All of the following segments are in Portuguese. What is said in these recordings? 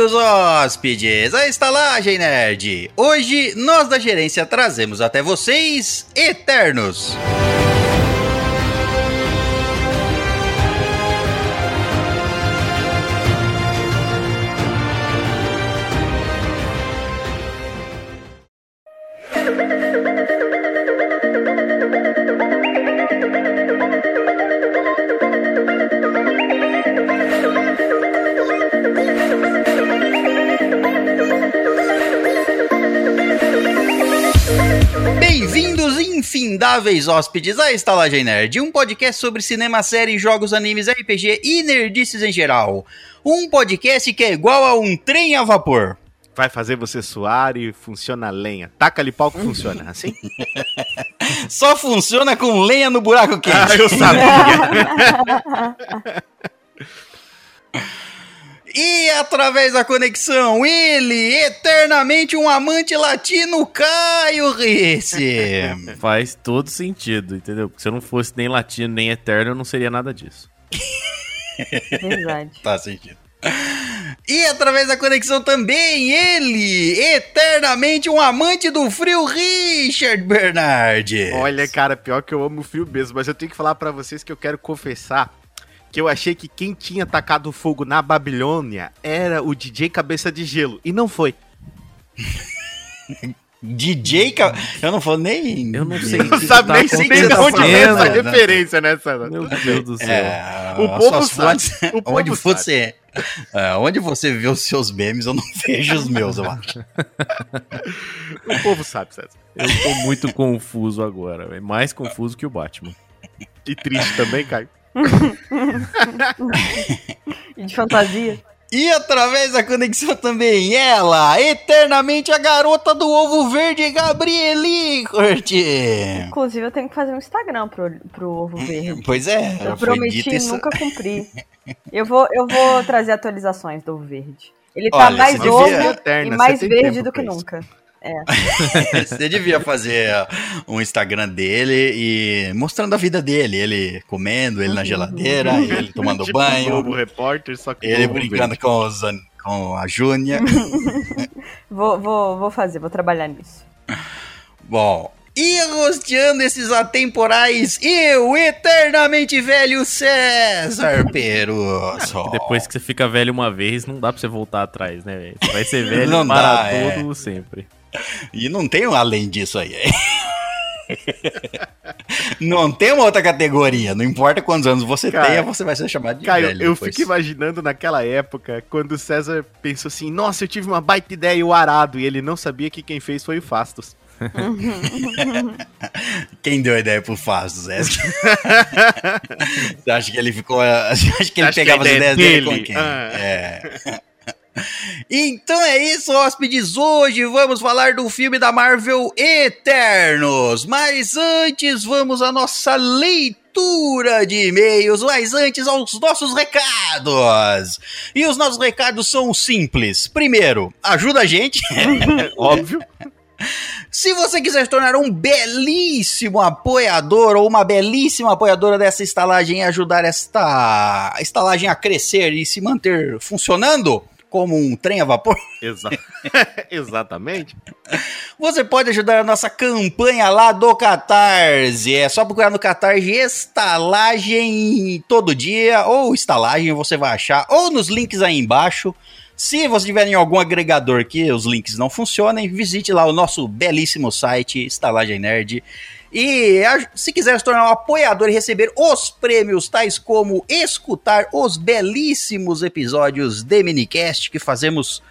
Bem-vindos, hóspedes, à Estalagem Nerd! Hoje, nós da gerência trazemos até vocês Eternos. Infindáveis hóspedes, à Estalagem Nerd, um podcast sobre cinema, série, jogos, animes, RPG e nerdices em geral. Um podcast que é igual a um trem a vapor. Vai fazer você suar e funciona a lenha. Taca ali pau que funciona, assim? Só funciona com lenha no buraco quente. Ah, eu sabia. E através da conexão, ele, eternamente um amante latino, Caio Risse. Faz todo sentido, entendeu? Porque se eu não fosse nem latino nem eterno, eu não seria nada disso. Verdade. tá sentido. E através da conexão também, ele, eternamente um amante do frio, Richard Bernardi. Olha, cara, pior que eu amo o frio mesmo, mas eu tenho que falar pra vocês que eu quero confessar que eu achei que quem tinha tacado fogo na Babilônia era o DJ Cabeça de Gelo, e não foi. DJ, ca- eu não vou nem. Eu não sei. Não sabe tá nem sei de onde vem essa referência, né, Sandra? Meu Deus do céu. É, O povo sabe, fontes- o povo onde sabe. você, é, onde você vê os seus memes, eu não vejo os meus, eu acho. O povo sabe, César. Eu tô muito confuso agora. É mais confuso que o Batman. E triste também, Caio. E de fantasia? E através da conexão também, ela, eternamente a garota do ovo verde, Gabrieli Corte. Inclusive, eu tenho que fazer um Instagram pro, pro Ovo Verde. Pois é, Eu prometi e nunca cumpri. Eu vou, eu vou trazer atualizações do Ovo Verde. Ele tá Olha, mais ovo Eterna, e mais verde do que isso. Nunca. Você devia fazer um Instagram dele e mostrando a vida dele, ele comendo, ele na geladeira, ele tomando Tipo banho, Globo Repórter, só que ele brincando com, os, com a Júnia. Vou, vou, vou fazer, vou trabalhar nisso. Bom, e rosteando esses atemporais, eu, eternamente velho César Peruso. Depois que você fica velho uma vez, não dá pra você voltar atrás, né, velho? Você vai ser velho Não para dá, é. todo sempre. E não tem um além disso aí. não tem uma outra categoria. Não importa quantos anos você Cara, tenha, você vai ser chamado de Caio, velho. eu depois. fico imaginando naquela época, quando o César pensou assim, nossa, eu tive uma baita ideia, o arado, e ele não sabia que quem fez foi o Fastos. Quem deu a ideia pro Fastos, Zé? Você acha que ele ficou. Você acha que ele que pegava a as ideia ideias dele, dele? com quem? Ah. É. Então é isso, hóspedes. Hoje vamos falar do filme da Marvel Eternos. Mas antes, vamos à nossa leitura de e-mails. Mas antes, aos nossos recados. E os nossos recados são simples. Primeiro, ajuda a gente. Óbvio. Se você quiser se tornar um belíssimo apoiador ou uma belíssima apoiadora dessa estalagem e ajudar esta estalagem a crescer e se manter funcionando como um trem a vapor, Exa- Exatamente. você pode ajudar a nossa campanha lá do Catarse. É só procurar no Catarse estalagem todo dia ou estalagem você vai achar ou nos links aí embaixo. Se você tiver em algum agregador que os links não funcionem, visite lá o nosso belíssimo site Estalagem Nerd. E se quiser se tornar um apoiador e receber os prêmios, tais como escutar os belíssimos episódios de Minicast que fazemos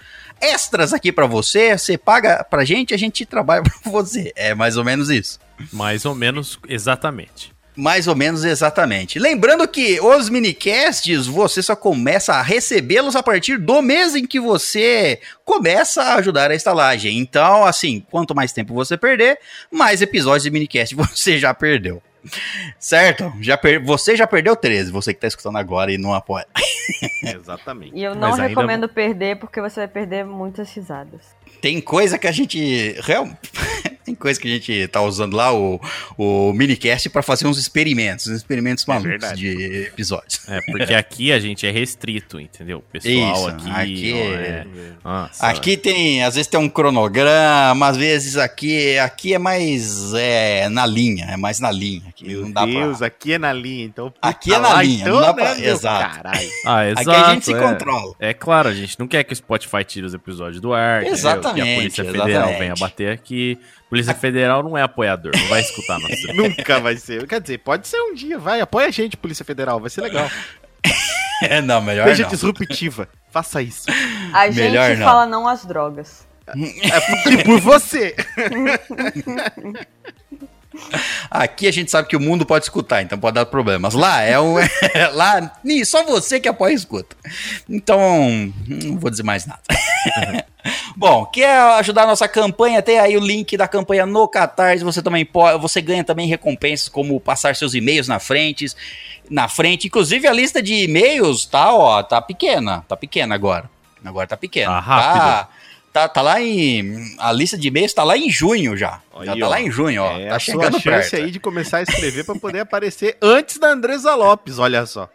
extras aqui pra você, você paga pra gente, a gente trabalha pra você. É mais ou menos isso. Mais ou menos, exatamente. Mais ou menos exatamente. Lembrando que os minicasts você só começa a recebê-los a partir do mês em que você começa a ajudar a estalagem. Então, assim, quanto mais tempo você perder, mais episódios de minicast você já perdeu. Certo? Já per... Você já perdeu 13, você que tá escutando agora e não apoia. Exatamente. E eu não Mas ainda- recomendo perder, porque você vai perder muitas risadas. Tem coisa que a gente. Tem coisa que a gente tá usando lá, o, o minicast, pra fazer uns experimentos, uns experimentos malucos verdade. de episódios. É, porque aqui a gente é restrito, entendeu? O pessoal Isso, aqui. aqui é- é... Nossa, Aqui tem, às vezes tem um cronograma, às vezes aqui, aqui é mais é, na linha, é mais na linha. Aqui Meu não dá Deus, pra... aqui é na linha, então. Aqui é na linha, não dá pra- meu exato. Caralho. Ah, exato, Aqui a gente se é. controla. É claro, a gente não quer que o Spotify tire os episódios do ar. entendeu? Exatamente, Que a Polícia Federal exatamente. venha bater aqui. Polícia Federal não é apoiador, não vai escutar nosso. Nunca vai ser. Quer dizer, pode ser um dia, vai. Apoia a gente, Polícia Federal, vai ser legal. É, não, melhor Seja não. disruptiva. Faça isso. A Melhor gente não. fala não às drogas. É por, por você. Aqui a gente sabe que o mundo pode escutar, então pode dar problemas. Lá é um. lá, ni- só você que apoia e escuta. Então, não vou dizer mais nada. Bom, quer ajudar a nossa campanha? Tem aí o link da campanha no Catarse. Você também pode. Você ganha também recompensas como passar seus e-mails na frente. Na frente. Inclusive a lista de e-mails tá, ó, tá pequena. Tá pequena agora. Agora tá pequena. Tá rápido. Tá, tá, tá lá em. A lista de e-mails tá lá em junho já. já Aí, tá ó. lá em junho, ó. é tá a chegando sua chance perto. aí de começar a escrever pra poder aparecer antes da Andresa Lopes, olha só.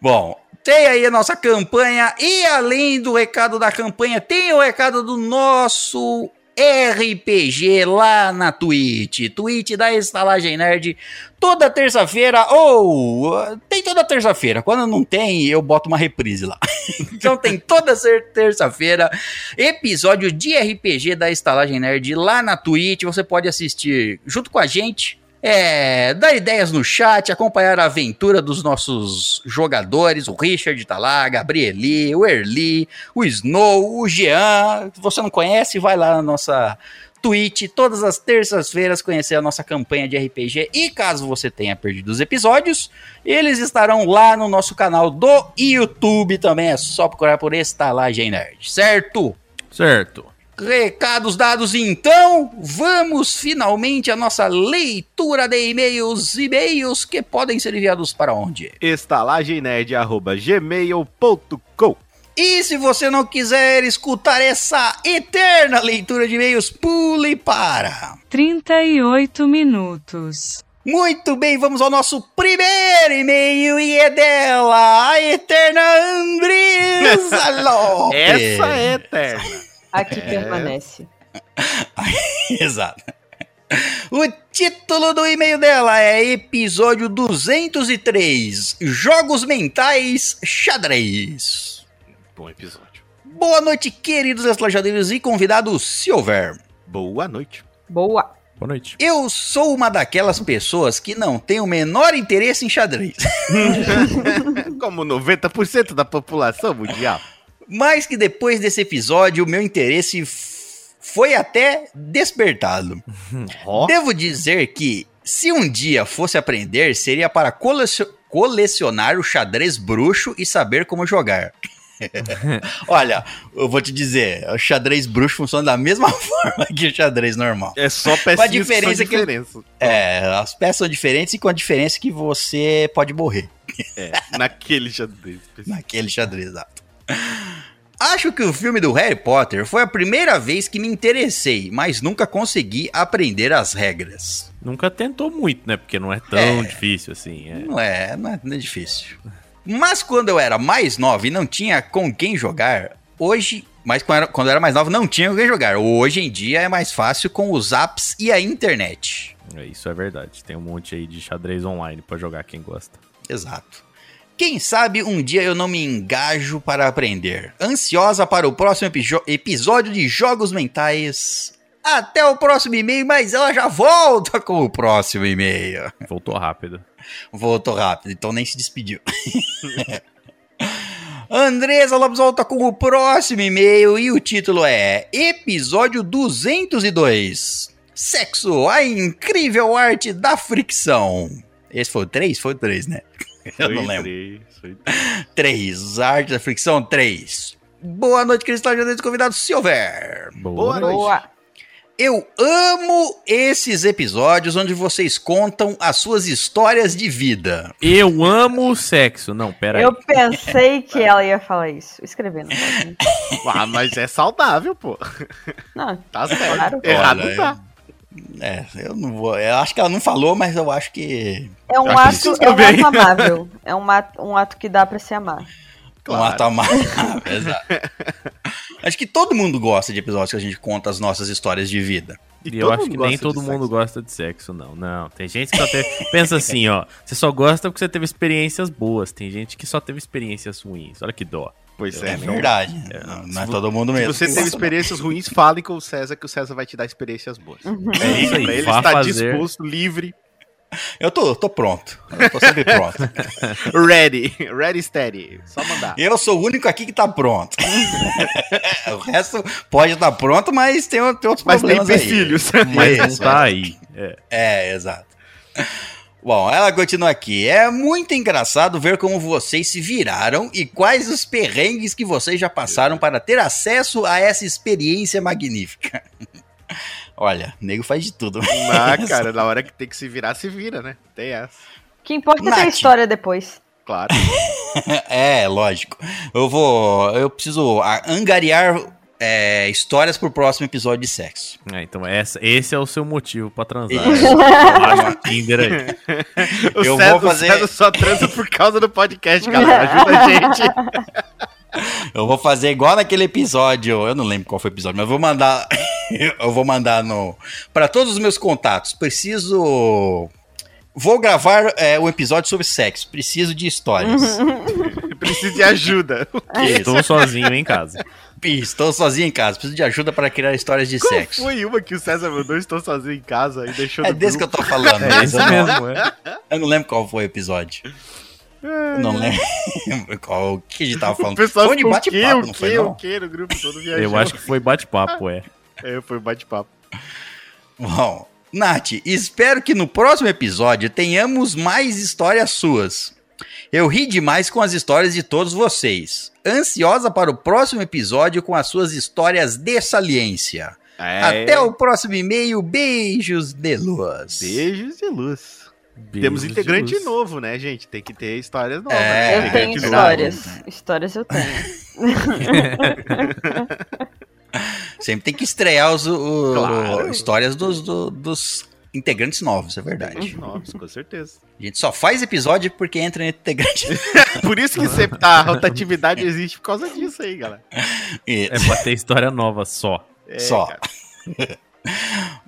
Bom, tem aí a nossa campanha e além do recado da campanha, tem o recado do nosso RPG lá na Twitch. Twitch da Estalagem Nerd. Toda terça-feira, ou tem toda terça-feira. Quando não tem, eu boto uma reprise lá. então tem toda terça-feira episódio de RPG da Estalagem Nerd lá na Twitch. Você pode assistir junto com a gente. É, dar ideias no chat, acompanhar a aventura dos nossos jogadores, o Richard tá lá, a Gabrieli, o Erli, o Snow, o Jean. Se você não conhece, vai lá na nossa Twitch, todas as terças-feiras, conhecer a nossa campanha de RPG. E caso você tenha perdido os episódios, eles estarão lá no nosso canal do YouTube também. É só procurar por Estalagem Nerd, certo? Certo. Recados dados então, vamos finalmente à nossa leitura de e-mails. E-mails que podem ser enviados para onde? estalagemnerd.gmail.com E se você não quiser escutar essa eterna leitura de e-mails, pule para. 38 minutos. Muito bem, vamos ao nosso primeiro e-mail e é dela, a eterna Andresa Lopes. Essa é eterna. Aqui permanece. Exato. O título do e-mail dela é episódio 203, Jogos Mentais Xadrez. Bom episódio. Boa noite, queridos estalajadeiros e convidado Silver. Boa noite. Boa. Boa noite. Eu sou uma daquelas pessoas que não tem o menor interesse em xadrez, Como 90% da população mundial. Mas que depois desse episódio o meu interesse foi até despertado. Ó, Devo dizer que, se um dia fosse aprender, seria para colec- colecionar o xadrez bruxo e saber como jogar. Olha, eu vou te dizer, o xadrez bruxo funciona da mesma forma que o xadrez normal. é só Com a diferença que diferença. É, as peças são diferentes e com a diferença que você pode morrer É, naquele xadrez. naquele xadrez. Exato. Acho que o filme do Harry Potter foi a primeira vez que me interessei, mas nunca consegui aprender as regras. Nunca tentou muito, né? Porque não é tão difícil assim. É. Não é, não é, não é difícil. Mas quando eu era mais nova e não tinha com quem jogar, hoje. Mas quando eu era, quando eu era mais nova não tinha com quem jogar. Hoje em dia é mais fácil com os apps e a internet. É, Isso é verdade. Tem um monte aí de xadrez online pra jogar quem gosta. Exato. Quem sabe um dia eu não me engajo para aprender. Ansiosa para o próximo episódio de Jogos Mentais. Até o próximo e-mail, mas ela já volta com o próximo e-mail. Voltou rápido. Voltou rápido, então nem se despediu. Andresa Lopes volta com o próximo e-mail e o título é Episódio 202 Sexo, a incrível arte da fricção. Esse foi o 3? Foi o 3, né? Eu não lembro. três, foi três. 3, arte da fricção 3. Boa noite, Cristal Janete, convidado Silver. Boa noite. Boa. Eu amo esses episódios onde vocês contam as suas histórias de vida. Eu amo o sexo. Não, pera Eu aí. pensei que ela ia falar isso. Escrevendo. Ah, mas é saudável, pô. Não, Tá certo. Claro. Errado Olha, não tá. É, eu não vou. Eu acho que ela não falou, mas eu acho que. É um acho ato, é um ato amável. É um ato, um ato que dá pra se amar. Um ato amável. Exato. Acho que todo mundo gosta de episódios que a gente conta as nossas histórias de vida. E eu acho que nem todo mundo gosta de sexo, não. Não, tem gente que só teve... Pensa assim, ó. Você só gosta porque você teve experiências boas. Tem gente que só teve experiências ruins. Olha que dó. Pois É, é, não. verdade. não, não é todo mundo Se mesmo. você que teve experiências ruins, fale com o César, que o César vai te dar experiências boas. É isso aí. Pra ele está fazer... disposto, livre. Eu tô, tô pronto. Eu tô sempre pronto. ready. Ready, steady. Só mandar. Eu sou o único aqui que tá pronto. o resto pode estar pronto, mas tem, tem outros Mas tem problemas aí. empecilhos. Mas não tá aí. É. É, exato. Bom, ela continua aqui. É muito engraçado ver como vocês se viraram e quais os perrengues que vocês já passaram para ter acesso a essa experiência magnífica. Olha, nego faz de tudo. Ah, cara, na hora que tem que se virar, se vira, né? Tem essa. O que importa é ter a Nath. história depois. Claro. É, lógico. Eu vou. Eu preciso angariar é, histórias pro próximo episódio de sexo. É, então essa, esse é o seu motivo pra transar. Né? Tinder aí. O Eu César, vou fazer- o só transa por causa do podcast, galera. Ajuda a gente. Eu vou fazer igual naquele episódio. Eu não lembro qual foi o episódio, mas eu vou mandar. eu vou mandar no. Para todos os meus contatos. Preciso. Vou gravar é, um episódio sobre sexo. Preciso de histórias. Preciso de ajuda. Estou sozinho em casa. Estou sozinho em casa. Preciso de ajuda para criar histórias de Qual sexo. foi uma que o César mandou? Estou sozinho em casa e deixou É desse que eu grupo? tô falando. É mas isso eu, não, mesmo, é. eu não lembro qual foi o episódio. Eu não lembro qual o que a gente tava O falando. pessoal Foi de o bate-papo, não o foi quê, não? o quê no grupo todo viajou. Eu acho que foi bate-papo, é. É, foi bate-papo. Bom, Nath, espero que no próximo episódio tenhamos mais histórias suas. Eu ri demais com as histórias de todos vocês. Ansiosa para o próximo episódio com as suas histórias de saliência. É. Até o próximo e-mail. Beijos de luz. Beijos de luz. Beijos Temos integrante luz. novo, né, gente? Tem que ter histórias novas. É, né? eu tenho histórias. Histórias eu tenho. Sempre tem que estrear os, o- Claro. histórias dos, do- dos integrantes novos, é verdade. Novos, com certeza. A gente só faz episódio porque entra em integrante. Por isso que sempre a rotatividade existe por causa disso aí, galera. E- É pra ter história nova só. É, Só.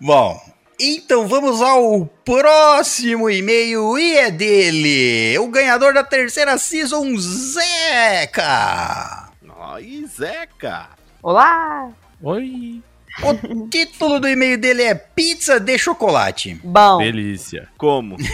Bom, então vamos ao próximo e-mail e é dele, o ganhador da terceira season, Zeca. Ai, Zeca. Olá! Oi. O título do e-mail dele é Pizza de Chocolate. Bom, Delícia. Como?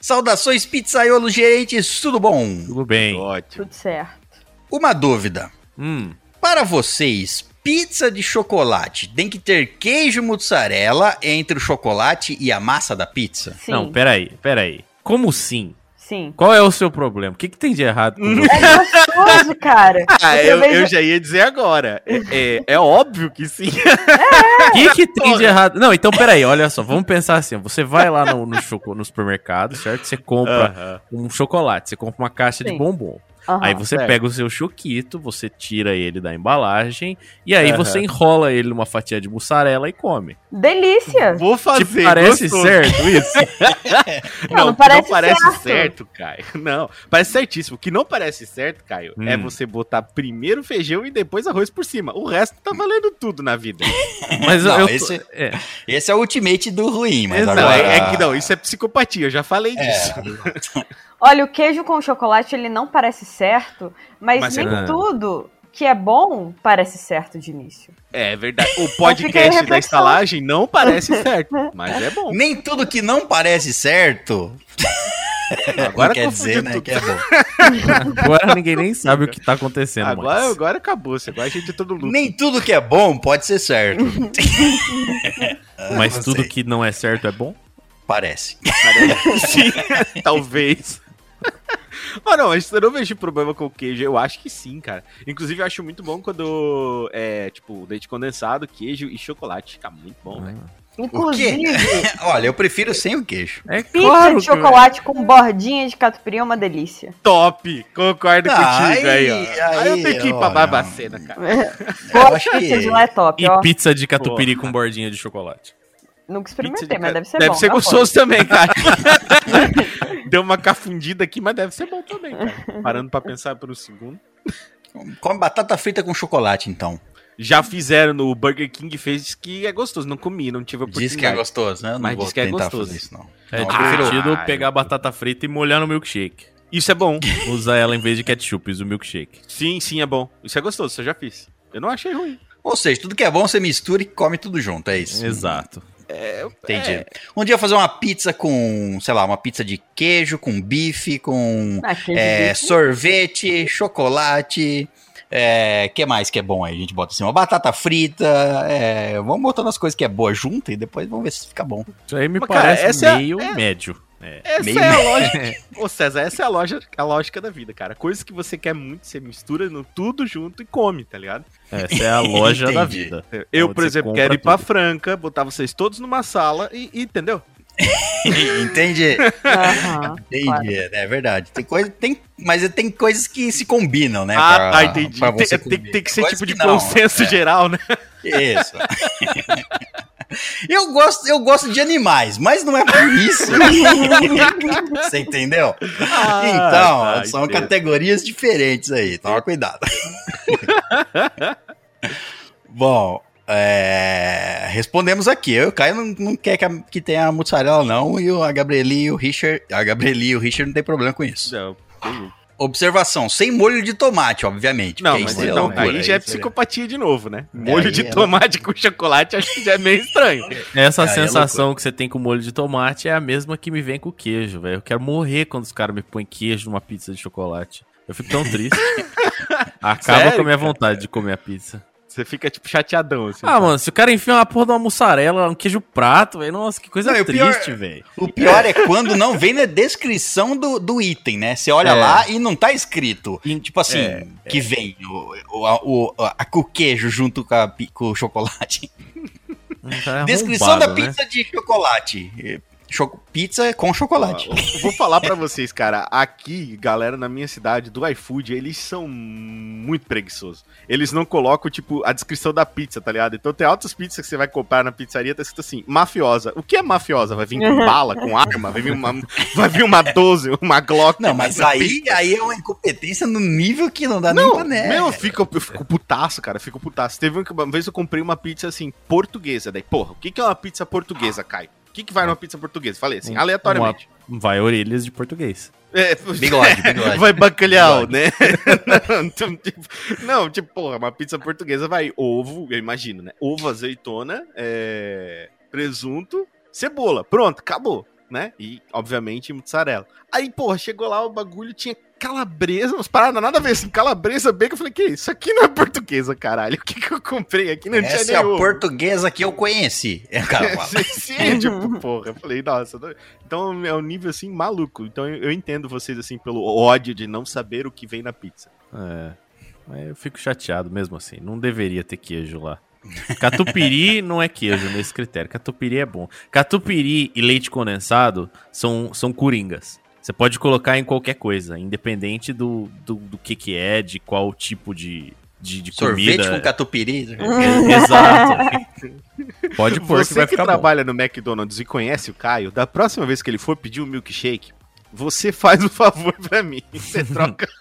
Saudações, pizzaiolos gerentes, tudo bom? Tudo bem. Ótimo. tudo certo. Uma dúvida. Hum, Para vocês, pizza de chocolate tem que ter queijo mussarela entre o chocolate e a massa da pizza? Sim, não, peraí, peraí. Como sim? Sim. Qual é o seu problema? O que, que tem de errado com você? É gostoso, cara. Ah, eu, vez eu já ia dizer agora. É, é- é óbvio que sim. O que, que tem de errado? Não, então peraí, olha só, vamos pensar assim: você vai lá no, no, choco- no supermercado, certo? Você compra um chocolate, você compra uma caixa de Sim. bombom. Aham. Aí você certo. pega o seu choquito, você tira ele da embalagem e aí Aham. você enrola ele numa fatia de mussarela e come. Delícia! Vou fazer. Te parece gostoso. certo isso? Não, Não, que não parece parece certo. certo. Caio. Não, parece certíssimo. O que não parece certo, Caio, é Hum. você botar primeiro feijão e depois arroz por cima. O resto tá valendo tudo na vida. Mas Não, eu, esse- é, Esse é o ultimate do ruim, mas Exato. Não, agora... é, é que não, isso é psicopatia, eu já falei É. disso. Olha, o queijo com chocolate, ele não parece certo, mas, Mas nem é- tudo que é bom parece certo de início. É verdade. O podcast da estalagem não parece certo, mas é bom. Nem tudo que não parece certo Agora não quer dizer né, tudo. que é bom. agora ninguém nem sabe o que tá acontecendo Agora, mais. agora acabou-se, agora a gente é todo luto. Nem tudo que é bom pode ser certo. Mas não tudo que não é certo é bom? Parece. Sim, talvez. Mas não, mas eu não vejo problema com o queijo. Eu acho que sim, cara. Inclusive, eu acho muito bom quando é, tipo, leite condensado, queijo e chocolate. Fica muito bom, velho. Inclusive, Olha, eu prefiro sem o queijo. É pizza claro de que- chocolate com bordinha de catupiry é uma delícia. Top! Concordo Ah, contigo aí, aí- ó. Aí, eu tenho que ir pra. Barbacena, cara. Eu Pô, acho que- pizza de lá é top, E ó. pizza de catupiry com bordinha de chocolate. Nunca Pizza de experimentei, mas deve ser Deve bom. ser tá gostoso também, cara. Deu uma cafundida aqui, mas deve ser bom também, cara. Parando pra pensar por um segundo. Come batata frita com chocolate, então. Já fizeram no Burger King, fez que é gostoso. Não comi, não tive Diz oportunidade. que é gostoso, né? Eu não Mas vou diz que é gostoso. fazer isso, não. É Não, eu divertido Ah, pegar a batata frita e molhar no milkshake. Isso é bom. Usar ela em vez de ketchup, usa o milkshake. Sim, sim, é bom. Isso é gostoso, isso eu já fiz. Eu não achei ruim. Ou seja, tudo que é bom você mistura e come tudo junto, é isso. Exato. Entendi. Um dia eu fazer uma pizza com, sei lá, uma pizza de queijo, com bife, com Ah, é, bife. sorvete, chocolate. É, que mais que é bom aí? A gente bota assim, uma batata frita. é, vamos botando as coisas que é boa junto e depois vamos ver se fica bom. Isso aí me Mas, cara, parece essa é meio médio. É. Essa Meio é a lógica. Ô César, essa é a, loja, a lógica da vida, cara. Coisas que você quer muito, você mistura no tudo junto e come, tá ligado? Essa é a loja da vida. Eu, Onde por você exemplo, quero ir pra tudo. Franca, botar vocês todos numa sala e, e- entendeu? Entendi. Aham, Entendi, claro. é verdade. Tem coisa, tem, mas tem coisas que se combinam, né? ah, pra- tá, entendi. pra Tem, tem- tem que ser Coisas tipo de não, consenso é. geral, né? Isso. eu, gosto, eu gosto de animais, mas não é por isso. Você entendeu? então, tá, são entendo. categorias diferentes aí. Toma cuidado. Bom, é, respondemos aqui. Eu e o Caio não, não quer que, a- que tenha mussarela, não. E o, a Gabrieli e o Richard. A Gabrieli e o Richard não tem problema com isso. Não, tem- Observação: sem molho de tomate, obviamente. Não, porque mas é então, loucura, aí já é isso psicopatia de novo, né? Molho aí de é- tomate com chocolate acho que já é meio estranho. Essa é sensação que você tem com molho de tomate é a mesma que me vem com queijo, velho. Eu quero morrer quando os caras me põem queijo numa pizza de chocolate. Eu fico tão triste. Acaba Sério, com a minha cara? vontade de comer a pizza. Você fica, tipo, chateadão, assim. Ah, mano, se o cara enfia uma porra de uma mussarela, um queijo prato, velho, nossa, que coisa Não, e o pior- triste, velho. O pior é quando não vem na descrição do, do item, né? Você olha É. lá e não tá escrito. In- Tipo assim, é, que vem o, o, a- o, a- com o queijo junto com, a com o chocolate. Cara Descrição da né? pizza de chocolate. Cho- pizza com chocolate. Eu vou falar pra vocês, cara. Aqui, galera, na minha cidade, do iFood, eles são muito preguiçosos. Eles não colocam, tipo, a descrição da pizza, tá ligado? Então tem altas pizzas que você vai comprar na pizzaria, tá escrito assim, mafiosa. O que é mafiosa? Vai vir com bala, com arma? Vai vir uma, vai vir uma 12, uma Glock? Não, mas aí, aí é uma incompetência no nível que não dá nem Não, pra né. meu, eu fico, eu fico putaço, cara, eu fico putaço. Teve um uma vez eu comprei uma pizza, assim, portuguesa. Daí, porra, o que que é uma pizza portuguesa, Caio? O que que vai numa pizza portuguesa? Falei assim, Um- aleatoriamente. Vai orelhas de português. É, Bigode, bigode. Vai bacalhau, Bigode. né? não, tipo, não, tipo, porra, uma pizza portuguesa vai ovo, eu imagino, né? Ovo, azeitona, é, presunto, cebola. Pronto, acabou, né? E, obviamente, mussarela. Aí, porra, chegou lá o bagulho, tinha calabresa, umas paradas nada a ver, assim, calabresa, bacon. Eu falei, que isso aqui não é portuguesa, caralho. O que que eu comprei aqui? Não Essa é tinha a nem ovo. portuguesa que eu conheci. É, cara, fala. Sim, sim, tipo, porra. Eu falei, nossa. Então é um nível assim maluco. Então eu, eu entendo vocês assim pelo ódio de não saber o que vem na pizza. É. Mas eu fico chateado mesmo assim. Não deveria ter queijo lá. Catupiry não é queijo nesse critério. Catupiry é bom. Catupiry e leite condensado são, são coringas. Você pode colocar em qualquer coisa, independente do, do, do que que é, de qual tipo de, de, de Sorvete comida. com catupiry. É, Exato. Pode pôr que você vai que ficar bom. trabalha no McDonald's e conhece o Caio, da próxima vez que ele for pedir um milkshake, você faz um favor pra mim. Você troca.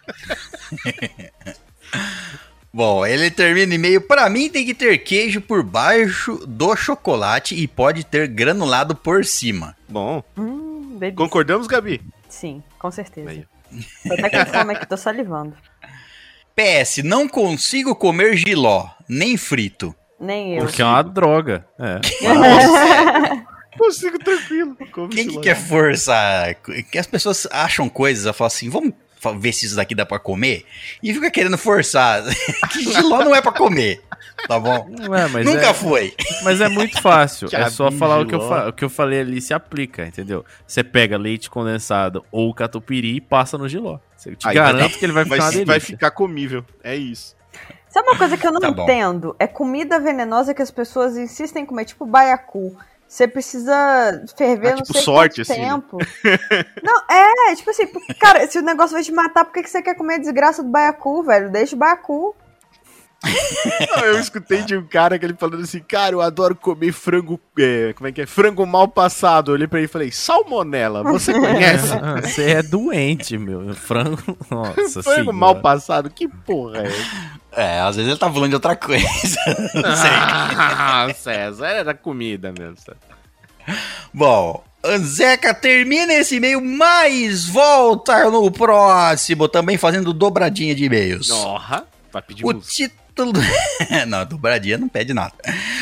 Bom, ele termina e-mail. Pra mim tem que ter queijo por baixo do chocolate e pode ter granulado por cima. Bom, Hum, concordamos, Gabi? Sim, com certeza. Aí. Tô até com fome aqui, tô salivando. PS, não consigo comer giló, nem frito. Nem eu. Porque é uma droga. É. Consigo tranquilo. Quem que quer forçar? Que as pessoas acham coisas, falam assim, vamos ver se isso daqui dá pra comer? E fica querendo forçar. que giló não é pra comer, tá bom? Não é, mas Nunca é, foi. Mas é muito fácil. é só falar o que, eu o que eu falei ali se aplica, entendeu? Você pega leite condensado ou catupiry e passa no giló. Você te Aí garanto vai- que ele vai ficar Vai, vai ficar comível. É isso. Sabe uma coisa que eu não Tá entendo? É comida venenosa que as pessoas insistem em comer, tipo baiacu. Você precisa ferver Ah, não tipo sei sorte, assim, tempo. Não, é, tipo assim, cara, se o negócio vai te matar, por que que você quer comer a desgraça do baiacu, velho? Deixa o baiacu. Não, eu escutei de um cara que ele falando assim, cara, eu adoro comer frango, é, como é que é? Frango mal passado. Eu olhei pra ele e falei, salmonela, você conhece? Ah, Você é doente, meu. Frango. Nossa frango senhora. mal passado, que porra é essa? É, às vezes ele tá falando de outra coisa. Não sei. Ah, César, era comida mesmo. César. Bom, Zeca termina esse e-mail, mas volta no próximo, também fazendo dobradinha de e-mails. Nossa, vai pedir O música. Título. não, dobradinha não pede nada.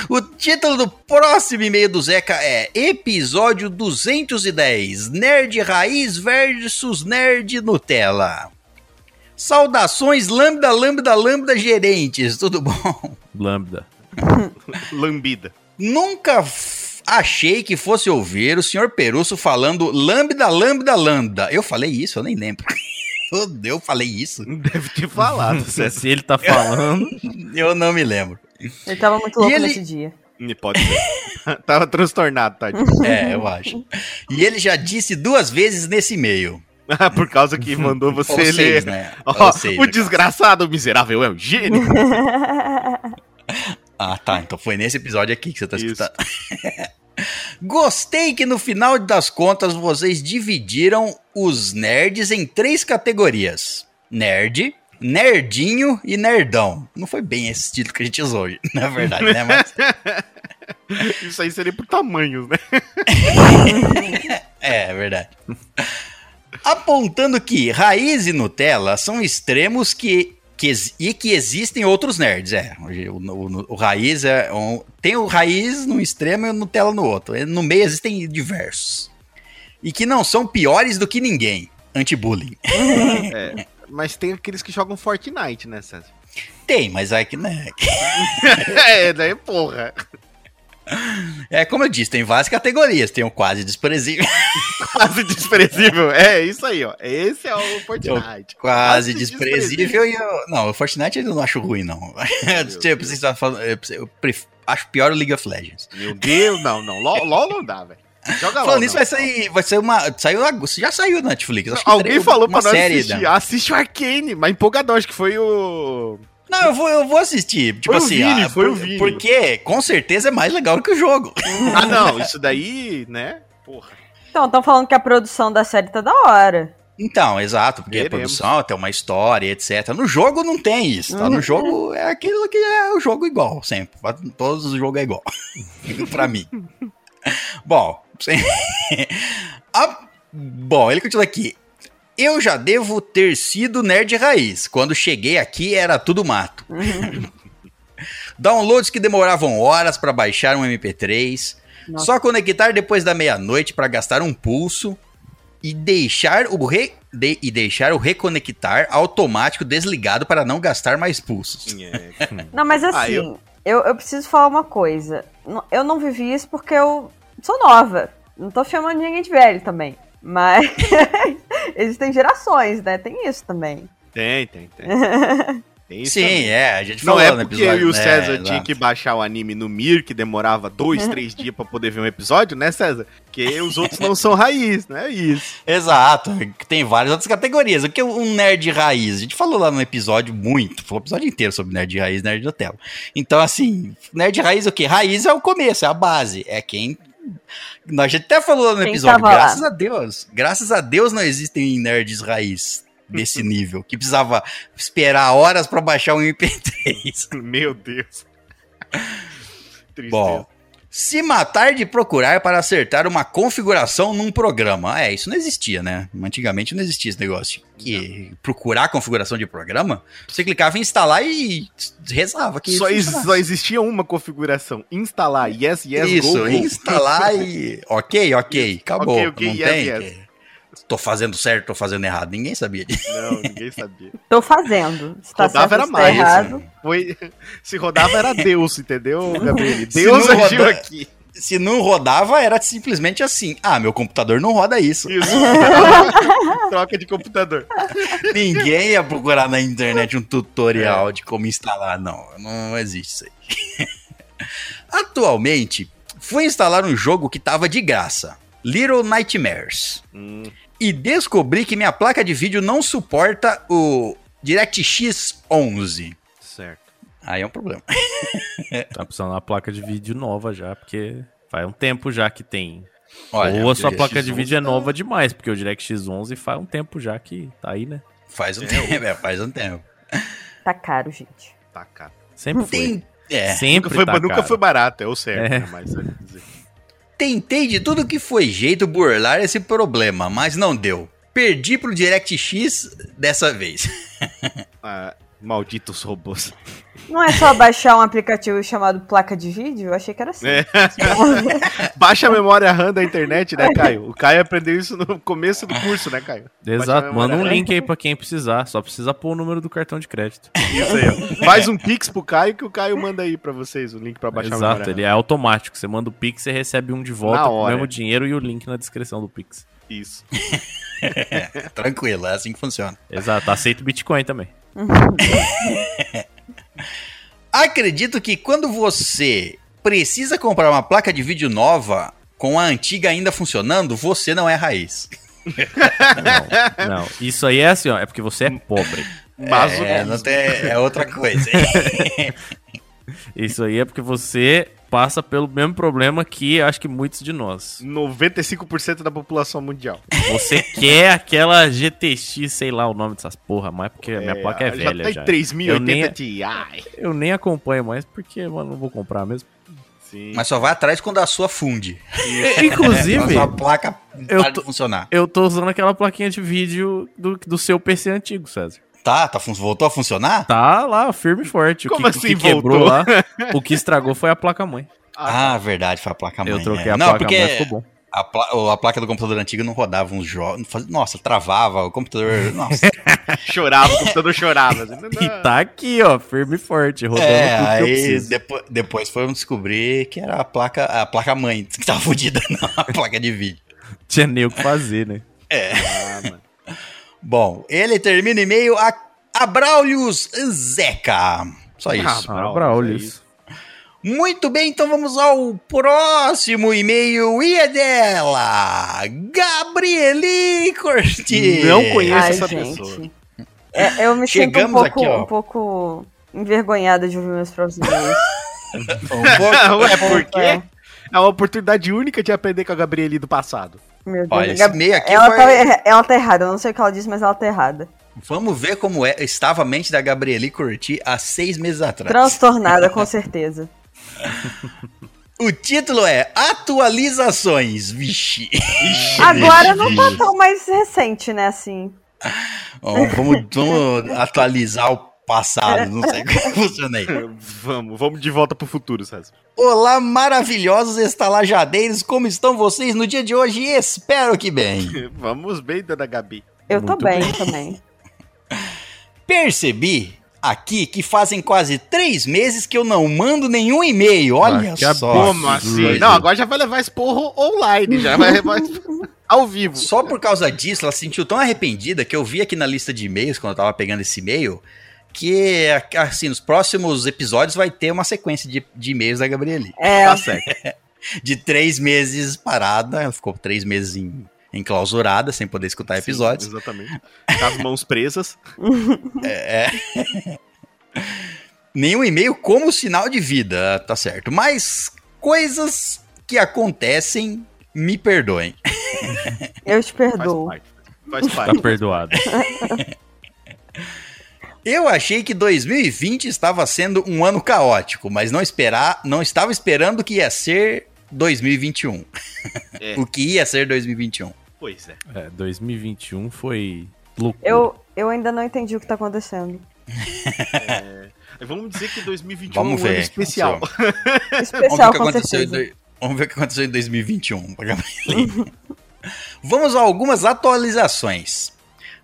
O título do próximo e-mail do Zeca é Episódio 210: Nerd Raiz versus Nerd Nutella. Saudações, lambda, lambda, lambda, gerentes, tudo bom? Lambda. Lambida. Nunca f- achei que fosse ouvir o senhor Perusso falando lambda, lambda, lambda. Eu falei isso, eu nem lembro. Eu- Eu falei isso? Deve ter falado, Se, se ele tá falando. Eu não me lembro. Ele tava muito louco ele- nesse dia. Pode ser. Tava transtornado, tadinho. É, eu acho. E ele já disse duas vezes nesse e-mail. Ah, Por causa que mandou você Ou seis, ler. né? Ó, Ou seis, o né? desgraçado miserável é o gênio. Ah, tá. Então foi nesse episódio aqui que você tá Isso. escutando. Gostei que no final das contas vocês dividiram os nerds em três categorias: nerd, nerdinho e nerdão. Não foi bem esse título que a gente usou hoje, na verdade, né? Mas Isso aí seria por tamanhos, né? é, é verdade. Apontando que raiz e Nutella são extremos que, que e que existem outros nerds. É, o, o- o raiz é um- tem o raiz no extremo e o Nutella no outro. No meio existem diversos. E que não são piores do que ninguém. Anti-bullying. É, mas tem aqueles que jogam Fortnite, né, César? Tem, mas é que né. é, daí porra. É como eu disse, tem várias categorias. Tem o quase desprezível, Quase desprezível. É isso aí, ó. Esse é o Fortnite. quase desprezível e eu, não, o Fortnite eu não acho ruim não. tipo, você está falando, eu, pref- acho pior o League of Legends. Meu Deus, não, não. LOL, não dá, velho. Joga LOL. Falando nisso, vai sair, vai sair uma. Saiu, já saiu na Netflix. acho que Alguém falou uma pra nós série assistir. da- Assiste o Arcane, mas empolgadão. Acho que foi o... Não, eu vou, eu vou assistir. Tipo Foi o assim, Vini, ah, foi por- o Vini. Porque com certeza é mais legal que o jogo. Ah, não. Isso daí, né? Porra. Então, estão falando que a produção da série tá da hora. Então, exato, porque a Veremos. produção tem uma história, etc. No jogo não tem isso, tá? No jogo é aquilo que é o jogo igual, sempre. Todos os jogos é igual. pra mim. Bom, sem- a- bom, ele continua aqui. Eu já devo ter sido nerd raiz. Quando cheguei aqui era tudo mato. Downloads que demoravam horas pra baixar um MP3. Nossa. Só conectar depois da meia-noite pra gastar um pulso e deixar o re- de- e deixar o reconectar automático desligado para não gastar mais pulsos. É, Não, mas assim, Ah, eu... eu- Eu, preciso falar uma coisa. Eu não vivi isso porque eu sou nova. Não tô chamando ninguém de velho também. Mas existem gerações, né? Tem isso também. Tem, tem, tem. Tem isso Sim, também. é, a gente Não falou é no porque eu episódio. e o né, César tinha que baixar o anime no Mir, que demorava dois, três dias pra poder ver um episódio, né, César? Porque os outros não são raiz, não é isso. Exato, tem várias outras categorias. O que é um nerd raiz? A gente falou lá no episódio muito, falou o episódio inteiro sobre nerd raiz, nerd Nutella. Então, assim, nerd raiz é o quê? Raiz é o começo, é a base, é quem. A gente até falou lá no Quem episódio, tava lá. graças a Deus, graças a Deus não existem nerds raiz desse nível, que precisava esperar horas pra baixar um MP3. Meu Deus. Tristeza. Bom, se matar de procurar para acertar uma configuração num programa. É, isso não existia, né? Antigamente não existia esse negócio. Que procurar a configuração de programa, você clicava em instalar e rezava que só, ex- só existia uma configuração. Instalar, yes, yes, Isso, go, go. instalar e. Ok, ok, acabou. Não yes, tem. yes. Tô fazendo certo, tô fazendo errado. Ninguém sabia disso. Não, ninguém sabia. Tô fazendo. Se tá Rodava certo, era se tá mais, errado. Foi, se rodava era Deus, entendeu, Gabriel? Deus agiu roda- aqui. Se não rodava, era simplesmente assim. Ah, meu computador não roda isso. Isso. Troca de computador. Ninguém ia procurar na internet um tutorial de como instalar. Não, não existe isso aí. Atualmente, Fui instalar um jogo que tava de graça, Little Nightmares, Hum, e descobri que minha placa de vídeo não suporta o DirectX 11. certo. Aí é um problema. Tá precisando de uma placa de vídeo nova já, porque faz um tempo já que tem. Olha, Ou a sua placa de vídeo é 11 tá- nova demais, porque o DirectX 11 faz um tempo já que tá aí, né? Faz um tempo, é, faz um tempo. Tá caro, gente. Tá, cara. Sempre foi. Tem, é, Sempre Nunca, foi, tá nunca caro. foi barato, é o certo, É. né? Mas, é, dizer, tentei de tudo que foi jeito burlar esse problema, mas não deu. Perdi pro DirectX dessa vez. ah, malditos robôs. Não é só baixar um aplicativo chamado placa de vídeo? Eu achei que era assim. É. Baixa a memória RAM da internet, né, Caio? O Caio aprendeu isso no começo do curso, né, Caio? A Exato, manda um link aí pra quem precisar. Só precisa pôr o número do cartão de crédito. Isso aí, ó. Faz um pix pro Caio que o Caio manda aí pra vocês o link pra baixar a Exato, memória ele RAM. é automático. Você manda o Pix, você recebe um de volta com o mesmo dinheiro e o link na descrição do Pix. Isso. Tranquilo, é assim que funciona. Exato, aceita o Bitcoin também. Acredito que quando você precisa comprar uma placa de vídeo nova com a antiga ainda funcionando, você não é raiz. Não, não. Isso aí é assim, ó. É porque você é pobre. Mas é, não tem, é outra coisa. Isso aí é porque você passa pelo mesmo problema que acho que muitos de nós. 95% da população mundial. Você quer aquela GTX, sei lá o nome dessas porra, mas porque a minha placa é velha já. já. tá em 3080 Eu Ti. Eu nem acompanho mais porque, mano, não vou comprar mesmo. Sim. Mas só vai atrás quando a sua funde. Quando a Inclusive, sua placa eu para tô- funcionar. eu tô usando aquela plaquinha de vídeo do, do seu PC antigo, César. Tá, tá, fun- voltou a funcionar? Tá lá, firme e forte. O Como que, o assim que quebrou voltou? lá, o que estragou foi a placa-mãe. Ah, verdade, foi a placa mãe. Eu troquei é. a Não, placa-mãe, porque ficou bom. a, pla- o- a placa do computador antigo não rodava uns jogos. Nossa, travava, o computador. Nossa. Chorava, o computador chorava. assim, E tá aqui, ó, firme e forte, rodando é, tudo que eu aí preciso. depois, depois foram descobrir que era a placa, a placa mãe que tava fodida, não a placa de vídeo. Tinha nem o que fazer, né? Ah, mano. Bom, ele termina e-mail a Abraulius Zeca. Só isso. Ah, Ah, Braulius, Braulius. é. Muito bem, então vamos ao próximo e-mail e é dela, Gabrieli Corti. Não conheço Ai, essa gente. pessoa. É, eu me sinto um Chegamos pouco, aqui, um pouco envergonhada de ouvir meus próprios e-mails. Um pouco- Ué, por quê? É. É uma oportunidade única de aprender com a Gabrieli do passado. Meu Deus. Olha, esse Gab- e-mail aqui ela, foi- tá, ela tá errada, eu não sei o que ela disse, mas ela tá errada. Vamos ver como é, estava a mente da Gabrieli Corti há seis meses atrás. Transtornada, com certeza. O título é Atualizações. Vixe. Agora não tá tão mais recente, né, assim. Ó, vamos, vamos atualizar o passado. Não sei como funciona aí. Vamos, vamos de volta pro futuro, César. Olá, maravilhosos estalajadeiros. Como estão vocês no dia de hoje? Espero que bem. Vamos bem, dona Gabi. Eu tô Muito bem, bem. também. Percebi aqui que fazem quase três meses que eu não mando nenhum e-mail. Olha Ah, que só. Como assim? Não, agora já vai levar esse porro online, já vai levar ao vivo. Só por causa disso, ela se sentiu tão arrependida que eu vi aqui na lista de e-mails, quando eu tava pegando esse e-mail, que, assim, nos próximos episódios vai ter uma sequência de, de e-mails da Gabrieli. É, Tá certo. De três meses parada, ela ficou três meses em, enclausurada, sem poder escutar episódios. Sim, exatamente. Com as mãos presas. É. Nenhum e-mail como sinal de vida, tá certo. Mas coisas que acontecem, me perdoem. eu te Faz perdoo. parte. Faz Tá parte. perdoado. Eu achei que 2020 estava sendo um ano caótico, mas não esperar, não estava esperando que ia ser 2021. É. o que ia ser 2021. Pois é. É, 2021 foi loucura. Eu, eu ainda não entendi o que tá acontecendo. Vamos dizer que 2021 Vamos é um ver. ano especial. Vamos Especial, ver, o com que aconteceu em certeza. doi- Vamos ver o que aconteceu em 2021. pra Gabriele. Vamos a algumas atualizações.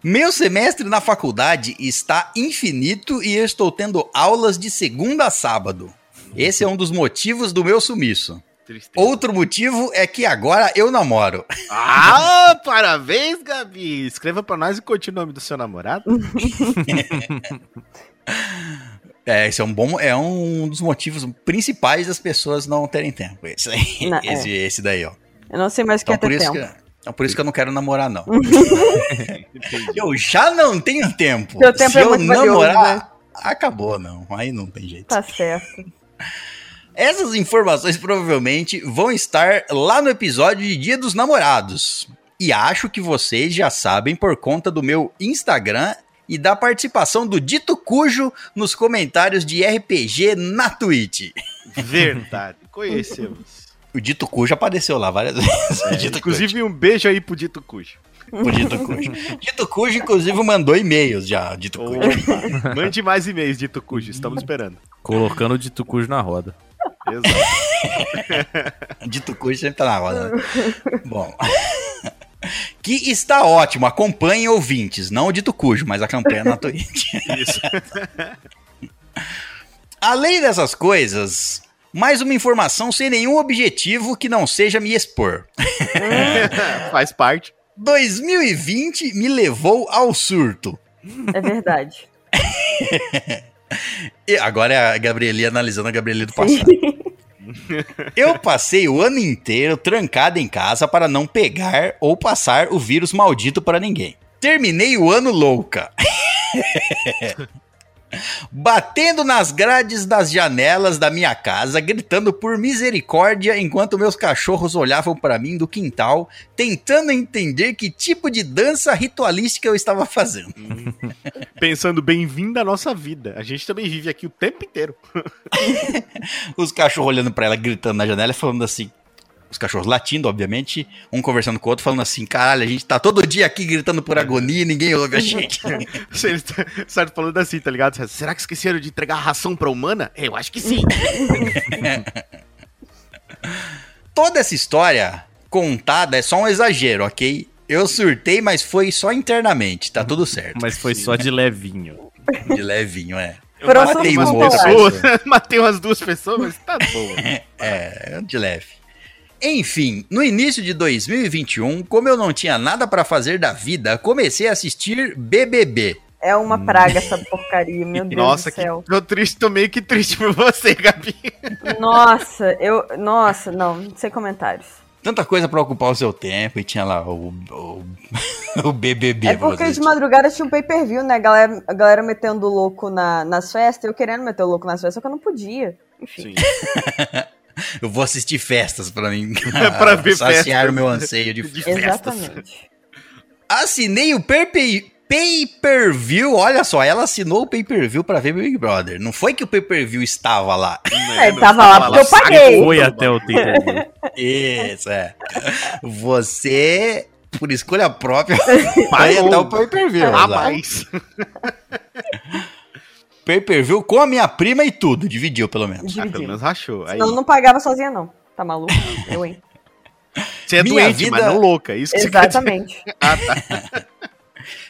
Meu semestre na faculdade está infinito e eu estou tendo aulas de segunda a sábado. Esse é um dos motivos do meu sumiço. Tristeza. Outro motivo é que agora eu namoro. Ah, parabéns, Gabi! Escreva pra nós e conte o nome do seu namorado. É, esse é um bom. É um dos motivos principais das pessoas não terem tempo. Esse, aí, Não, é. esse, esse daí, ó. Eu não sei mais o que Então é por, ter isso tempo. que, então por isso que eu não quero namorar, não. Eu já não tenho tempo. Seu tempo Se é eu muito valioso, namorar, né? acabou, não. Aí não tem jeito. Tá certo. Essas informações provavelmente vão estar lá no episódio de Dia dos Namorados. E acho que vocês já sabem por conta do meu Instagram e da participação do Dito Cujo nos comentários de RPG na Twitch. Verdade. Conhecemos. O Dito Cujo apareceu lá várias vezes. Dito Inclusive, um beijo aí pro Dito Cujo. Cujo. O Dito Cujo. Dito Cujo, inclusive, mandou e-mails já. Dito Cujo. Opa. Mande mais e-mails, Dito Cujo. Estamos esperando. Colocando o dito cujo na roda. Exato. Dito Cujo sempre tá na roda. né? Bom. Que está ótimo, acompanhem ouvintes, não o Dito Cujo, mas a campanha na Twitch. Isso. Além dessas coisas, mais uma informação sem nenhum objetivo que não seja me expor. Faz parte. 2020 me levou ao surto. É verdade. E agora é a Gabrieli analisando a Gabrieli do passado. Eu passei o ano inteiro trancado em casa para não pegar ou passar o vírus maldito para ninguém. Terminei o ano louca. Batendo nas grades das janelas da minha casa, gritando por misericórdia enquanto meus cachorros olhavam para mim do quintal, tentando entender que tipo de dança ritualística eu estava fazendo. Pensando bem-vindo à nossa vida. A gente também vive aqui o tempo inteiro. Os cachorros olhando pra ela, gritando na janela, falando assim. Os cachorros latindo, obviamente, um conversando com o outro, falando assim: caralho, a gente tá todo dia aqui gritando por agonia e ninguém ouve a gente. Eles certo falando assim, tá ligado? Será que esqueceram de entregar ração pra humana? Eu acho que sim. Toda essa história contada é só um exagero, ok? Eu surtei, mas foi só internamente, tá tudo certo. Mas foi só de levinho. De levinho, é. Foram matei uma outra pessoas. pessoa. Matei umas duas pessoas, mas tá bom. É, de leve. Enfim, no início de 2021, como eu não tinha nada pra fazer da vida, comecei a assistir BBB. É uma praga essa porcaria, meu Deus Nossa, do que céu. tô triste, tô meio que triste por você, Gabi. Nossa, eu. Nossa, não, sem comentários. Tanta coisa pra ocupar o seu tempo e tinha lá o, o, o BBB. É porque de madrugada tinha um pay-per-view, né? A galera, a galera metendo louco na, nas festas, eu querendo meter o louco nas festas, só que eu não podia. Enfim. Sim. Eu vou assistir festas pra mim. Pra ver saciar festas. o meu anseio de De festas. Exatamente. Assinei o perpe- pay-per-view. Olha só, ela assinou o pay-per-view pra ver Big Brother. Não foi que o pay-per-view estava lá. É, ele tava lá porque eu paguei. Foi até o tempo. Isso, é. Você, por escolha própria, vai até o pay-per-view. Ah, exato. Pay-per-view com a minha prima e tudo. Dividiu, pelo menos. Ah, pelo menos rachou. Aí, Senão eu não pagava sozinha, não. Tá maluco? Eu, hein? você é Minha doente, vida- mas não louca. Isso que você quer dizer. Exatamente. Ah, tá.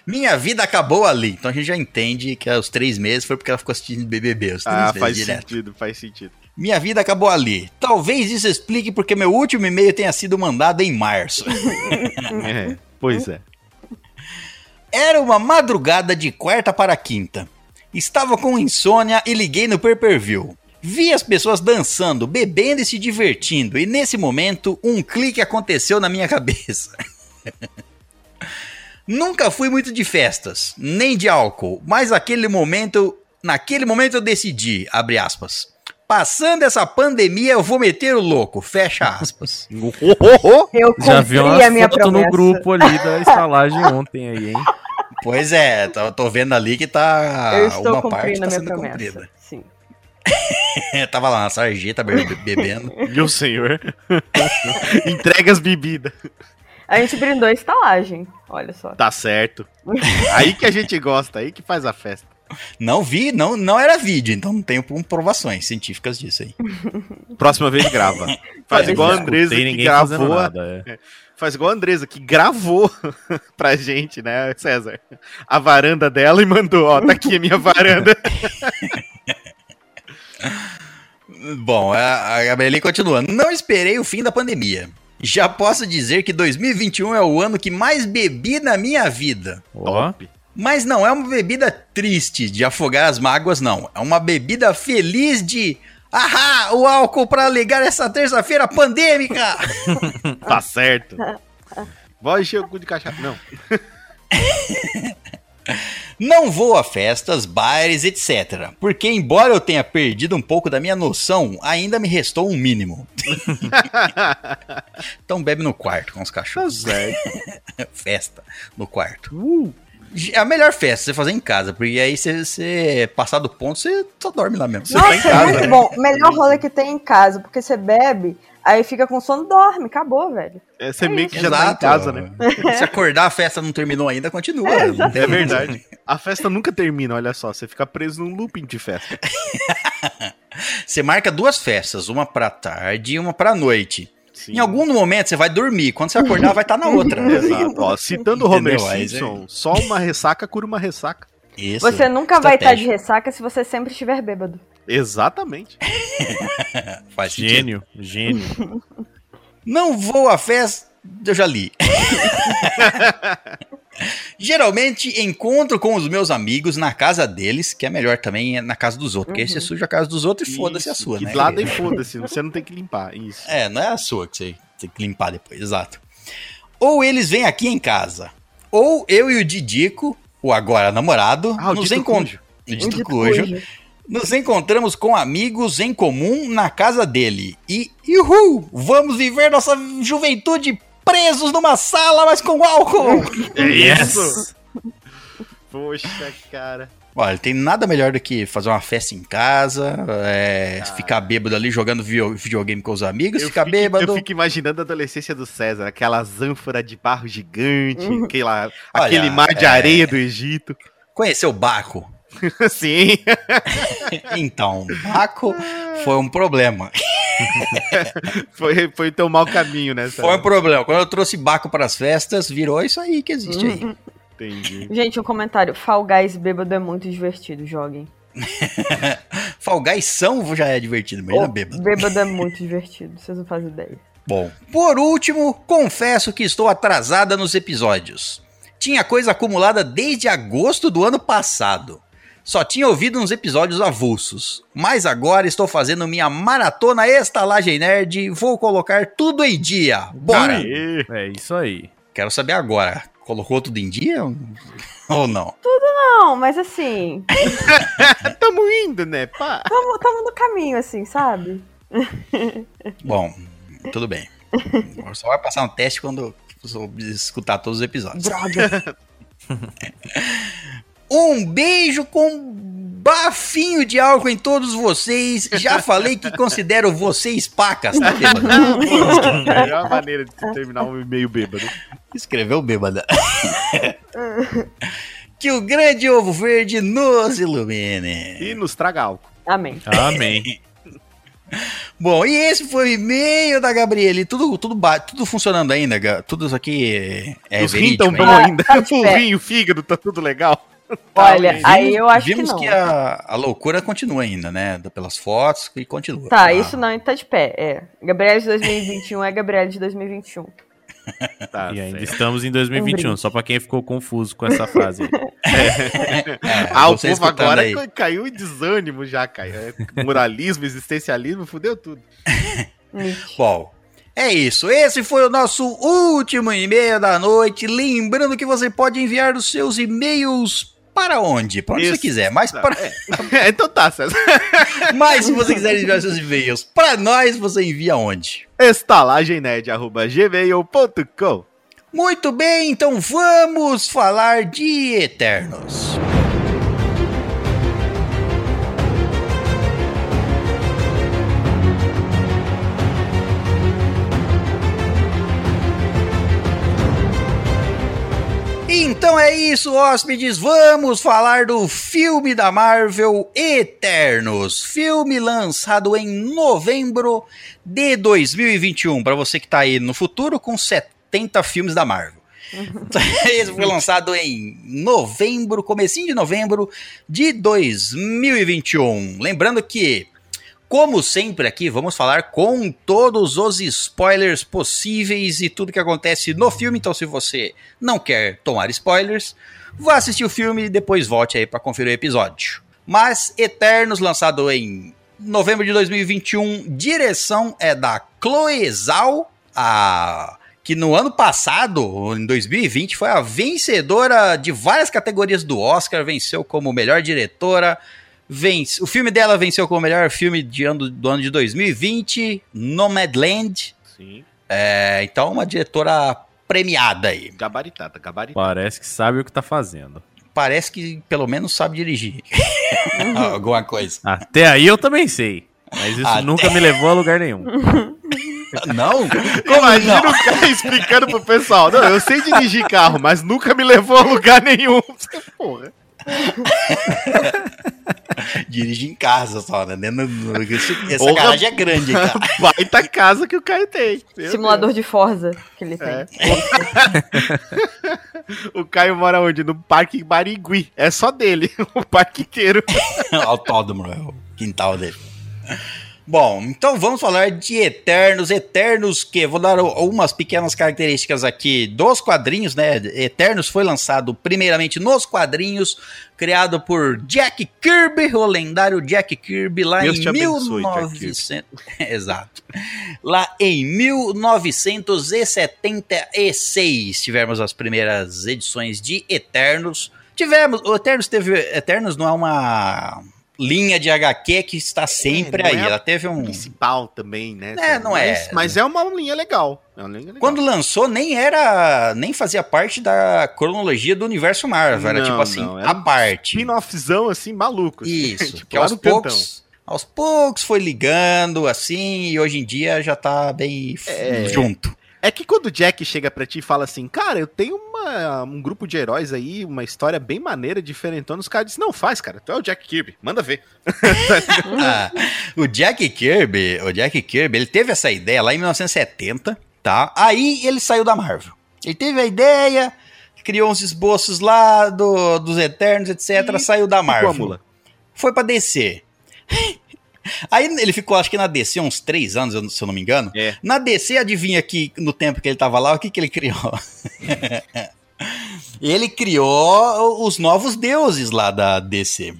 Minha vida acabou ali. Então a gente já entende que os três meses foi porque ela ficou assistindo BBB. Os três Ah, meses faz direto. sentido, faz sentido. Minha vida acabou ali. Talvez isso explique porque meu último e-mail tenha sido mandado em março. É, pois é. Era uma madrugada de quarta para quinta. Estava com insônia e liguei no pay-per-view. Vi as pessoas dançando, bebendo e se divertindo, e nesse momento um clique aconteceu na minha cabeça. Nunca fui muito de festas, nem de álcool, mas aquele momento, naquele momento eu decidi, abre aspas. Passando essa pandemia eu vou meter o louco, fecha aspas. Eu Já vi uma a minha foto promessa. no grupo ali da estalagem ontem aí, hein? Pois é, tô, tô vendo ali que tá Eu estou uma parte tá sendo promessa. cumprida. Sim. Tava lá na sarjeta be- bebendo. Meu senhor. Entrega as bebidas. A gente brindou a estalagem. Olha só. Tá certo. Aí que a gente gosta, aí que faz a festa. Não vi, não, não era vídeo, então não tenho comprovações científicas disso aí. Próxima vez grava. Faz É, igual a Andresa Tem que gravou. nada. é. Faz igual a Andresa que gravou pra gente, né, César? A varanda dela e mandou, ó, tá aqui a minha varanda. Bom, a, a Gabrieli continua. Não esperei o fim da pandemia. Já posso dizer que 2021 é o ano que mais bebi na minha vida. Ó, Mas não é uma bebida triste de afogar as mágoas, não. É uma bebida feliz de. Ahá! O álcool para ligar essa terça-feira pandêmica! Tá certo. Vai encher o cu de cachaça. Não. Não vou a festas, bares, etc. Porque, embora eu tenha perdido um pouco da minha noção, ainda me restou um mínimo. então bebe no quarto com os cachorros. Festa no quarto. É a melhor festa você fazer em casa, porque aí você, você passar do ponto, você só dorme lá mesmo. Nossa, tá em é casa, muito né? bom. O melhor rolê que tem em casa, porque você bebe, aí fica com sono, dorme, acabou, velho. É, você meio que já tá em casa, né? Se acordar, a festa não terminou ainda, continua. Não tem- É verdade. A festa nunca termina, olha só. Você fica preso num looping de festa. Você marca duas festas, uma pra tarde e uma pra noite. Sim. Em algum momento você vai dormir, quando você acordar vai estar na outra. Exato. Ó, citando o Homer Simpson, só uma ressaca cura uma ressaca. Isso, Você nunca vai estar de estratégia. ressaca se você sempre estiver bêbado. Exatamente. Faz sentido. Gênio, gênio. Não vou à festa. Eu já li. Geralmente encontro com os meus amigos na casa deles, que é melhor também na casa dos outros, porque aí você suja a casa dos outros e foda-se a sua, que né? Lado e foda-se, você não tem que limpar. Isso. É, não é a sua que você tem que limpar depois, exato. Ou eles vêm aqui em casa, ou eu e o Didico, o agora namorado, Ah, nos encontramos. O Dito dito Cujo. cujo. Nos encontramos com amigos em comum na casa dele. E, uhul, vamos viver nossa juventude presos numa sala, mas com álcool. É Yes. isso. Poxa, cara. Olha, tem nada melhor do que fazer uma festa em casa, é, ficar bêbado ali jogando video- videogame com os amigos, ficar fico, bêbado. eu fico imaginando a adolescência do César, aquelas ânforas de barro gigante, aquela, Olha, aquele mar de é- areia do Egito. Conhecer o Baco. Sim. Então, Baco foi um problema. Foi, foi teu mau caminho, né, César? Foi um problema. Quando eu trouxe Baco para as festas, virou isso aí que existe aí. Entendi. Gente, um comentário. Fall Guys bêbado é muito divertido, joguem. Fall Guys são já é divertido, mas Oh, bêbado. bêbado é muito divertido, vocês não fazem ideia. Bom, por último, confesso que estou atrasada nos episódios. Tinha coisa acumulada desde agosto do ano passado. Só tinha ouvido uns episódios avulsos. Mas agora estou fazendo minha maratona estalagem nerd. Vou colocar tudo em dia. Bora! Aê. É isso aí. Quero saber agora. Colocou tudo em dia ou não? Não, mas assim, Tamo indo, né, pá? tamo, tamo no caminho, assim, sabe? Bom, tudo bem. Só vai passar um teste quando eu escutar todos os episódios. Droga. Um beijo com bafinho de álcool em todos vocês. Já falei que considero vocês pacas, tá bêbado? Melhor maneira de terminar um e-mail bêbado. Escreveu bêbada. que o grande ovo verde nos ilumine. E nos traga álcool. Amém. Amém. Bom, e esse foi o e-mail da Gabriele. Tudo, tudo, tudo funcionando ainda, tudo isso aqui é Os rins verídico tão bom ainda? Tá o rim, o fígado, tá tudo legal. Olha, Vimos- aí eu acho Vimos que que, não. a, a loucura continua ainda, né? Pelas fotos e continua. Tá, Ah, isso não tá de pé. É. Gabriela de 2021 é Gabriela de 2021. Tá E ainda certo. estamos em 2021, brinde. só pra quem ficou confuso com essa frase aí. é, Ah, o povo agora aí. ca- caiu em desânimo já, caiu. É, Moralismo, existencialismo, fudeu tudo. Bom, é isso. Esse foi o nosso último e-mail da noite. Lembrando que você pode enviar os seus e-mails para onde? Para onde você Isso. quiser. Mas, para... É, então tá, César. mas se você quiser enviar seus e-mails para nós, você envia onde? estalagemnerd.gmail.com Muito bem, então vamos falar de Eternos. Então é isso, hóspedes. Vamos falar do filme da Marvel Eternos. Filme lançado em novembro de 2021. Para você que tá aí no futuro com 70 filmes da Marvel. Esse foi lançado em novembro, comecinho de novembro de 2021. Lembrando que Como sempre aqui, vamos falar com todos os spoilers possíveis e tudo que acontece no filme. Então, se você não quer tomar spoilers, vá assistir o filme e depois volte aí para conferir o episódio. Mas Eternos, lançado em novembro de 2021, direção é da Chloe Zhao, a que no ano passado, em 2020, foi a vencedora de várias categorias do Oscar, venceu como melhor diretora, vence, o filme dela venceu como melhor filme de ano, do ano de 2020, Nomadland. Sim. É, então, uma diretora premiada aí. Gabaritada, gabaritada. Parece que sabe o que tá fazendo. Parece que pelo menos sabe dirigir. Alguma coisa. Até aí eu também sei. Mas isso Até- nunca me levou a lugar nenhum. Não? Imagina o cara explicando pro pessoal. Não, eu sei dirigir carro, mas nunca me levou a lugar nenhum. Porra. Dirige em casa só, né? Essa Porra. garagem é grande, cara. Baita casa que o Caio tem. Meu Simulador de Forza que ele tem. É. O Caio mora onde? No Parque Barigui. É só dele, o parque inteiro. Autódromo, é o quintal dele. Bom, então vamos falar de Eternos. Eternos, que vou dar algumas pequenas características aqui dos quadrinhos, né? Eternos foi lançado primeiramente nos quadrinhos, criado por Jack Kirby, o lendário Jack Kirby, lá Deus em te abençoe, Jack 1900. Exato. Lá em 1976 tivemos as primeiras edições de Eternos. Tivemos, o Eternos teve, Eternos não é uma linha de HQ que está sempre não aí. é Ela teve um Principal também, né? É, não é. Mas, mas é uma linha legal. É uma linha legal. Quando lançou, nem era. nem fazia parte da cronologia do universo Marvel. Era Não, tipo assim, não, a um parte. Spin-offzão, assim, maluco. assim. Isso, tipo, que aos cantão. poucos. Aos poucos foi ligando, assim, e hoje em dia já tá bem É. junto. É que quando o Jack chega pra ti e fala assim, cara, eu tenho uma, um grupo de heróis aí, uma história bem maneira, diferentona, os caras dizem, não, faz, cara, tu é o Jack Kirby, manda ver. Ah, o Jack Kirby, o Jack Kirby, ele teve essa ideia lá em 1970, tá? Aí ele saiu da Marvel. Ele teve a ideia, criou uns esboços lá do, dos Eternos, etc, E saiu da Marvel. mula. Foi pra DC. Aí ele ficou, acho que na DC uns três anos, se eu não me engano. É. Na DC, adivinha aqui, no tempo que ele tava lá, o que, que ele criou? ele criou os novos deuses lá da DC.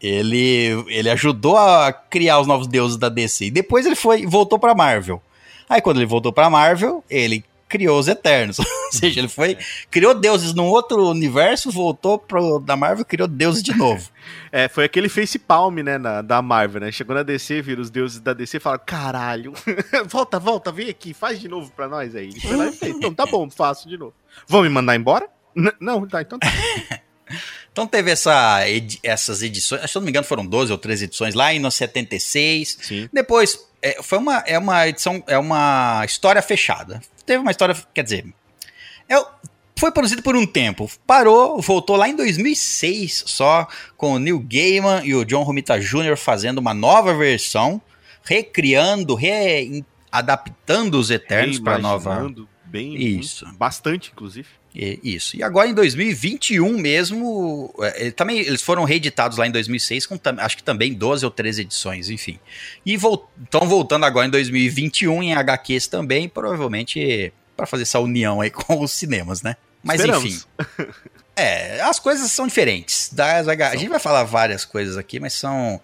Ele, ele ajudou a criar os novos deuses da DC. E depois ele foi voltou pra Marvel. Aí quando ele voltou pra Marvel, ele criou os Eternos. Ou seja, ele foi criou deuses num outro universo, voltou pro da Marvel, criou deuses de novo. É, foi aquele face palm, né, na- da Marvel, né? Chegou na DC, viram os deuses da DC e falaram, caralho, volta, volta, vem aqui, faz de novo pra nós aí. Ele foi lá e então tá bom, faço de novo. Vão me mandar embora? N- não, tá, então tá. Então teve essa edi- essas edições, se eu não me engano foram 12 ou 13 edições lá em 76. Sim. Depois é, foi uma é uma edição é uma história fechada. Teve uma história, quer dizer, é, foi produzido por um tempo, parou, voltou lá em 2006 só com o Neil Gaiman e o John Romita Jr. fazendo uma nova versão, recriando, re adaptando os Eternos para nova Bem, Isso. muito, bastante, inclusive. e- Isso. E agora em 2021 mesmo, é, ele também eles foram reeditados lá em 2006 com acho que também 12 ou 13 edições, enfim. E estão voltando agora em 2021 em HQs também, provavelmente para fazer essa união aí com os cinemas, né? Mas Esperamos. enfim. É, as coisas são diferentes. Das H... A gente vai falar várias coisas aqui, mas são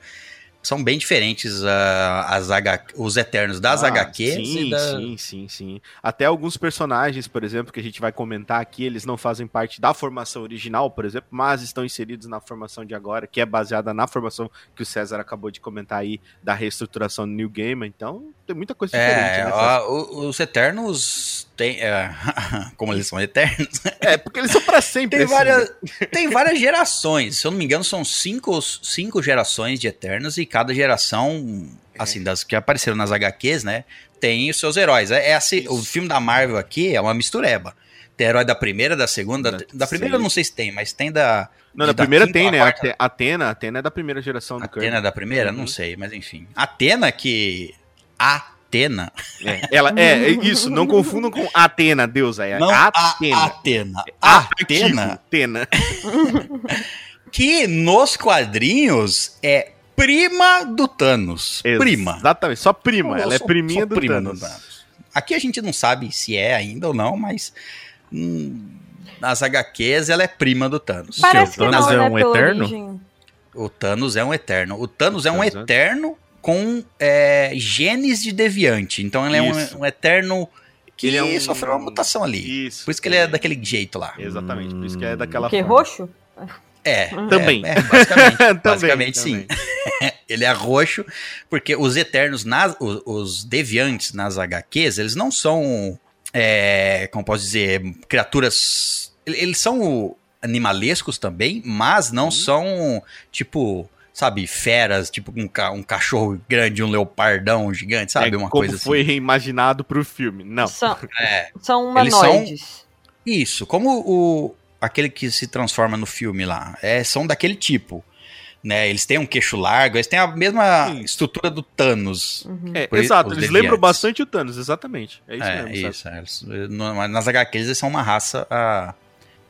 são bem diferentes ah, as H... os Eternos das Ah, HQs Sim, da... sim, sim, sim. Até alguns personagens, por exemplo, que a gente vai comentar aqui, eles não fazem parte da formação original, por exemplo, mas estão inseridos na formação de agora, que é baseada na formação que o César acabou de comentar aí, da reestruturação do New Game. Então, tem muita coisa diferente, É, ó, o- os Eternos tem, é, como eles são eternos, É, porque eles são pra sempre. tem assim, várias, né? tem várias gerações. Se eu não me engano, são cinco, cinco gerações de Eternos e cada geração, assim, das que apareceram nas HQs, né, tem os seus heróis. É, é assim, o filme da Marvel aqui é uma mistureba. Tem herói da primeira, da segunda, da, Da- primeira eu não sei se tem, mas tem da Não, de- na primeira tem, né? quarta. Ate- Atena, Atena é da primeira geração do Atena Kirby. da primeira, Uhum. não sei, mas enfim. Atena que Atena, É, ela, é, é isso, não confundam com Atena, deusa. É não a Atena. Atena. Artigo, Atena Atena. que nos quadrinhos é prima do Thanos. Prima. Exatamente, só prima. Ela é priminha do prima Thanos. Aqui a gente não sabe se é ainda ou não, mas hum, nas HQs ela é prima do Thanos. Parece que Thanos não, é né, um eterno? origem. O Thanos é um eterno. O Thanos é um Thanos é- eterno com é, genes de deviante. Então ele é Isso. um, um eterno que Ele é um- sofreu uma mutação ali. Isso. Por isso que ele é daquele jeito lá. Exatamente, por isso que é daquela Que forma. roxo? É. Também. É, é, basicamente, Também, basicamente sim. também. Ele é roxo, porque os Eternos, nas, os, os Deviantes nas HQs, eles não são, é, como posso dizer, criaturas... ele- Eles são animalescos também, mas não são, tipo, sabe, feras, tipo um, ca- um cachorro grande, um leopardão gigante, sabe? é uma como coisa foi assim. reimaginado pro filme. Não. São, É, são Eles são- humanoides. isso, como o aquele que se transforma no filme lá, é, são daquele tipo. Né, eles têm um queixo largo, eles têm a mesma Isso. estrutura do Thanos. Uhum. É, exato, eles lembram deviantes. bastante o Thanos, exatamente. É isso é, mesmo. isso. é, nas HQs eles são uma raça ah,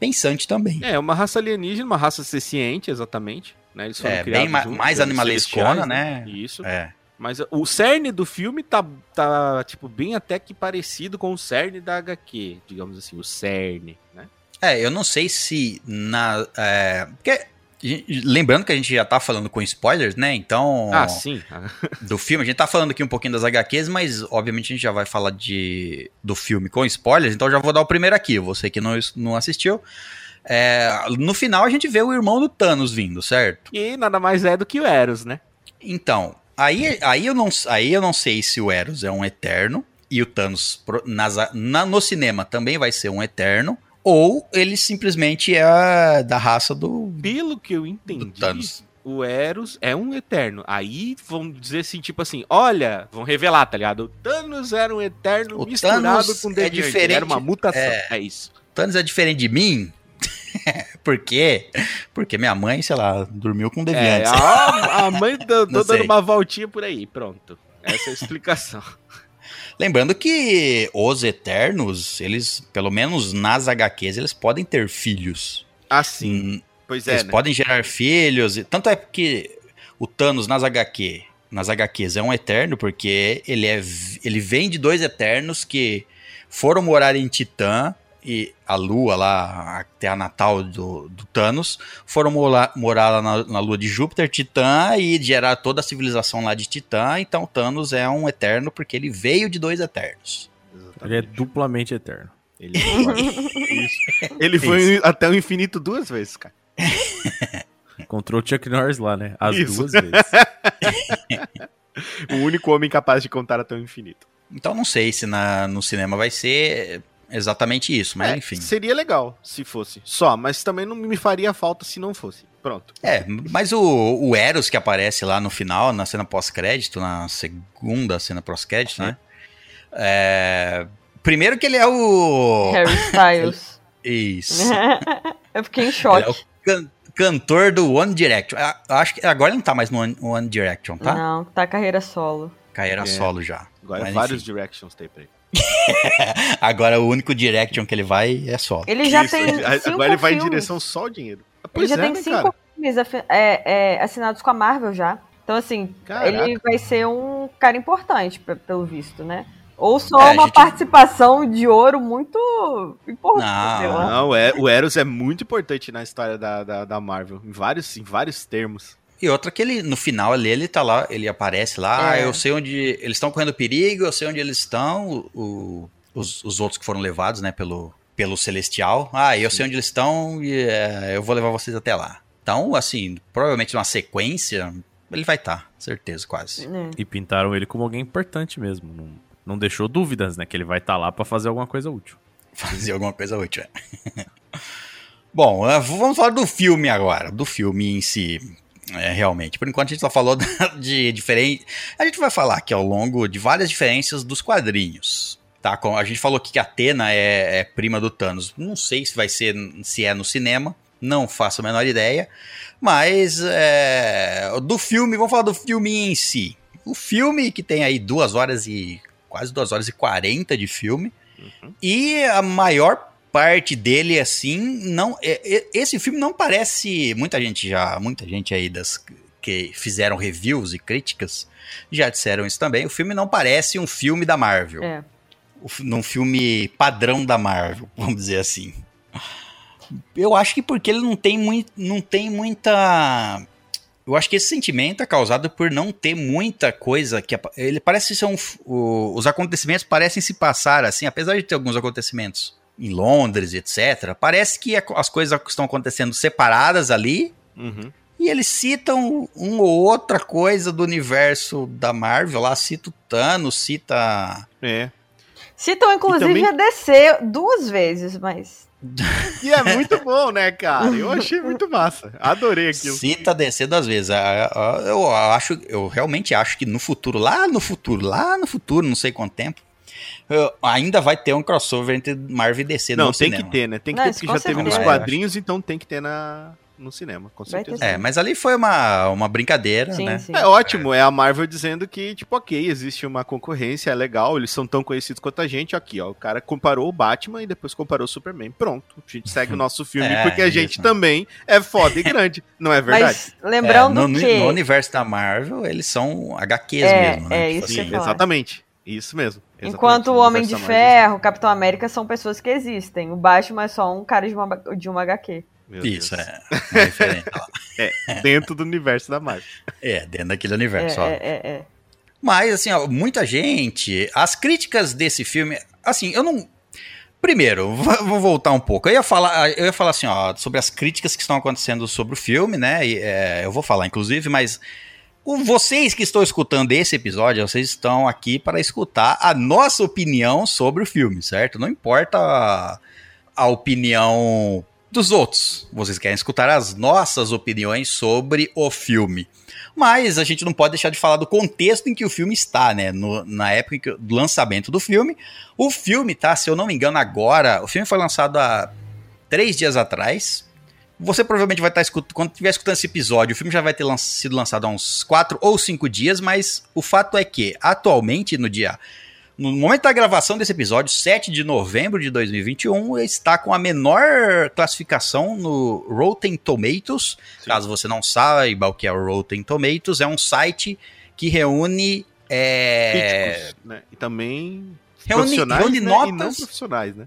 pensante também. É, uma raça alienígena, uma raça senciente, exatamente. Né? Eles foram É, bem ma- juntos, mais animalescona, celestiais, né? Isso. É. Mas o cerne do filme tá, tá, tipo, bem até que parecido com o cerne da HQ, digamos assim, o cerne, né? É, eu não sei se na. é, porque, lembrando que a gente já tá falando com spoilers, né? Então. Ah, sim. do filme. A gente tá falando aqui um pouquinho das HQs, mas obviamente a gente já vai falar de, do filme com spoilers, então eu já vou dar o primeiro aqui. Você que não, não assistiu. É, no final a gente vê o irmão do Thanos vindo, certo? E nada mais é do que o Eros, né? Então, aí, aí, eu não, aí eu não sei se o Eros é um eterno e o Thanos nas, na- no cinema também vai ser um eterno, ou ele simplesmente é da raça do. Pelo que eu entendi, Thanos. o Eros é um eterno. Aí vão dizer assim, tipo assim, olha, vão revelar, tá ligado? O Thanos era um eterno O misturado Thanos com é Deviante. diferente, Era uma mutação, é. é, isso. Thanos é diferente de mim? Por quê? Porque minha mãe, sei lá, dormiu com É, deviantes. a, a mãe do, tô dando uma voltinha por aí, pronto. Essa é a explicação. Lembrando que os Eternos, eles, pelo menos nas HQs, eles podem ter filhos. Assim, Hum, pois é, eles né? podem gerar filhos. Tanto é que o Thanos nas HQ, nas HQs é um Eterno, porque ele, é, ele vem de dois Eternos que foram morar em Titã. E a lua lá, a terra natal do, do Thanos, foram morar, morar lá na, na lua de Júpiter, Titã, e gerar toda a civilização lá de Titã. Então Thanos é um Eterno porque ele veio de dois Eternos. Ele é duplamente eterno. Ele, Isso. Ele foi até o infinito duas vezes, cara. Encontrou o Chuck Norris lá, né? As Isso. duas vezes. O único homem capaz de contar até o infinito. Então não sei se na, no cinema vai ser exatamente isso, mas É, enfim. Seria legal se fosse. Só, mas também não me faria falta se não fosse. Pronto. É, mas o, o Eros que aparece lá no final, na cena pós-crédito, na segunda cena pós-crédito, né? É, primeiro que ele é o. Harry Styles. Isso. Eu fiquei em Ele choque. é o can- cantor do One Direction. Acho que agora ele não tá mais no One, One Direction, tá? Não, tá carreira solo. Carreira É. solo já. Agora Mas, vários enfim. directions tem pra ele. Agora o único Direction que ele vai é solo. Ele já Isso, tem ele- cinco agora ele vai em filmes. direção só ao dinheiro. Ele Pois já é, tem né, cinco cara? filmes é, é, assinados com a Marvel já. Então, assim, Caraca. ele vai ser um cara importante, pe- pelo visto, né? Ou só É, uma gente- participação de ouro muito importante. Não, sei lá. Não, é, o Eros é muito importante na história da, da, da Marvel. Em vários, em vários termos. E outra que ele, no final ali, ele tá lá, ele aparece lá, ah, É. eu sei onde eles estão correndo perigo, eu sei onde eles estão, o- os, os outros que foram levados, né, pelo, pelo Celestial. Ah, eu sei onde eles estão e é, eu vou levar vocês até lá. Então, assim, provavelmente numa sequência, ele vai estar, certeza, quase. É. E pintaram ele como alguém importante mesmo. Não, não deixou dúvidas, né? Que ele vai estar lá pra fazer alguma coisa útil. Fazer alguma coisa útil. é. Bom, eh, vamos falar do filme agora, do filme em si. É, realmente. Por enquanto a gente só falou de diferente. A gente vai falar aqui ao longo de várias diferenças dos quadrinhos. Tá? A gente falou aqui que a Atena é, é prima do Thanos. Não sei se vai ser se é no cinema. Não faço a menor ideia. Mas é, do filme, vamos falar do filme em si. O filme que tem aí duas horas e. quase duas horas e quarenta de filme. E a maior parte dele, assim, não. é- é- esse filme não parece. Muita gente já. Muita gente aí das que fizeram reviews e críticas já disseram isso também. O filme não parece um filme da Marvel. É. Num filme padrão da Marvel, vamos dizer assim. Eu acho que porque ele não tem, mui- não tem muita. Eu acho que esse sentimento é causado por não ter muita coisa que. Ele parece ser um. o- os acontecimentos parecem se passar assim, apesar de ter alguns acontecimentos em Londres, etc. Parece que as coisas estão acontecendo separadas ali. Uhum. E eles citam uma ou outra coisa do universo da Marvel lá, cita o Thanos, cita. É. Citam, inclusive, também- a DC duas vezes, mas. E é muito bom, né, cara? Eu achei muito massa. Adorei aquilo. Cita a DC duas vezes. Ah, ah, Eu acho, eu realmente acho que no futuro, lá no futuro, lá no futuro, não sei quanto tempo, ainda vai ter um crossover entre Marvel e DC Não, no tem cinema. que ter, né? Tem que Não, ter, isso porque já teve nos certeza. quadrinhos, então tem que ter na, no cinema, com certeza. É, mas ali foi uma, uma brincadeira, Sim, né? sim. É ótimo, é a Marvel dizendo que, tipo, ok, existe uma concorrência, é legal, eles são tão conhecidos quanto a gente. Aqui, ó, o cara comparou o Batman e depois comparou o Superman. Pronto, a gente segue o nosso filme, É, porque a isso. gente também é foda e grande, não é verdade? Mas lembrando É, no, que. no universo da Marvel, eles são HQs É, mesmo, né? é Tipo isso eu assim. Exatamente, isso mesmo. Exatamente, Enquanto o Homem de. Ferro, o Capitão América são pessoas que existem. O Batman é só um cara de uma, de uma HQ. Meu Isso, Deus. é. referência lá. Dentro do universo da Marvel. É, dentro daquele É, universo. ó. é, é, é. Mas, assim, ó, muita gente. As críticas desse filme. Assim, eu não. Primeiro, vou voltar um pouco. Eu ia falar, eu ia falar assim, ó, sobre as críticas que estão acontecendo sobre o filme, né? E, é, eu vou falar, inclusive, mas. Vocês que estão escutando esse episódio, vocês estão aqui para escutar a nossa opinião sobre o filme, certo? Não importa a, a opinião dos outros. Vocês querem escutar as nossas opiniões sobre o filme. Mas a gente não pode deixar de falar do contexto em que o filme está, né? No- na época do lançamento do filme. O filme, tá? Se eu não me engano, agora. O filme foi lançado há três dias atrás. Você provavelmente vai estar escutando. Quando estiver escutando esse episódio, o filme já vai ter lan- sido lançado há uns quatro ou cinco dias, mas o fato é que, atualmente, no dia. No momento da gravação desse episódio, 7 de novembro de 2021, está com a menor classificação no Rotten Tomatoes. Sim. Caso você não saiba o que é o Rotten Tomatoes, é um site que reúne. é, Críticos, né? E também Reúne- reúne né? e não notas. profissionais, né?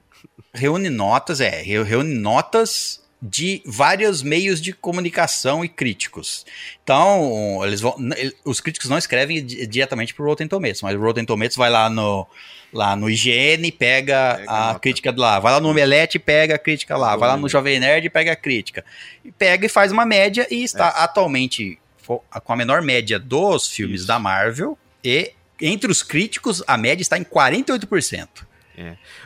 reúne notas, é, re- reúne notas de vários meios de comunicação e críticos. Então, eles vão, os críticos não escrevem di- diretamente pro Rotten Tomatoes, mas o Rotten Tomatoes vai lá no lá no IGN, pega, Pega a nota. crítica de lá, vai lá no Omelete, pega a crítica lá, vai lá no. Jovem Nerd e pega a crítica. E pega e faz uma média e está atualmente fo- com a menor média dos filmes Isso. da Marvel e entre os críticos a média está em 48%.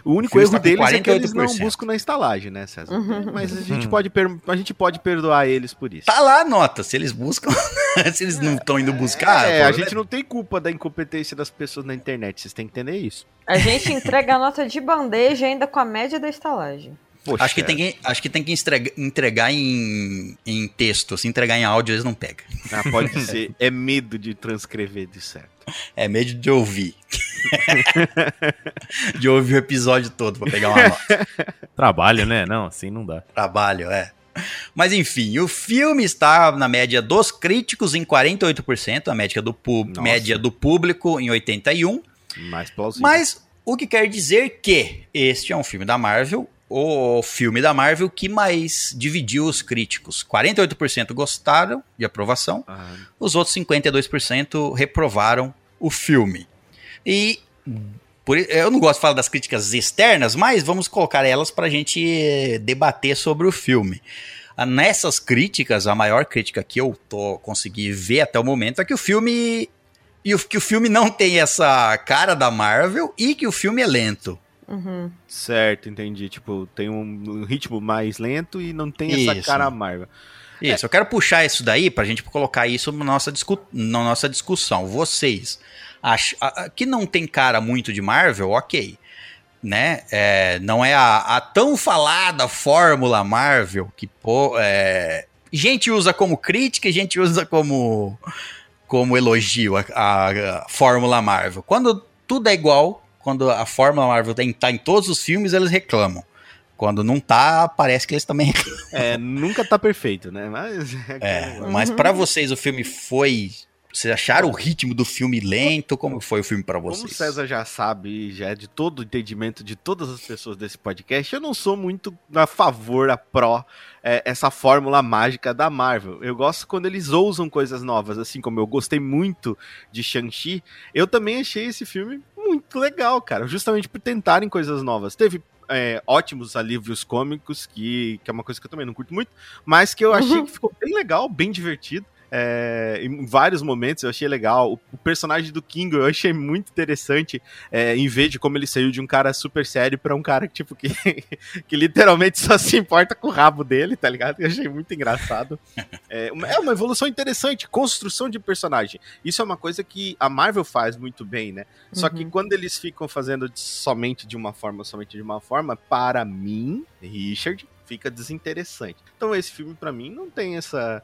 O único erro deles é que eles não 48%. buscam na estalagem, né, César? Uhum. Mas a gente, pode per- a gente pode perdoar eles por isso. Tá lá a nota, se eles buscam, se eles não estão indo buscar. é, a pô, gente não tem culpa da incompetência das pessoas na internet, vocês têm que entender isso. A gente entrega a nota de bandeja ainda com a média da estalagem. Poxa, Acho que tem que, acho que, tem que entregar, entregar em, em texto, se entregar em áudio eles não pegam. Ah, pode ser. É medo de transcrever de certo. É medo de ouvir. de ouvir o episódio todo pra pegar uma nota. Trabalho, né? Não, assim não dá. Trabalho, é. Mas enfim, o filme está na média dos críticos em 48%, a média do, Nossa. média do público em 81%. Mais plausível. Mas o que quer dizer que este é um filme da Marvel, o filme da Marvel que mais dividiu os críticos. 48% gostaram de aprovação, Ah, os outros 52% reprovaram o filme. E por, eu não gosto de falar das críticas externas, mas vamos colocar elas para a gente debater sobre o filme. Ah, Nessas críticas, a maior crítica que eu tô consegui ver até o momento é que o filme e o, que o filme não tem essa cara da Marvel e que o filme é lento. Uhum. certo, entendi. Tipo, tem um, um ritmo mais lento e não tem essa Isso. cara Marvel. Isso, eu quero puxar isso daí pra gente colocar isso na nossa, discu na nossa discussão. Vocês ach que não tem cara muito de Marvel, ok. Né? É, não é a, a tão falada fórmula Marvel que pô, é, gente usa como crítica e gente usa como, como elogio a, a- a fórmula Marvel. Quando tudo é igual, quando a fórmula Marvel tem, tá em todos os filmes, eles reclamam. Quando não tá, parece que eles também. É, nunca tá perfeito, né? Mas. É, mas pra vocês o filme foi. Vocês acharam o ritmo do filme lento? Como foi o filme pra Como o vocês? César já sabe, já é de todo o entendimento de todas as pessoas desse podcast, eu não sou muito a favor, a pró, é, essa fórmula mágica da Marvel. Eu gosto quando eles ousam coisas novas, assim como eu gostei muito de Shang-Chi, eu também achei esse filme muito legal, cara, justamente por tentarem coisas novas. Teve é, ótimos alívios cômicos, que, que é uma coisa que eu também não curto muito, mas que eu achei que ficou bem legal, bem divertido. É, em vários momentos eu achei legal. O, personagem do King eu achei muito interessante, é, em vez de como ele saiu de um cara super sério pra um cara tipo, que, que literalmente só se importa com o rabo dele, tá ligado? Eu achei muito engraçado. É uma, é uma evolução interessante, construção de personagem. Isso é uma coisa que a Marvel faz muito bem, né? Só que Uhum. quando eles ficam fazendo de- somente de uma forma, somente de uma forma, para mim, Richard, fica desinteressante. Então esse filme, pra mim, não tem essa.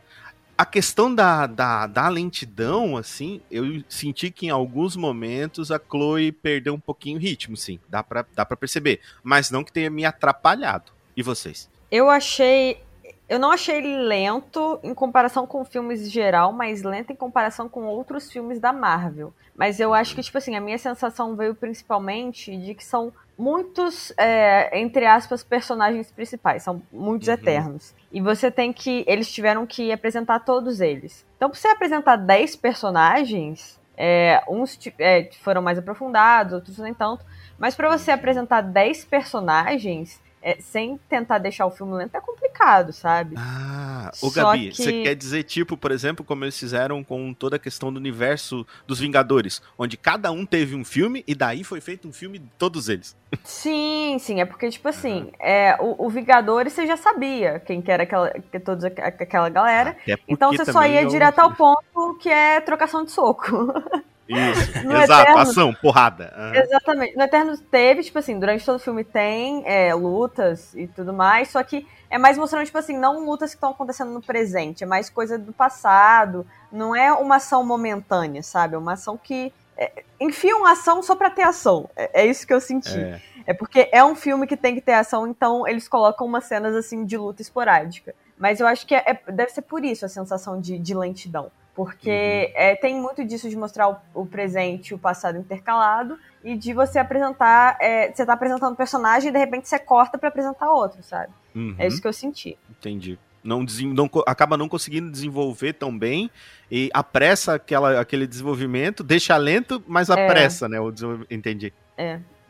A questão da, da, da lentidão, assim, eu senti que em alguns momentos a Chloe perdeu um pouquinho o ritmo, sim. Dá pra, dá pra perceber. Mas não que tenha me atrapalhado. E vocês? Eu achei. Eu não achei ele lento em comparação com filmes em geral, mas lento em comparação com outros filmes da Marvel. Mas eu acho que, tipo assim, a minha sensação veio principalmente de que são muitos, é, entre aspas, personagens principais. São muitos Uhum. eternos. E você tem que. Eles tiveram que apresentar todos eles. Então, pra você apresentar 10 personagens, é, uns é, foram mais aprofundados, outros nem tanto. Mas pra você apresentar 10 personagens é, sem tentar deixar o filme lento é complicado, sabe? Ah, ô Só Gabi, que- você quer dizer, tipo, por exemplo, como eles fizeram com toda a questão do universo dos Vingadores, onde cada um teve um filme e daí foi feito um filme de todos eles. Sim, sim, é porque, tipo assim, é, o, o Vingadores você já sabia quem que era aquela, que aqu- aquela galera. Então você só ia é direto ao ponto que é trocação de soco. Isso, No exato, Eterno- ação, porrada. Aham. Exatamente. No Eternos teve, tipo assim, durante todo o filme tem é, lutas e tudo mais, só que é mais mostrando, tipo assim, não lutas que estão acontecendo no presente, é mais coisa do passado, não é uma ação momentânea, sabe? É uma ação que. É, enfiam ação só pra ter ação. É, é isso que eu senti. É. É porque é um filme que tem que ter ação, então eles colocam umas cenas assim de luta esporádica. Mas eu acho que é- é- deve ser por isso a sensação de, de lentidão. Porque é, tem muito disso de mostrar o, o presente e o passado intercalado, e de você apresentar. é, você tá apresentando um personagem e de repente você corta pra apresentar outro, sabe? Uhum, É isso que eu senti. Entendi. Não, não acaba não conseguindo desenvolver tão bem e apressa aquela, aquele desenvolvimento, deixa lento, mas apressa, né? O. Entendi.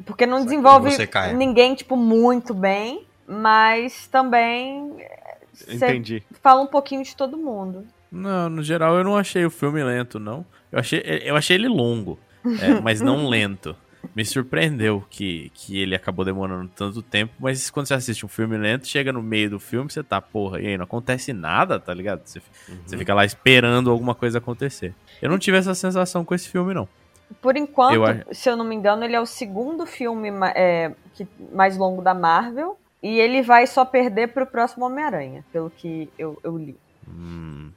Porque não Só desenvolve ninguém, tipo, muito bem, mas também. é, Entendi. fala um pouquinho de todo mundo. Não, no geral eu não achei o filme lento, não. Eu achei, eu achei ele longo, é, mas não lento. Me surpreendeu que, que ele acabou demorando tanto tempo, mas quando você assiste um filme lento, chega no meio do filme, você tá, porra, e aí não acontece nada, tá ligado? Você, você fica lá esperando alguma coisa acontecer. Eu não tive essa sensação com esse filme, não. Por enquanto, Eu se eu não me engano, ele é o segundo filme é, que- mais longo da Marvel. E ele vai só perder pro próximo Homem-Aranha, pelo que eu, eu li. Hum,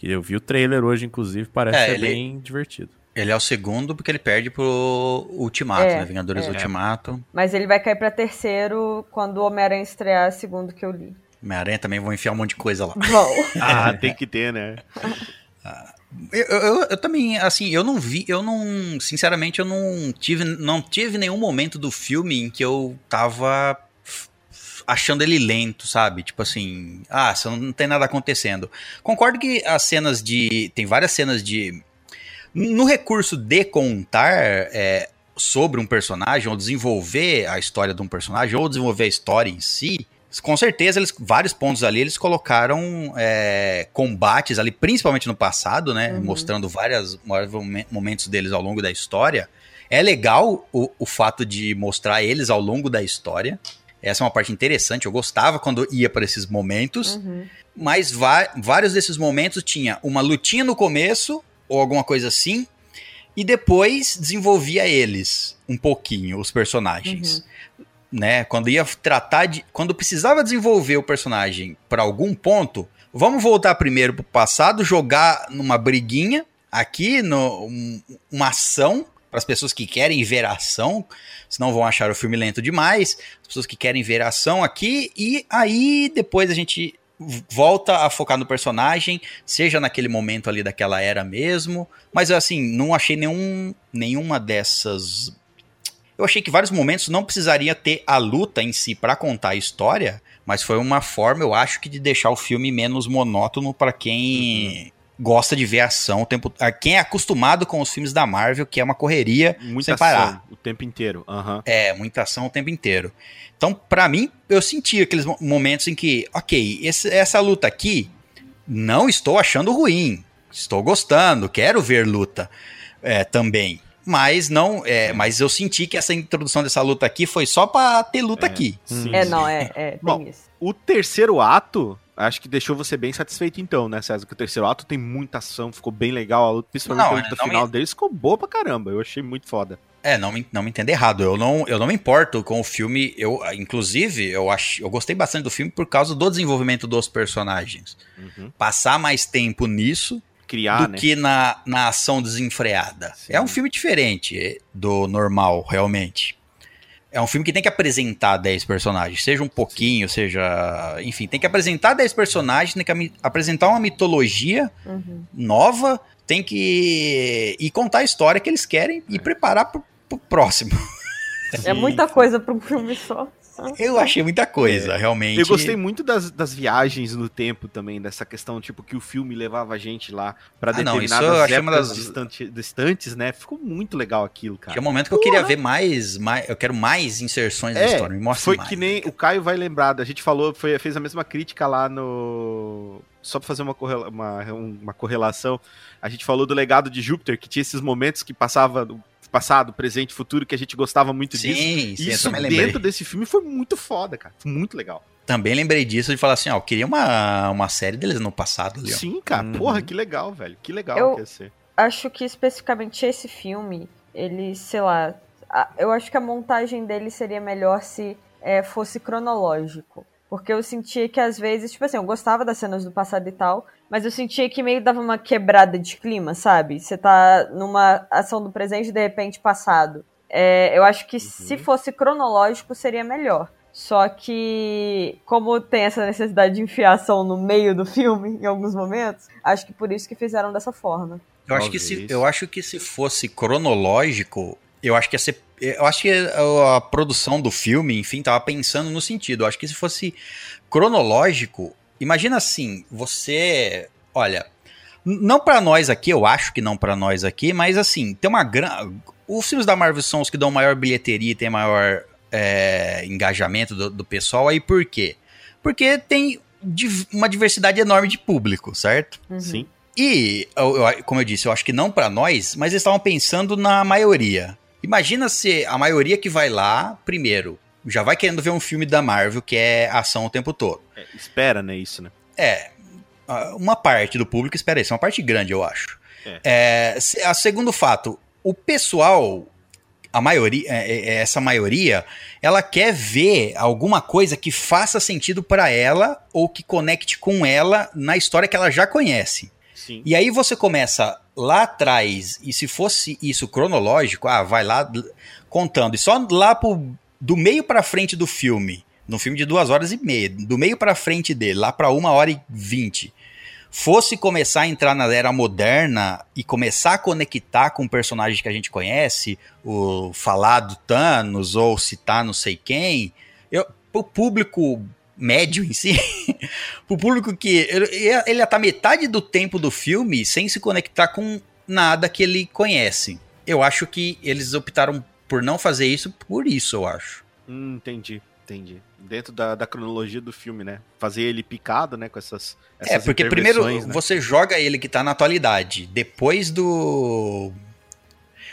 que eu vi o trailer hoje, inclusive, parece É, ser ele- bem divertido. Ele é o segundo porque ele perde pro Ultimato, É, né? Vingadores é. Ultimato. Mas ele vai cair pra terceiro quando o Homem-Aranha estrear, segundo que eu li. Homem-Aranha também vão enfiar um monte de coisa lá. Bom, Ah, tem que ter, né? Eu, eu- eu- eu também, assim, eu não vi, eu não, sinceramente, eu não tive, não tive nenhum momento do filme em que eu tava achando ele lento, sabe? Tipo assim, ah, não tem nada acontecendo. Concordo que as cenas de, tem várias cenas de, no recurso de contar é, sobre um personagem ou desenvolver a história de um personagem ou desenvolver a história em si, com certeza, eles, vários pontos ali eles colocaram é, combates ali, principalmente no passado, né? Uhum. Mostrando vários momentos deles ao longo da história. É legal o, o fato de mostrar eles ao longo da história. Essa é uma parte interessante. Eu gostava quando ia para esses momentos. uhum. Mas vários desses momentos tinha uma lutinha no começo, ou alguma coisa assim, e depois desenvolvia eles um pouquinho, os personagens. Né? Quando ia tratar de. Quando precisava desenvolver o personagem para algum ponto, vamos voltar primeiro pro passado, jogar numa briguinha aqui, no, um- uma ação, as pessoas que querem ver ação, senão vão achar o filme lento demais. As pessoas que querem ver ação aqui, e aí depois a gente volta a focar no personagem, seja naquele momento ali daquela era mesmo. Mas assim, não achei nenhum, nenhuma dessas. Eu achei que vários momentos não precisaria ter a luta em si para contar a história, mas foi uma forma, eu acho, que de deixar o filme menos monótono para quem gosta de ver ação o tempo. a Quem é acostumado com os filmes da Marvel, que é uma correria Muita sem ação parar. o tempo inteiro. Aham. É, muita ação o tempo inteiro. Então, pra mim, eu senti aqueles mo- momentos em que, ok, esse- essa luta aqui, não estou achando ruim. Estou gostando, quero ver luta é, também. Mas não, é, mas eu senti que essa introdução dessa luta aqui foi só pra ter luta É. aqui. Sim, É, sim. não, é, é tem Bom, isso. O terceiro ato, acho que deixou você bem satisfeito então, né, César? Que o terceiro ato tem muita ação, ficou bem legal. A luta, principalmente Não, a luta não final me- deles, ficou boa pra caramba. Eu achei muito foda. É, não me, não me entenda errado. Eu não, eu não me importo com o filme. Eu, inclusive, eu, ach, eu gostei bastante do filme por causa do desenvolvimento dos personagens. Uhum. Passar mais tempo nisso Criar, do né? que na, na ação desenfreada. Sim. É um filme diferente é, do normal, realmente. É um filme que tem que apresentar 10 personagens, seja um pouquinho, seja. Enfim, tem que apresentar 10 personagens, tem que apresentar uma mitologia Uhum. nova, tem que. e contar a história que eles querem e preparar pro, pro próximo. É muita coisa pra um filme só. Eu achei muita coisa, realmente. Eu gostei muito das, das viagens no tempo também, dessa questão, tipo, que o filme levava a gente lá pra Ah, não, isso determinadas achei uma épocas das- distante- distantes, né? Ficou muito legal aquilo, cara. Tinha um momento que eu queria ver mais, mais. Eu quero mais inserções da história. Me mostra foi mais. que nem o Caio vai lembrar, a gente falou, foi, fez a mesma crítica lá no. Só pra fazer uma, correla- uma, uma correlação, a gente falou do legado de Júpiter, que tinha esses momentos que passava passado, presente, futuro, que a gente gostava muito disso. Sim, sim, eu Isso dentro desse filme foi muito foda, cara. Foi muito legal. Também lembrei disso de falar assim, ó, eu queria uma, uma série deles no passado ali, ó. Sim, cara. Uhum. Porra, que legal, velho. Que legal Eu- que ia ser. Acho que especificamente esse filme, ele, sei lá, eu acho que a montagem dele seria melhor se é, fosse cronológico. Porque eu sentia que às vezes, tipo assim, eu gostava das cenas do passado e tal, mas eu sentia que meio dava uma quebrada de clima, sabe? Você tá numa ação do presente e de repente passado. É, eu acho que se fosse cronológico seria melhor. Só que, como tem essa necessidade de enfiar ação no meio do filme, em alguns momentos, acho que por isso que fizeram dessa forma. Eu acho, que se, eu acho que se fosse cronológico, eu acho que ia ser. Eu acho que a, produção do filme, enfim, tava pensando no sentido. Eu acho que se fosse cronológico, imagina assim, você. Olha, não pra nós aqui, eu acho que não pra nós aqui, mas assim, tem uma grande. Os filmes da Marvel são os que dão maior bilheteria e tem maior é, engajamento do, do pessoal. Aí por quê? Porque tem div- uma diversidade enorme de público, certo? Uhum. Sim. E, eu- eu- como eu disse, eu acho que não pra nós, mas eles estavam pensando na maioria. Imagina se a maioria que vai lá, primeiro, já vai querendo ver um filme da Marvel que é ação o tempo todo. É, espera, né, isso, né? É, uma parte do público espera isso, uma parte grande, eu acho. É, se- a segundo fato, o pessoal, a maioria, é, é, essa maioria, ela quer ver alguma coisa que faça sentido pra ela ou que conecte com ela na história que ela já conhece. Sim. E aí você começa lá atrás, e se fosse isso cronológico, ah, vai lá contando, e só lá pro, do meio pra frente do filme, no filme de duas horas e meia, do meio pra frente dele, lá pra uma hora e vinte, fosse começar a entrar na era moderna e começar a conectar com personagens que a gente conhece, o falar do Thanos ou citar não sei quem, eu, pro público médio em si, pro público que ele, ele estar metade do tempo do filme sem se conectar com nada que ele conhece. Eu acho que eles optaram por não fazer isso por isso, eu acho. Hum, entendi, entendi. Dentro da, da cronologia do filme, né? Fazer ele picado, né? Com essas. É, essas porque primeiro né? você joga ele que tá na atualidade, depois do.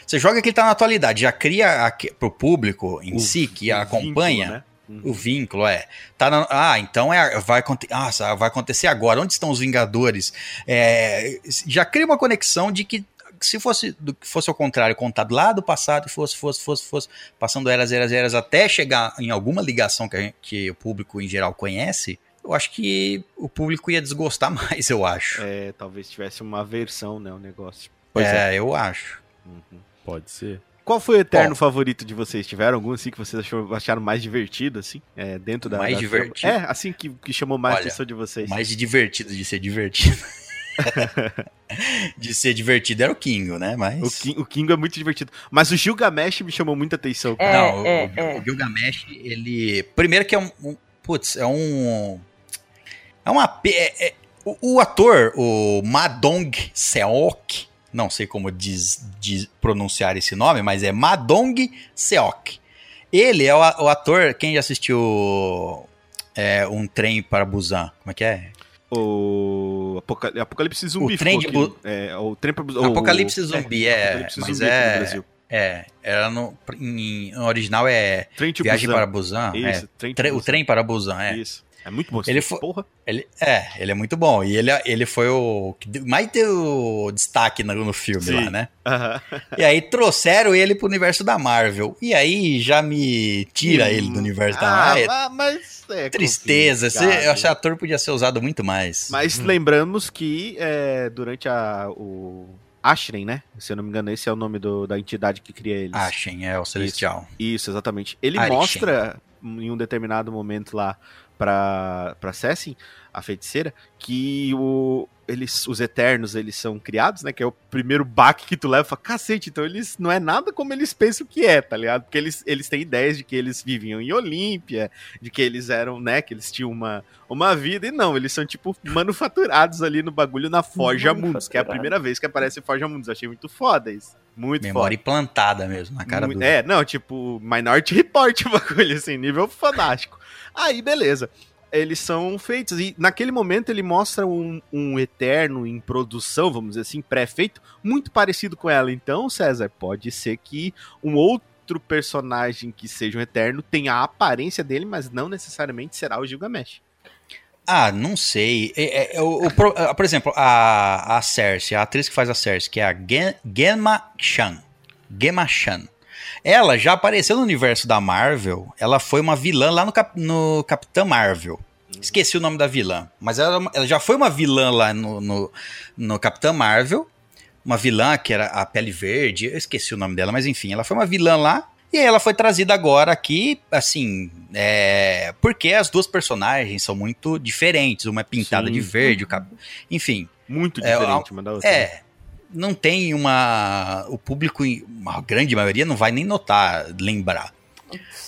Você joga que ele tá na atualidade, já cria aque- pro público em O- si, que acompanha. vínculo, né? Uhum. O vínculo, é. Tá na- ah, então é, vai, ah, vai acontecer agora. Onde estão os Vingadores? É, já cria uma conexão de que se fosse do que fosse ao contrário, contado lá do passado, e fosse, fosse, fosse, fosse, passando eras, eras, eras, até chegar em alguma ligação que, a gente- que o público em geral conhece, eu acho que o público ia desgostar mais, eu acho. É, talvez tivesse uma versão, né? O negócio. é, eu acho. Uhum. Pode ser. Qual foi o eterno Bom. favorito de vocês? Tiveram algum assim que vocês achou- acharam mais divertido, assim? É, dentro da. Mais da divertido? É, assim que, que chamou mais Olha, atenção de vocês. Mais divertido, de ser divertido. de ser divertido era o Kingo, né? Mas. O, King, o Kingo é muito divertido. Mas o Gilgamesh me chamou muita atenção. cara. É, Não, o- é, o, é. o Gilgamesh, ele. Primeiro que é um. um- putz, é um. É uma. é- é- o, o ator, o Madong Seok, não sei como diz, diz- pronunciar esse nome, mas é Madong Seok. Ele é o, o ator. Quem já assistiu é, Um Trem para Busan? Como é que é? O Apoca- Apocalipse Zumbi. O trem de aqui. É, o trem pra... o- Apocalipse Zumbi, é. Apocalipse mas Zumbi é. É, era no, em, no original é Trem Viagem Busan. para Busan. é. Isso, trem to Tre- o Busan. trem para Busan, é. Isso. É muito bom. esse Ele filme, foi- Porra. Ele, é, ele é muito bom. E ele, ele foi o que mais deu destaque no, no filme Sim. lá, né? Aham. E aí trouxeram ele pro universo da Marvel. E aí já me tira ele do universo da Ah, Marvel. ma- mas é Tristeza. Eu acho que o ator podia ser usado muito mais. Mas lembramos que é, durante a, o Ashren, né? Se eu não me engano, esse é o nome do- da entidade que cria eles. Achem, é o Celestial. Isso, exatamente. Ele Arishem. mostra em um determinado momento lá pra, pra Cessin, a feiticeira, que o, eles, os Eternos, eles são criados, né? Que é o primeiro baque que tu leva e fala, cacete, então eles não é nada como eles pensam que é, tá ligado? Porque eles, eles têm ideias de que eles viviam em Olímpia, de que eles eram, né? Que eles tinham uma, uma vida, e não, eles são, tipo, manufaturados ali no bagulho na Forja Mundos, que é a primeira vez que aparece Forja Mundos. Achei muito foda isso. Muito Memória foda. implantada mesmo, na cara Muito- do. É, não, tipo, Minority Report o bagulho, assim, nível fanático. Aí, beleza. Eles são feitos. E naquele momento ele mostra um, um Eterno em produção, vamos dizer assim, pré-feito, muito parecido com ela. Então, César, pode ser que um outro personagem que seja um Eterno tenha a aparência dele, mas não necessariamente será o Gilgamesh. Ah, não sei. É, é, o, o pro- ah, por exemplo, a, a Cersei, a atriz que faz a Cersei, que é a Gen, Genma Chan. Gemma Chan. Ela já apareceu no universo da Marvel. Ela foi uma vilã lá no, Cap, no Capitã Marvel. Esqueci o nome da vilã. Mas ela, ela já foi uma vilã lá no, no, no Capitã Marvel. Uma vilã que era a pele verde. Eu esqueci o nome dela, mas enfim, ela foi uma vilã lá. E aí ela foi trazida agora aqui, assim, é, porque as duas personagens são muito diferentes. Uma é pintada Sim. de verde, o cab... enfim. Muito É, diferente uma da outra. É, não tem uma. O público, a grande maioria, não vai nem notar, lembrar.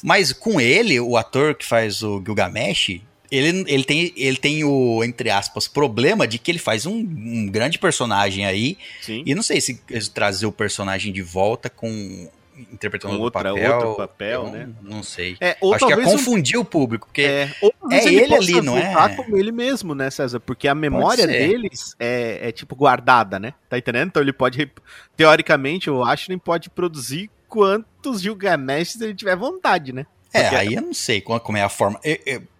Mas com ele, o ator que faz o Gilgamesh, ele, ele, tem, ele tem o, entre aspas, problema de que ele faz um, um grande personagem aí. Sim. E não sei se trazer o personagem de volta com. Interpretando Com outro outra- papel. outro papel, né? Não, não sei. É, ou Acho que é talvez um confundir o público, porque. É, ou talvez é ele possa ali, não é? como ele mesmo, né, César? Porque a memória deles é, é, tipo guardada, né? Tá entendendo? Então ele pode, teoricamente, o Ashton pode produzir quantos Gilgamesh ele tiver vontade, né? É, Porque- aí eu não sei como é a forma.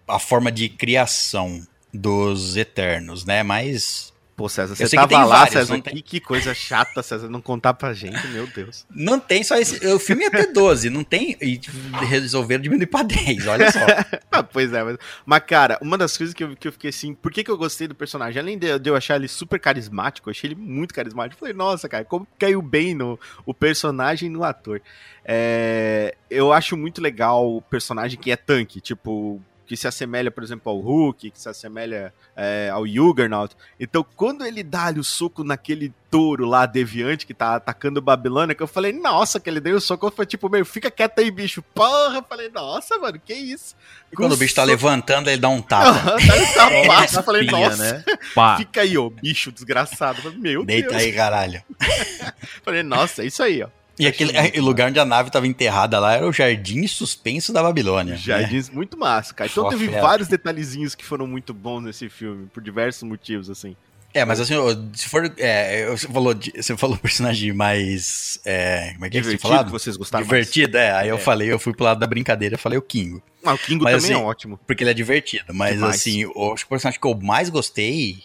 A forma de criação dos Eternos, né? Mas. Pô, César, você tava lá, vários, César. tem- Que, coisa chata, César, não contar pra gente, meu Deus. Não tem só esse. O filme ia ter 12, não tem. E resolveram diminuir pra 10, olha só. Ah, pois é, mas, mas, cara, uma das coisas que eu, que eu fiquei assim, por que, que eu gostei do personagem? Além de, de eu achar ele super carismático, eu achei ele muito carismático. Eu falei, nossa, cara, como caiu bem no o personagem e no ator. É, eu acho muito legal o personagem que é tanque, tipo, que se assemelha, por exemplo, ao Hulk, que se assemelha é, ao Juggernaut. Então, quando ele dá o soco naquele touro lá, deviante, que tá atacando Babilônia, que eu falei, nossa, que ele deu o soco, foi tipo, meio, fica quieto aí, bicho. Porra, eu falei, nossa, mano, que isso? E quando o bicho tá levantando, ele dá um tapa. Tá fácil. Eu falei, Espinha, nossa, né? Pá. fica aí, ô, bicho desgraçado. Meu Deita Deus. aí, caralho. Falei, nossa, é isso aí, ó. E aquele o lugar onde a nave tava enterrada lá era o jardim suspenso da Babilônia. né? Jardins muito massa, cara. Então Só teve fera. vários detalhezinhos que foram muito bons nesse filme, por diversos motivos, assim. É, mas assim, se for. é, você, falou de- você falou personagem mais. É, como é que é Divertido, que vocês gostaram Divertido, é. Aí eu É. falei, eu fui pro lado da brincadeira, eu falei o Kingo. mais. Ah, o Kingo Mas, também assim, é ótimo. Porque ele é divertido. Mas Demais. assim, o, personagem que eu mais gostei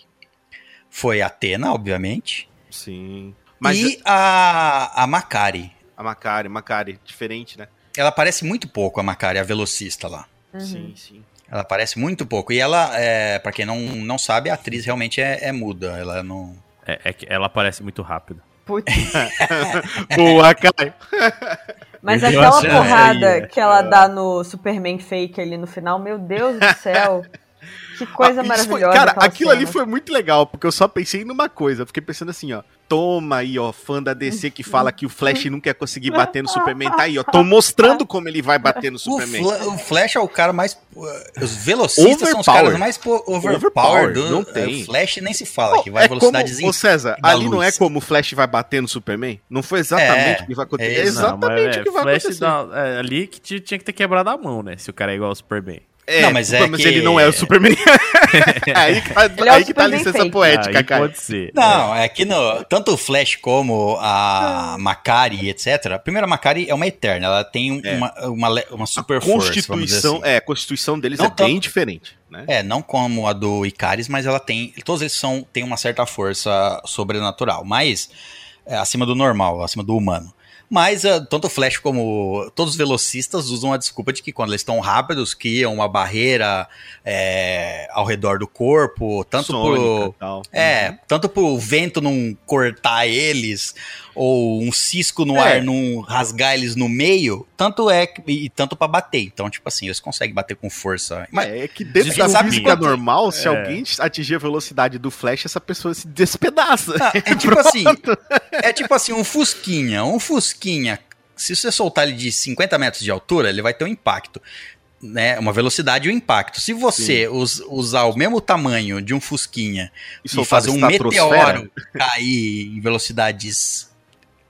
foi a Atena, obviamente. Sim. Mas e a, a Macari. a Macari, Macari, diferente, né? Ela parece muito pouco, a Macari, a velocista lá. Uhum. Sim, sim. Ela parece muito pouco. E ela, é, para quem não, não sabe, a atriz realmente é, é muda. Ela não. É, é que ela aparece muito rápido. Putz. Boa, Caio. Mas Eu aquela achei- porrada aí, que ela dá no Superman fake ali no final, meu Deus do céu. Que coisa Ah, isso foi- maravilhosa. cara, aquilo ali cena. foi muito legal, porque eu só pensei numa coisa. Eu fiquei pensando assim, ó. Toma aí, ó, fã da DC que fala que o Flash nunca ia conseguir bater no Superman. Tá aí, ó. Tô mostrando como ele vai bater no O, Superman. Fla- o Flash é o cara mais. Os velocistas são os Overpower. caras mais po- overpower Overpower, do. não tem. O Flash nem se fala, que vai é velocidadezinha. ô César, ali não é luz. como o Flash vai bater no Superman? Não foi exatamente É, o que vai acontecer. é É exatamente é, o que vai Flash acontecer. dá- é, ali que tinha que ter quebrado a mão, né? Se o cara é igual ao Superman. É, Não, mas é mas que- ele não é o Superman. aí que tá, é que tá a licença fake. poética, Aí cara. pode ser. Não, é que no, tanto o Flash como a Macari, etc. A primeira Macari é uma eterna, ela tem É. uma, uma, uma A super dizer constituição, assim. é, a constituição deles Não é bem tanto- diferente, né? É, não como a do Icaris, mas ela tem. Todos eles são, têm uma certa força sobrenatural, mas é, acima do normal, acima do humano. Mas ah, tanto o Flash como todos os velocistas usam a desculpa de que quando eles estão rápidos, criam uma barreira é, ao redor do corpo, tanto Sônica pro. tal. É, tanto pro vento não cortar eles, ou um cisco no É. ar não rasgar eles no meio, tanto é e tanto pra bater. Então, tipo assim, eles conseguem bater com força. Mas, É, é que dentro Já da sabe física quanto- normal, se É. alguém atingir a velocidade do Flash, essa pessoa se despedaça. Não, é tipo assim, é tipo assim, um fusquinha, um fusquinha, se você soltar ele de 50 metros de altura, ele vai ter um impacto, né, uma velocidade e um impacto. Se você us- usar o mesmo tamanho de um fusquinha E e, fazer um meteoro cair em velocidades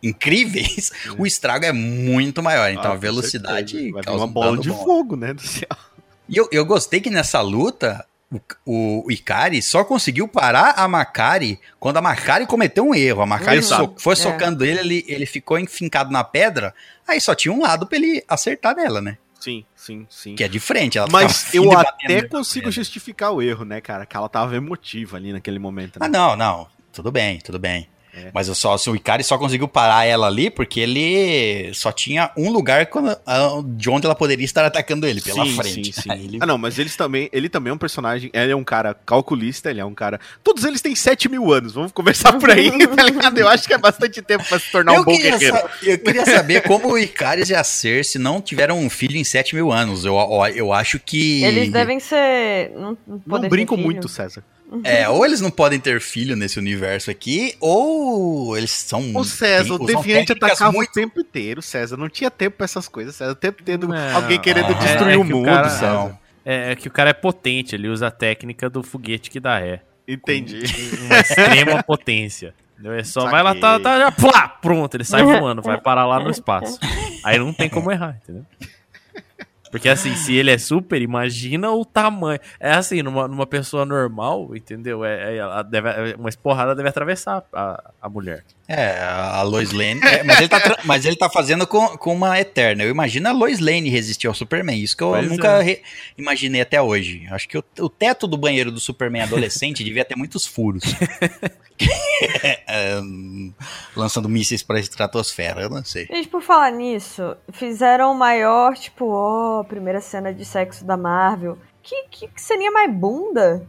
incríveis, o estrago é muito maior. Então ah, a velocidade causa uma um bola de bom. fogo, né, do céu. E eu, eu gostei que nessa luta, o, Ikari só conseguiu parar a Makari quando a Makari cometeu um erro. A Makari so- foi É. socando ele, ele, ele ficou enfincado na pedra, aí só tinha um lado pra ele acertar nela, né? Sim, sim, sim. Que é de frente. Ela Mas eu até consigo justificar o erro, né, cara? Que ela tava emotiva ali naquele momento. Né? Ah, não, não. Tudo bem, tudo bem. É. Mas eu só, o Ikari só conseguiu parar ela ali porque ele só tinha um lugar quando- ah, de onde ela poderia estar atacando ele, pela Sim, frente. sim, sim. Ele- Ah, não, mas eles também, ele também é um personagem, ele é um cara calculista, ele é um cara. Todos eles têm 7 mil anos, vamos conversar por aí, tá ligado? Eu acho que é bastante tempo pra se tornar um eu, bom queria guerreiro. eu queria saber como o Icaris e a Cersei não tiveram um filho em 7 mil anos. Eu, eu, eu acho que. Eles devem ser. Não, não, brinco muito, César. É, ou eles não podem ter filho nesse universo aqui, ou eles são. O César, o Deviante atacava muito. o tempo inteiro, César. Não tinha tempo pra essas coisas, César. O tempo tendo Não, alguém querendo é- destruir é o que o mundo, cara-. É, é que o cara é potente, ele usa a técnica do foguete que dá ré. Entendi. Uma extrema potência. Entendeu? É só, vai lá, tá, tá, já, plá, pronto, ele sai voando, vai parar lá no espaço. Aí não tem como errar, entendeu? Porque assim, se ele é super, imagina o tamanho. É assim, numa, numa pessoa normal, entendeu? É, é, ela deve, uma esporrada deve atravessar a, a mulher. É, a Lois Lane. é, mas, ele tá, mas ele tá fazendo com, com uma Eterna. Eu imagino a Lois Lane resistir ao Superman. Isso que eu Pois nunca é. re- imaginei até hoje. Acho que o, o teto do banheiro do Superman adolescente devia ter muitos furos. É, lançando mísseis pra estratosfera, eu não sei. Gente, por falar nisso, fizeram o maior, tipo, ó, primeira cena de sexo da Marvel. Que, que, que ceninha mais bunda?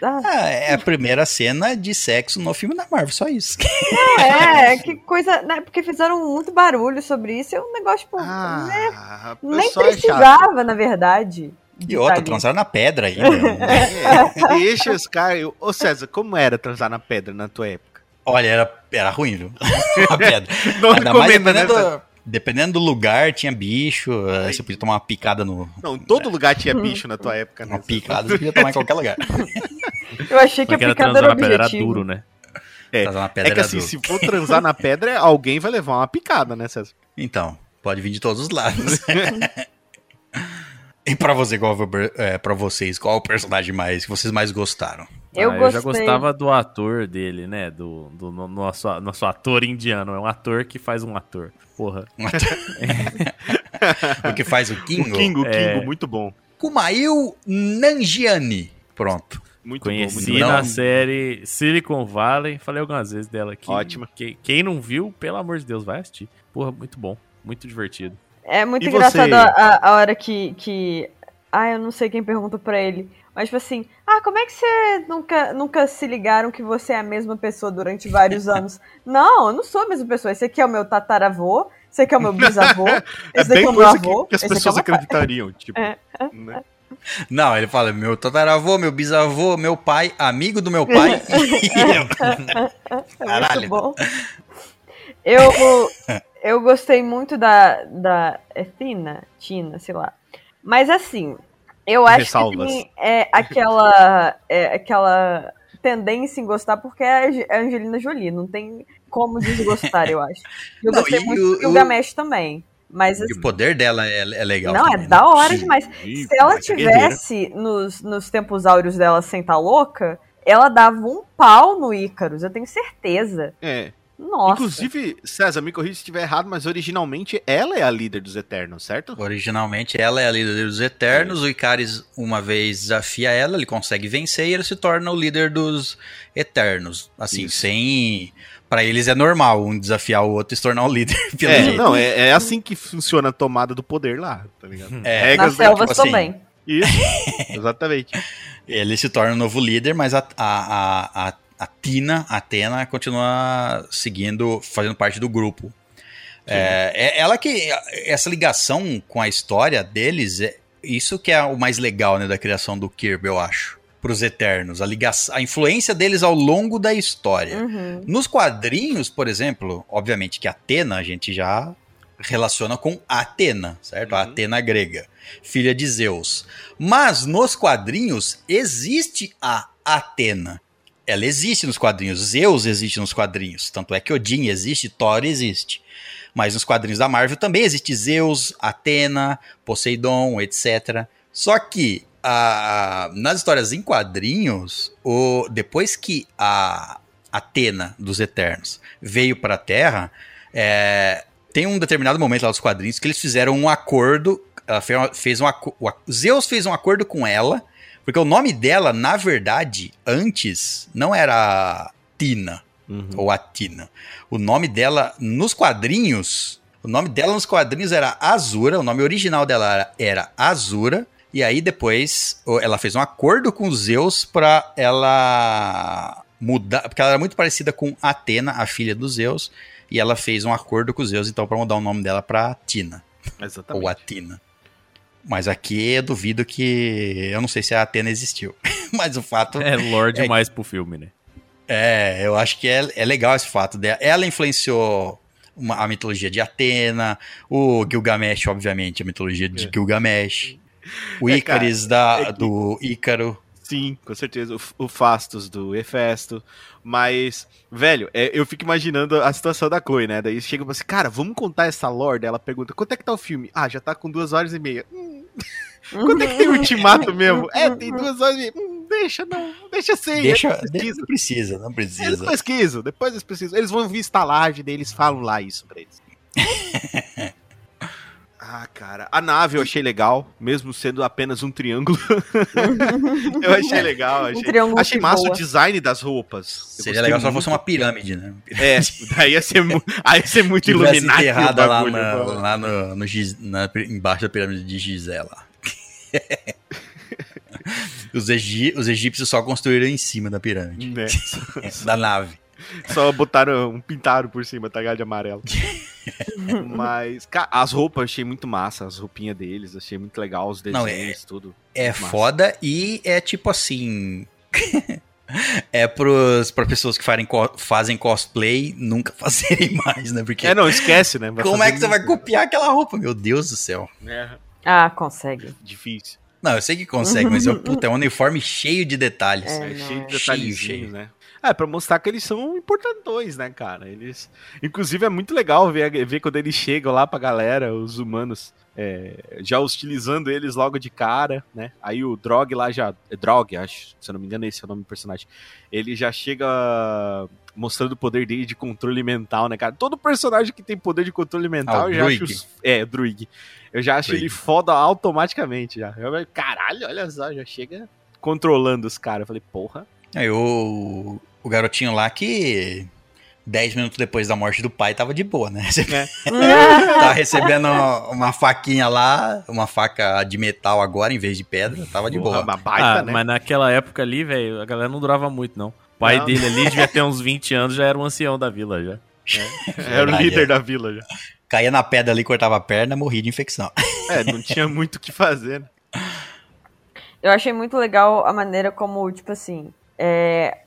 Ah, Ah, é a primeira cena de sexo no filme da Marvel, só isso. é, que coisa. Né, porque fizeram muito barulho sobre isso. É um negócio, tipo, né, Ah, o nem é precisava, na verdade. E outra, ali. transaram na pedra ainda. É, deixa os caras. Ô César, como era transar na pedra na tua época? Olha, era, era ruim, viu? a pedra. Não Ainda mais recomendo, né? dependendo, César? Dependendo do lugar, tinha bicho, eh, você podia tomar uma picada no. Não, em todo lugar tinha bicho na tua época, né? Uma picada você podia tomar em qualquer lugar. Eu achei que Porque a era picada transar era na pedra, era objetivo. duro, né? É, Transar na pedra É que era assim, duro. se for transar na pedra, alguém vai levar uma picada, né, César? Então, pode vir de todos os lados. e pra você, qual é, pra vocês, qual o personagem mais que vocês mais gostaram? Eu Ah, eu já gostava do ator dele, né? Do, do no- nosso, nosso ator indiano. É um ator que faz um ator. Porra. O que faz o Kingo? O Kingo, o É. Kingo, muito bom. Kumail Nanjiani. Pronto. Muito Conheci bom, muito bom. na Não. série Silicon Valley. Falei algumas vezes dela aqui. Ótima. Quem, quem não viu, pelo amor de Deus, vai assistir. Porra, muito bom. Muito divertido. É muito E engraçado a, a hora que, que. Ah, eu não sei quem pergunta pra ele. Mas, tipo assim, ah, como é que você nunca, nunca se ligaram que você é a mesma pessoa durante vários anos? não, eu não sou a mesma pessoa. Esse aqui é o meu tataravô, esse aqui é o meu bisavô, É esse daqui bem é o meu avô. que, que as é pessoas pai. acreditariam, tipo. É. né? Não, ele fala meu tataravô, meu bisavô, meu pai, amigo do meu pai. É Caralho. muito bom. Eu, eu gostei muito da, da é Tina, Tina, sei lá. Mas assim, eu acho Ressalvas. que tem é, aquela, é, aquela tendência em gostar porque é a é Angelina Jolie. Não tem como desgostar, eu acho. Eu Não, gostei e muito o- do Gilgamesh também. Mas E assim, o poder dela é, é legal. não, também, é né? da hora demais. Ih, Se ela tivesse nos, nos tempos áureos dela sem estar louca, ela dava um pau no Ícaros, eu tenho certeza. É. Nossa. Inclusive, César, me corrija se estiver errado, mas originalmente ela é a líder dos Eternos, certo? Originalmente ela é a líder dos Eternos, o Icaris uma vez desafia ela, ele consegue vencer e ele se torna o líder dos Eternos. Assim, Isso. sem. Pra eles é normal um desafiar o outro e se tornar o líder. Pelo É, jeito. não, é, é assim que funciona a tomada do poder lá, tá ligado? É. Regras Nas selvas tipo assim, também. Isso, exatamente. Ele se torna o novo líder, mas a, a, a, a, a Tina, a Atena, continua seguindo, fazendo parte do grupo. É, é ela que. Essa ligação com a história deles, é isso que é o mais legal né, da criação do Kirby, eu acho. Para os Eternos. A, ligação, a influência deles ao longo da história. Uhum. Nos quadrinhos, por exemplo, obviamente que Atena a gente já relaciona com Atena, certo? A Uhum. Atena grega, filha de Zeus. Mas nos quadrinhos existe a Atena. Ela existe nos quadrinhos, Zeus existe nos quadrinhos, tanto é que Odin existe, Thor existe. Mas nos quadrinhos da Marvel também existe Zeus, Atena, Poseidon, etc. Só que a- nas histórias em quadrinhos, o, depois que a Atena dos Eternos veio para a Terra, é, tem um determinado momento lá dos quadrinhos que eles fizeram um acordo. Ela fez, um o Zeus fez um acordo com ela, porque o nome dela, na verdade, antes não era Tina Uhum. ou Atina. O nome dela nos quadrinhos, o nome dela nos quadrinhos era Azura, o nome original dela era, era Azura. E aí depois ela fez um acordo com Zeus pra ela mudar, porque ela era muito parecida com Atena, a filha dos Zeus, e ela fez um acordo com Zeus então pra mudar o nome dela pra Tina Exatamente. ou Atina. Mas aqui eu duvido que eu não sei se a Atena existiu, mas o fato É lore É- demais pro filme, né? é, eu acho que é, é legal esse fato dela. Ela influenciou uma- a mitologia de Atena, o Gilgamesh, obviamente, a mitologia de É. Gilgamesh, o É, Ícaris cara, da, é que- do Ícaro. Sim, com certeza. O, o Fastos do Hefesto. Mas, velho, é, eu fico imaginando a situação da Chloe, né? Daí chega e fala assim, cara, vamos contar essa lore? Daí Ela pergunta, quanto é que tá o filme? Ah, já tá com duas horas e meia. Hum, quanto é que tem o ultimato mesmo? É, tem duas horas e meia. Hum, deixa, não, deixa sem. Deixa, eles de- não precisa, não Eles precisa. pesquisam, depois eles pesquisam. Eles vão vir estalagem, daí eles falam lá isso pra eles. Ah, cara, a nave eu achei legal, mesmo sendo apenas um triângulo. eu achei legal, achei, Um triângulo achei massa voa. o design das roupas. Eu Seria legal se ela muito. fosse uma pirâmide, né? É, daí ia ser, mu- aí ia ser muito iluminado. enterrada lá, na- lá no, no Giz- na- embaixo da pirâmide de Gizé lá. os, egi- os egípcios só construíram em cima da pirâmide, Né? da nave. Só botaram um pintaram por cima, tá ligado? De amarelo. Mas, cara, as roupas eu achei muito massa, as roupinhas deles, achei muito legal, os Não, desenhos, tudo. É Massa. foda e é tipo assim. é pros, pra pessoas que farem fazem cosplay nunca fazerem mais, né? Porque É, não, esquece, né? Vai como é que você vai copiar aquela roupa? Meu Deus do céu. É, Ah, consegue. difícil. Não, eu sei que consegue, mas eu, puta, é um uniforme cheio de detalhes. É, É, cheio é. de detalhezinhos, cheio. né? É, pra mostrar que eles são importantões, né, cara? Eles. Inclusive, é muito legal ver, ver quando eles chegam lá pra galera, os humanos, é, já hostilizando eles logo de cara, né? Aí o Drog lá já. É Drog, acho, se eu não me engano, esse é o nome do personagem. Ele já chega mostrando o poder dele de controle mental, né, cara? Todo personagem que tem poder de controle mental, Ah, eu já acho. Druig. os- É, Druig. Eu já acho Druig. ele foda automaticamente já. Eu, caralho, olha só, já chega controlando os caras. Eu falei, porra. Aí o, o garotinho lá que 10 minutos depois da morte do pai, tava de boa, né? É. tá recebendo uma faquinha lá, uma faca de metal agora em vez de pedra, tava de Porra, boa. Uma baita, ah, né? mas naquela época ali, velho, a galera não durava muito, não. O pai Não. dele ali devia ter uns 20 anos, já era um ancião da vila já. Era o líder é. da vila já. Caía na pedra ali, cortava a perna, morria de infecção. É, não tinha muito o que fazer. né? Eu achei muito legal a maneira como, tipo assim, é,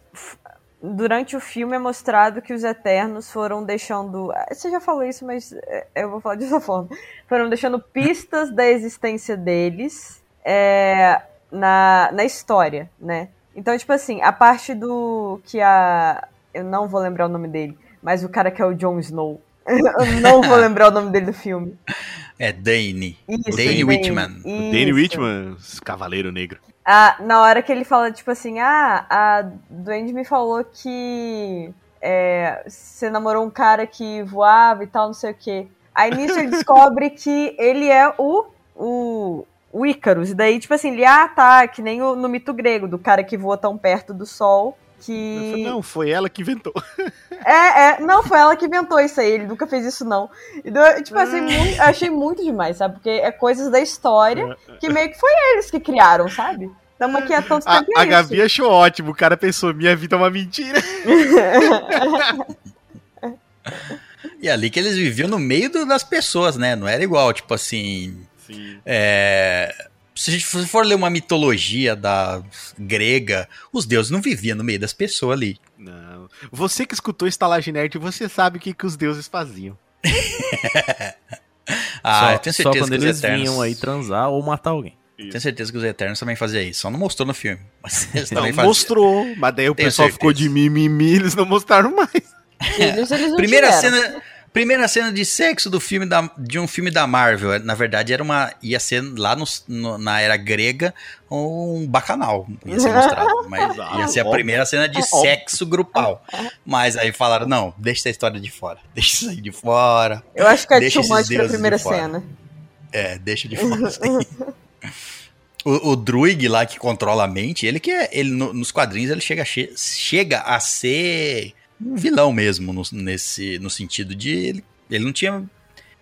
durante o filme é mostrado que os Eternos foram deixando. ah, Você já falou isso, mas é, eu vou falar de outra forma. Foram deixando pistas da existência deles é, na, na história, né? Então, tipo assim, a parte do que a. Eu não vou lembrar o nome dele, mas o cara que é o Jon Snow. Eu não vou lembrar o nome dele do filme. É Dane. Isso, Danny Whitman. Isso. Whitman, Cavaleiro Negro. Ah, na hora que ele fala, tipo assim, ah, a Duende me falou que é, você namorou um cara que voava e tal, não sei o quê. Aí nisso ele descobre que ele é o, o, o Ícaros. E daí, tipo assim, ele, ah, tá, que nem o, no mito grego, do cara que voa tão perto do sol que. não, foi ela que inventou. É, é, não, foi ela que inventou isso aí, ele nunca fez isso, não. Então, tipo assim, muito- eu achei muito demais, sabe? Porque é coisas da história que meio que foi eles que criaram, sabe? Estamos aqui A, e a é Gabi achou ótimo. O cara pensou, minha vida é uma mentira. E ali que eles viviam no meio do- das pessoas, né? Não era igual, tipo assim. Sim. é, Se a gente for- ler uma mitologia da grega, os deuses não viviam no meio das pessoas ali. Não. Você que escutou Estalagem Nerd, você sabe o que, que os deuses faziam. Ah, só, eu tenho só certeza quando que eles Eternos. vinham aí transar ou matar alguém. Tenho certeza que os Eternos também faziam isso. Só não mostrou no filme. Mas eles Não, também faziam. mostrou, mas daí o Tenho pessoal certeza. ficou de mimimi, eles não mostraram mais. Eles, eles não Primeira tiveram. cena, primeira cena de sexo do filme da, de um filme da Marvel. Na verdade, era uma. ia ser lá no- no- na era grega um bacanal. Ia ser mostrado. Mas ia ser a primeira cena de sexo grupal. Mas aí falaram: não, deixa essa história de fora. Deixa isso aí de fora. Eu acho que é too much pra primeira cena. É, deixa de fora isso aí. O, o Druig lá que controla a mente, ele que é. Ele, no- nos quadrinhos ele chega, a che- chega a ser um vilão mesmo, no, nesse, no sentido de. Ele, ele não tinha.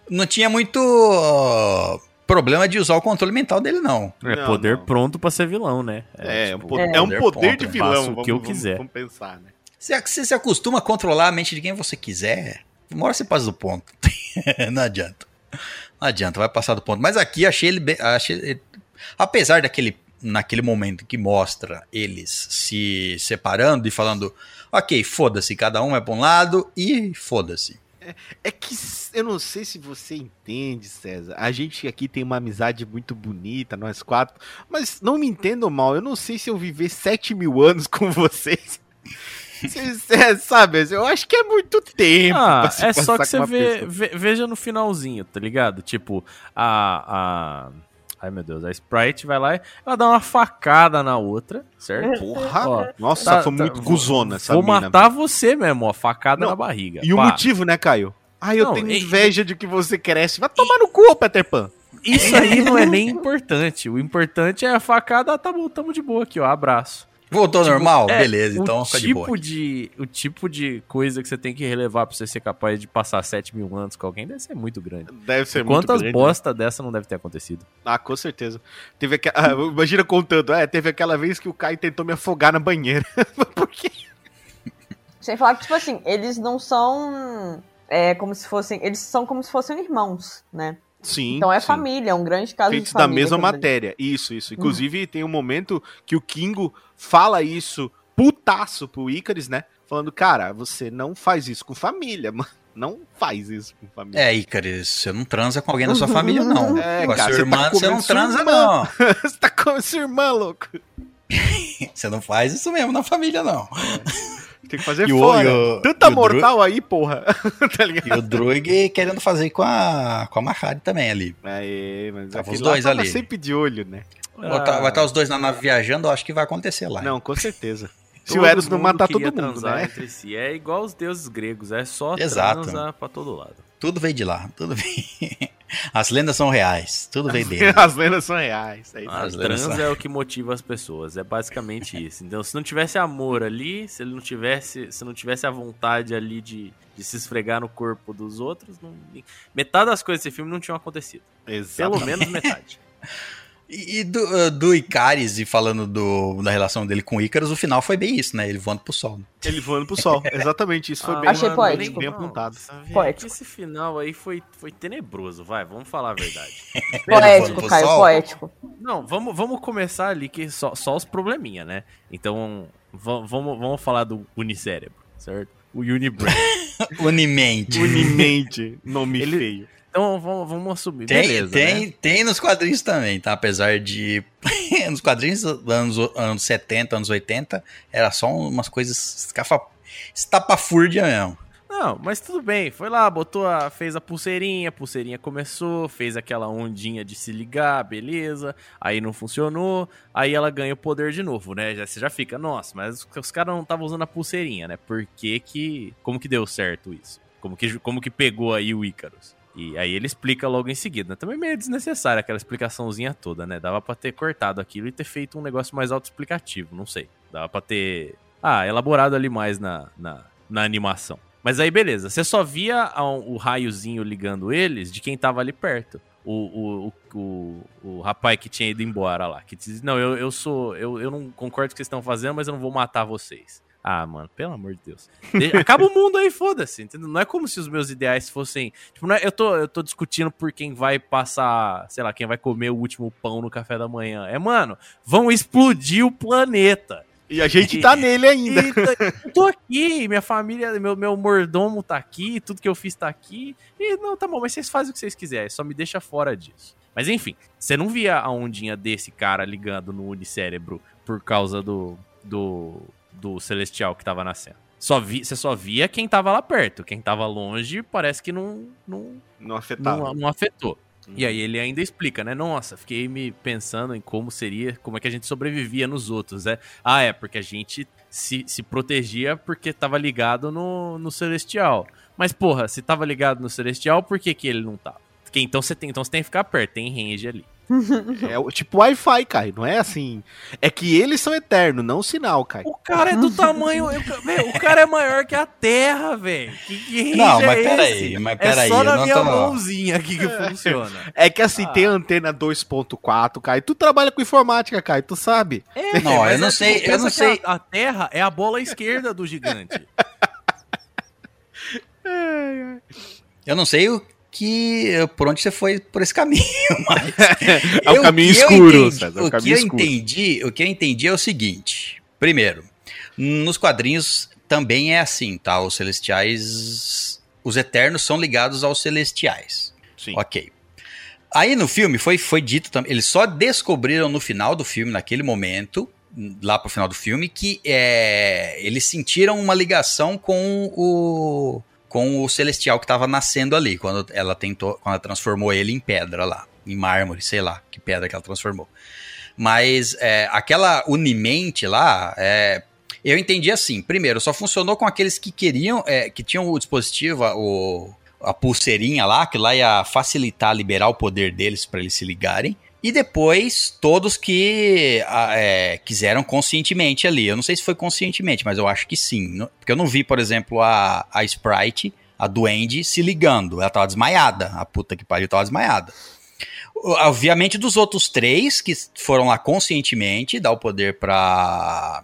Não tinha muito ó, problema de usar o controle mental dele, não. É Não, poder não. pronto pra ser vilão, né? É, um tipo, po- é. é um Poder de vilão. Faço o vamos, que eu vamos- quiser. Vamos pensar, né? Você, você se acostuma a controlar a mente de quem você quiser, uma hora você passa do ponto. não adianta. Não adianta, vai passar do ponto. Mas aqui achei ele. bem- Achei, ele- apesar daquele. Naquele momento que mostra eles se separando e falando, ok, foda-se, cada um é pra um lado e foda-se. É que s- eu não sei se você entende, César. A gente aqui tem uma amizade muito bonita, nós quatro. Mas não me entendam mal, eu não sei se eu viver 7 mil anos com vocês. Cês- é, sabe, eu acho que é muito tempo. Ah, pra se é só que você vê, ve- veja no finalzinho, tá ligado? Tipo, a, a. Ai meu Deus, a Sprite vai lá e ela dá uma facada na outra, certo? Porra, Ó, nossa, tá- foi tá- muito cuzona essa Vou mina, matar você mesmo, ó, facada Não, na barriga. E o Pá. motivo, né, Caio? Ah, eu Não, tenho e- inveja de que você cresce. Vai tomar no cu, Peter Pan. Isso aí não é nem importante. O importante é a facada, ah, tá bom, tamo de boa aqui, ó, abraço. Voltou normal? É, Beleza, o então fica de tipo boa. de O tipo de coisa que você tem que relevar pra você ser capaz de passar 7 mil anos com alguém deve ser muito grande. Deve ser Quantas muito grande. bosta dessa não deve ter acontecido? Ah, com certeza. Teve aqua... ah, imagina contando. É, teve aquela vez que o Caio tentou me afogar na banheira. Por quê? Sem falar que, tipo assim, eles não são. É como se fossem. Eles são como se fossem irmãos, né? Sim. Então é sim. família, é um grande caso Feitos de da família. mesma que eu- matéria. Isso, isso. Inclusive, tem um momento que o Kingo fala isso putaço pro Icaris, né? Falando, cara, você não faz isso com família, mano. Não faz isso com família. É, Icaris, você não transa com alguém da sua família, não. É, com a cara, sua você tá irmã, você não transa, irmã. não. você tá com sua irmã, louco. Você não faz isso mesmo na família, não. Tem que fazer E o- fora. e o- Tanta e o Dru- mortal aí, porra. tá ligado? E o Druig querendo fazer com a, com a Mahari também ali. Aí, mas Tava os dois tava ali. sempre de olho, né? Vai tá- vai estar os dois na nave viajando, eu acho que vai acontecer lá. Não, com certeza. Se Todo o Eros não matar todo mundo, né? entre si. É igual os deuses gregos, é só Exato. transar pra todo lado. Tudo veio de lá, tudo veio. As lendas são reais. Tudo vem dele. As lendas são reais. É isso. A Às vezes trans só. é o que motiva as pessoas, é basicamente isso. Então, se não tivesse amor ali, se ele não tivesse, se não tivesse a vontade ali de, de se esfregar no corpo dos outros, não- metade das coisas desse filme não tinham acontecido. Exato. Pelo menos metade. E e do, uh, do Icaris, e falando do, da relação dele com o Icarus, o final foi bem isso, né? Ele voando pro sol. Ele voando pro sol. Exatamente, isso foi Ah, bem, Achei bem- poético. bem apontado. Poético. Esse final aí foi, foi tenebroso, vai, vamos falar a verdade. Poético, Caio, sol? poético. Não, vamos, vamos começar ali que só, só os probleminha, né? Então, va- vamos, vamos falar do Unicérebro, certo? O Unibrain. Unimente. Unimente, nome Ele- feio. Então, vamos, vamos assumir. Tem, Beleza, tem, né? tem nos quadrinhos também, tá? Apesar de. nos quadrinhos dos anos, anos 70, anos 80, era só umas coisas escafa, estapafúrdia mesmo. Não, mas tudo bem. Foi lá, botou a, fez a pulseirinha, a pulseirinha começou, fez aquela ondinha de se ligar, beleza. Aí não funcionou, aí ela ganha o poder de novo, né? Já, você já fica, nossa, mas os, os caras não estavam usando a pulseirinha, né? Por que que... Como que deu certo isso? Como que, como que pegou aí o Icarus? E aí ele explica logo em seguida. Também meio desnecessária aquela explicaçãozinha toda, né? Dava pra ter cortado aquilo e ter feito um negócio mais autoexplicativo, não sei. Dava pra ter, ah, elaborado ali mais na, na, na animação. Mas aí, beleza. Você só via o raiozinho ligando eles de quem tava ali perto. O, o, o, o, rapaz que tinha ido embora lá. Que dizia, não, eu, eu sou. Eu, eu não concordo com o que vocês estão fazendo, mas eu não vou matar vocês. Ah, mano, pelo amor de Deus. De- Acaba o mundo aí, foda-se. entendeu? Não é como se os meus ideais fossem. Tipo, não é- eu, tô, eu tô discutindo por quem vai passar, sei lá, quem vai comer o último pão no café da manhã. É, mano, vão explodir o planeta. E a gente tá nele ainda. E eu tô aqui, minha família, meu, meu mordomo tá aqui, tudo que eu fiz tá aqui. E não, tá bom, mas vocês fazem o que vocês quiserem, só me deixa fora disso. Mas enfim, você não via a ondinha desse cara ligando no unicérebro por causa do, do, do celestial que tava na cena. Só vi, você só via quem tava lá perto. Quem tava longe parece que não, não, Não afetava. não, não afetou. E aí ele ainda explica, né? Nossa, fiquei me pensando em como seria, como é que a gente sobrevivia nos outros, né? Ah, é, porque a gente se, se protegia porque tava ligado no, no Celestial. Mas, porra, se tava ligado no Celestial, por que, que ele não tava? Então você tem, então você tem que ficar perto, tem range ali. É o- tipo Wi-Fi, Kai. Não é assim. É que eles são eternos, não o sinal, Kai. O cara é do tamanho. eu- meu, o cara é maior que a Terra, velho. Que, que Não, mas é peraí, esse? mas É peraí, só eu na não minha tô- mãozinha aqui que funciona. É que assim, Ah. tem antena 2.4, Kai. Tu trabalha com informática, Kai, tu sabe. É, Não, mas eu não é, sei, tipo, eu não sei. A, a Terra é a bola esquerda do gigante. Eu não sei o que. Por onde você foi por esse caminho, mas. É o Eu- caminho escuro, entendi- César, é o o que caminho eu escuro. entendi, o que eu entendi é o seguinte. Primeiro, nos quadrinhos também é assim, tá? Os celestiais. Os eternos são ligados aos celestiais. Sim. Ok. Aí no filme foi, foi dito também. Eles só descobriram no final do filme, naquele momento, lá pro final do filme, que é, eles sentiram uma ligação com o com o celestial que estava nascendo ali, quando ela tentou, quando ela transformou ele em pedra lá, em mármore, sei lá, que pedra que ela transformou. Mas é, aquela unimente lá, é, eu entendi assim. Primeiro, só funcionou com aqueles que queriam, é, que tinham o dispositivo, o, a pulseirinha lá, que lá ia facilitar, liberar o poder deles para eles se ligarem. E depois, todos que a, é, quiseram conscientemente ali. Eu não sei se foi conscientemente, mas eu acho que sim. Porque eu não vi, por exemplo, a, a Sprite, a Duende, se ligando. Ela tava desmaiada. A puta que pariu tava desmaiada. Obviamente, dos outros três que foram lá conscientemente dar o poder pra,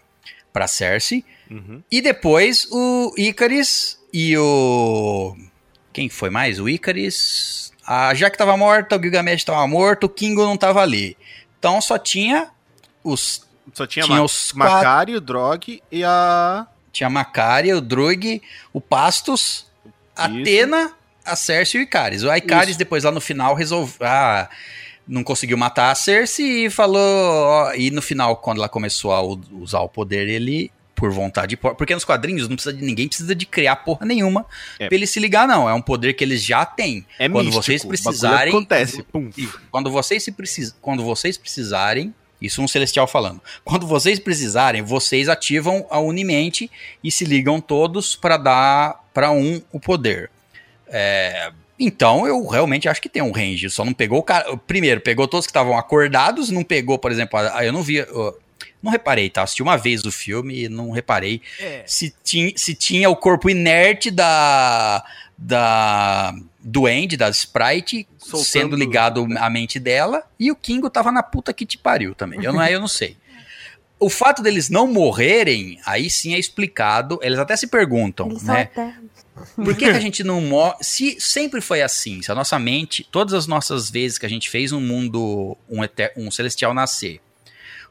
pra Cersei. Uhum. E depois o Icaris e o. Quem foi mais? O Icaris. A Jaque tava morta, o Gilgamesh tava morto, o Kingo não tava ali. Então só tinha os. Só tinha, Tinha Ma os quatro- Macari, o Drog e a. Tinha a Macaria, o Drug, o Pastos, a Isso. Atena, a Cersei e o Icaris. O Icaris Isso. depois lá no final resolveu. Ah, não conseguiu matar a Cersei e falou. ó, e no final, quando ela começou a usar o poder, ele. Por vontade própria. Porque nos quadrinhos não precisa de ninguém precisa de criar porra nenhuma É. pra ele se ligar, não. É um poder que eles já têm. É Quando místico, vocês precisarem- Acontece. Pum. E quando vocês se precis... quando vocês precisarem, isso um celestial falando. Quando vocês precisarem, vocês ativam a Unimente e se ligam todos para dar para um o poder. É, Então eu realmente acho que tem um range. Só não pegou o cara. Primeiro, pegou todos que estavam acordados, não pegou, por exemplo, a- eu não vi. Não reparei, tá? Assisti uma vez o filme e não reparei se, tinha, se tinha o corpo inerte da. da. do Andy, da Sprite, Soltando- sendo ligado à mente dela. E o Kingo tava na puta que te pariu também. Eu não, aí eu não sei. O fato deles não morrerem, aí sim é explicado. Eles até se perguntam, Eles né? Por que, que a gente não morre? Se sempre foi assim, se a nossa mente, todas as nossas vezes que a gente fez um mundo, um, um celestial nascer,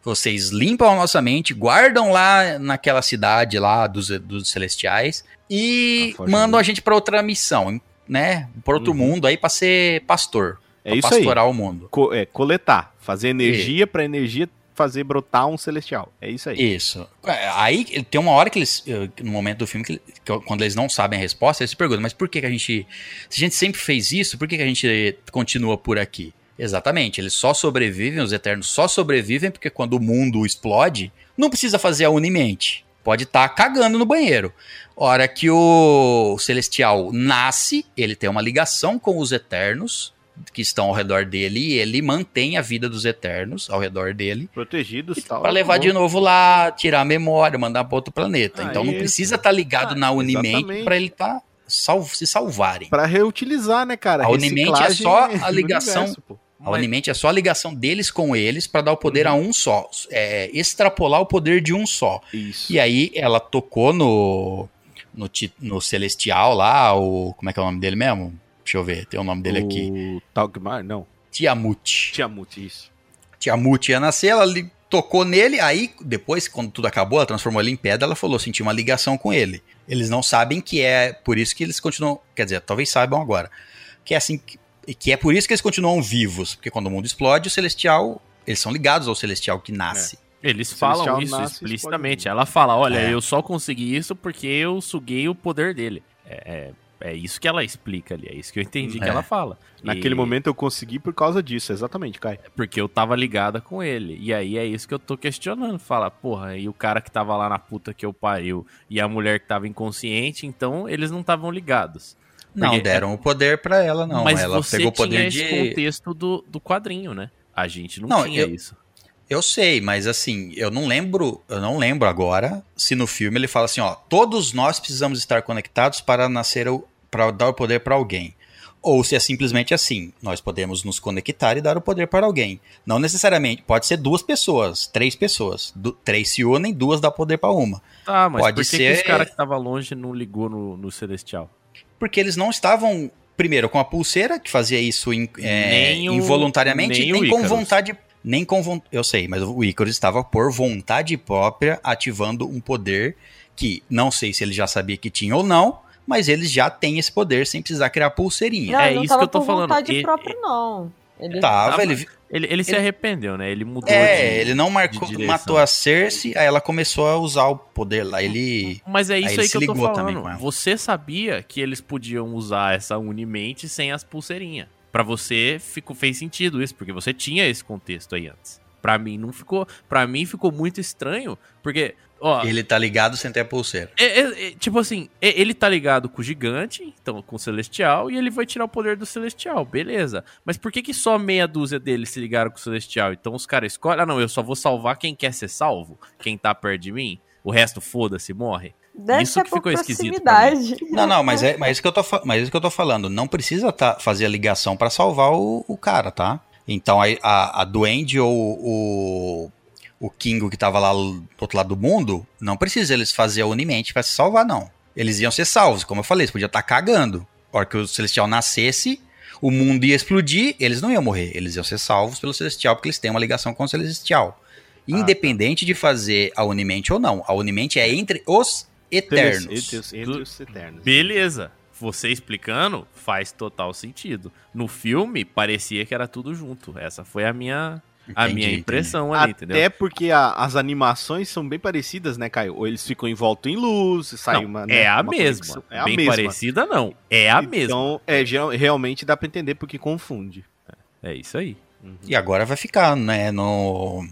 vocês limpam a nossa mente, guardam lá naquela cidade lá dos, dos celestiais e Ah, mandam a gente pra outra missão, né? Pra outro Uhum. mundo aí pra ser pastor. É pra isso aí. pastorar o mundo. Co- é, coletar. Fazer energia pra energia fazer brotar um celestial. É isso aí. Isso. É, Aí tem uma hora que eles, eh, no momento do filme, que, que quando eles não sabem a resposta, eles se perguntam, mas por que, que a gente. Se a gente sempre fez isso, por que, que a gente continua por aqui? Exatamente, eles só sobrevivem, os Eternos só sobrevivem porque quando o mundo explode, não precisa fazer a Unimente. Pode estar cagando no banheiro. Hora que o Celestial nasce, ele tem uma ligação com os Eternos que estão ao redor dele e ele mantém a vida dos Eternos ao redor dele. Protegidos e tal. Pra levar de novo lá, tirar a memória, mandar pra outro planeta. Ah, então não precisa estar ligado Ah, na Unimente pra ele tá sal se salvarem. Pra reutilizar, né, cara? A Unimente é só a ligação- universo, A Unimente é só a ligação deles com eles pra dar o poder a um só. É, extrapolar o poder de um só. Isso. E aí ela tocou no, no, no Celestial lá, o. Como é que é o nome dele mesmo? Deixa eu ver, tem o nome dele aqui. O não. Tiamut. Tiamut, isso. Tiamut ia nascer, ela li- tocou nele, aí depois, quando tudo acabou, ela transformou ele em pedra, ela falou, sentiu uma ligação com ele. Eles não sabem que é por isso que eles continuam, quer dizer, talvez saibam agora, que é assim, que, que é por isso que eles continuam vivos, porque quando o mundo explode, o Celestial, eles são ligados ao Celestial que nasce. Eles O falam Celestial isso nasce, explicitamente. Ela fala: olha, É. eu só consegui isso porque eu suguei o poder dele. É, é, é isso que ela explica ali, é isso que eu entendi que É. ela fala. Naquele E- momento eu consegui por causa disso, exatamente, Kai. Porque eu tava ligada com ele. E aí é isso que eu tô questionando. Fala, porra, e o cara que tava lá na puta que eu pariu e a mulher que tava inconsciente, então eles não estavam ligados. Não Porque- deram o poder pra ela, não. Mas ela você pegou o tinha poder esse de. contexto do, do quadrinho, né? A gente não, Não, tinha eu- isso. Eu sei, mas assim, eu não lembro, eu não lembro agora se no filme ele fala assim, ó, todos nós precisamos estar conectados para nascer o para dar o poder para alguém. Ou se é simplesmente assim, nós podemos nos conectar e dar o poder para alguém. Não necessariamente, pode ser duas pessoas, três pessoas. Du- três se unem, duas dá poder para uma. Tá, mas pode por que, que ser- os caras que tava longe não ligou no, no Celestial? Porque eles não estavam, primeiro, com a pulseira, que fazia isso in- é, Nem o- involuntariamente, nem nem, com Icarus. vontade. Nem com vontade. Eu sei, mas o Icarus estava por vontade própria ativando um poder que não sei se ele já sabia que tinha ou não, mas eles já têm esse poder sem precisar criar pulseirinha. Não, É não isso tava que eu tô por falando. vontade Ele- própria, não. Ele Tava, Tá, ele, Ele, ele se Ele- arrependeu, né? Ele mudou é, de- ele não marcou, matou a Cersei, aí ela começou a usar o poder lá. Ele. Mas é isso aí, se que eu tô falando. Você sabia que eles podiam usar essa Unimente sem as pulseirinhas. Pra você ficou, fez sentido isso, porque você tinha esse contexto aí antes. Pra mim não ficou. Para mim ficou muito estranho, porque ó, Ele tá ligado sem ter a pulseira. é- é- é, tipo assim, é- ele tá ligado com o gigante, então com o celestial, e ele vai tirar o poder do celestial, beleza. Mas por que que só meia dúzia deles se ligaram com o celestial? Então os caras escolhem, ah não, eu só vou salvar quem quer ser salvo, quem tá perto de mim, o resto foda-se, morre. Deve Isso que ficou esquisito. Não, não, mas é, mas é isso que eu tô, mas é isso que eu tô falando. Não precisa tá, fazer a ligação pra salvar o, o cara, tá? Então a, a, a Duende ou o, o Kingo que tava lá do outro lado do mundo, não precisa eles fazer a Unimente pra se salvar, não. Eles iam ser salvos, como eu falei, eles podiam estar cagando. A hora que o Celestial nascesse, o mundo ia explodir, eles não iam morrer. Eles iam ser salvos pelo Celestial, porque eles têm uma ligação com o Celestial. Independente de fazer a Unimente ou não. A Unimente é entre os Eternos. Entre, os- entre os eternos. Beleza. Você explicando faz total sentido. No filme parecia que era tudo junto. Essa foi a minha a Entendi, minha entendi. impressão ali, entendeu? Até porque a- as animações são bem parecidas, né, Caio? Ou eles ficam envoltos em luz, sai Não, uma. né, é a uma mesma. conexão. É a Bem mesma. parecida não. É a mesma. Então, é, geral- realmente dá pra entender porque confunde. É isso aí. E agora vai ficar, né, no...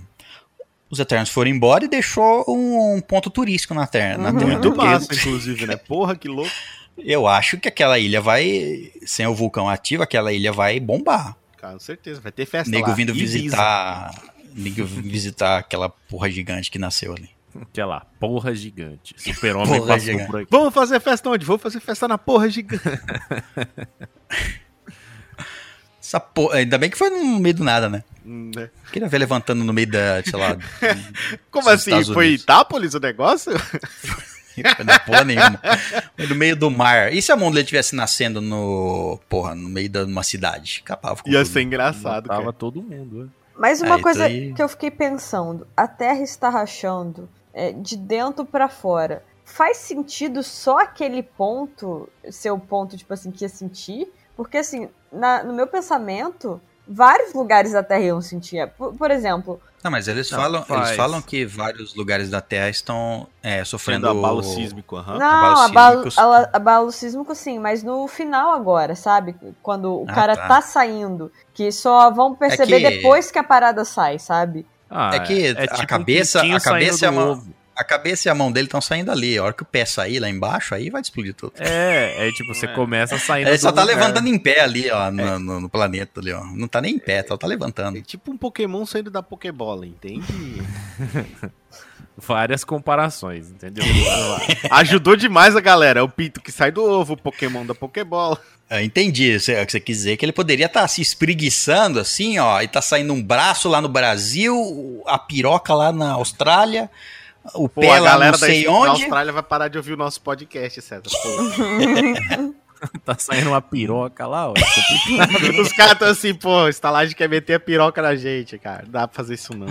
Os Eternos foram embora e deixou um ponto turístico na Terra. Na Uhum. terra Muito porque- massa, inclusive, né? Porra, que louco. Eu acho que aquela ilha vai, sem o vulcão ativo, aquela ilha vai bombar. Com certeza, vai ter festa Nego lá. vindo Ibiza. visitar, nego vindo visitar aquela porra gigante que nasceu ali. Aquela porra gigante. Super-homem Porra passou gigante. por aqui. Vamos fazer festa onde? Vamos fazer festa na porra gigante. Essa porra, ainda bem que foi no meio do nada, né? Hum, né? Queria ver levantando no meio da, sei lá, Como assim? Foi Unidos. Itápolis o negócio? Foi na porra nenhuma. No meio do mar. E se a mão dele estivesse nascendo no. Porra, no meio de uma cidade? Capava com Ia tudo. ser engraçado, Tava cara. todo mundo, né? Mas uma É, isso coisa aí- que eu fiquei pensando, a Terra está rachando é, de dentro pra fora. Faz sentido só aquele ponto ser o ponto, tipo assim, que ia sentir? Porque, assim, na- no meu pensamento, vários lugares da Terra iam sentir. Por, por exemplo, Não, mas eles Não, falam, faz. eles falam que vários lugares da Terra estão é, sofrendo Sendo abalo sísmico, aham. não, abalo abalo, abalo sísmico sim, mas no final agora, sabe? Quando o Ah, cara tá. tá. saindo, que só vão perceber que- depois que a parada sai, sabe? Ah, É que a cabeça- pintinho a cabeça é uma- ovo. A cabeça e a mão dele estão saindo ali. A hora que o pé sair lá embaixo, aí vai explodir tudo. É, é tipo, você É. começa saindo Ele só tá lugar. levantando em pé ali, ó, no, no- no planeta ali, ó. Não tá nem em pé, só tá levantando. É tipo um Pokémon saindo da Pokébola, entende? Várias comparações, entendeu? Ajudou demais a galera. É o pinto que sai do ovo, o Pokémon da Pokébola. Eu entendi. Você, o que você quis dizer é que ele poderia estar se espreguiçando assim, ó, e tá saindo um braço lá no Brasil, a piroca lá na Austrália, o Pô, pé a galera não da, sei da onde. Austrália vai parar de ouvir o nosso podcast, César. Pô. tá saindo uma piroca lá, ó. é complicado. Os caras estão assim, pô, estalagem quer meter a piroca na gente, cara. Não dá pra fazer isso não.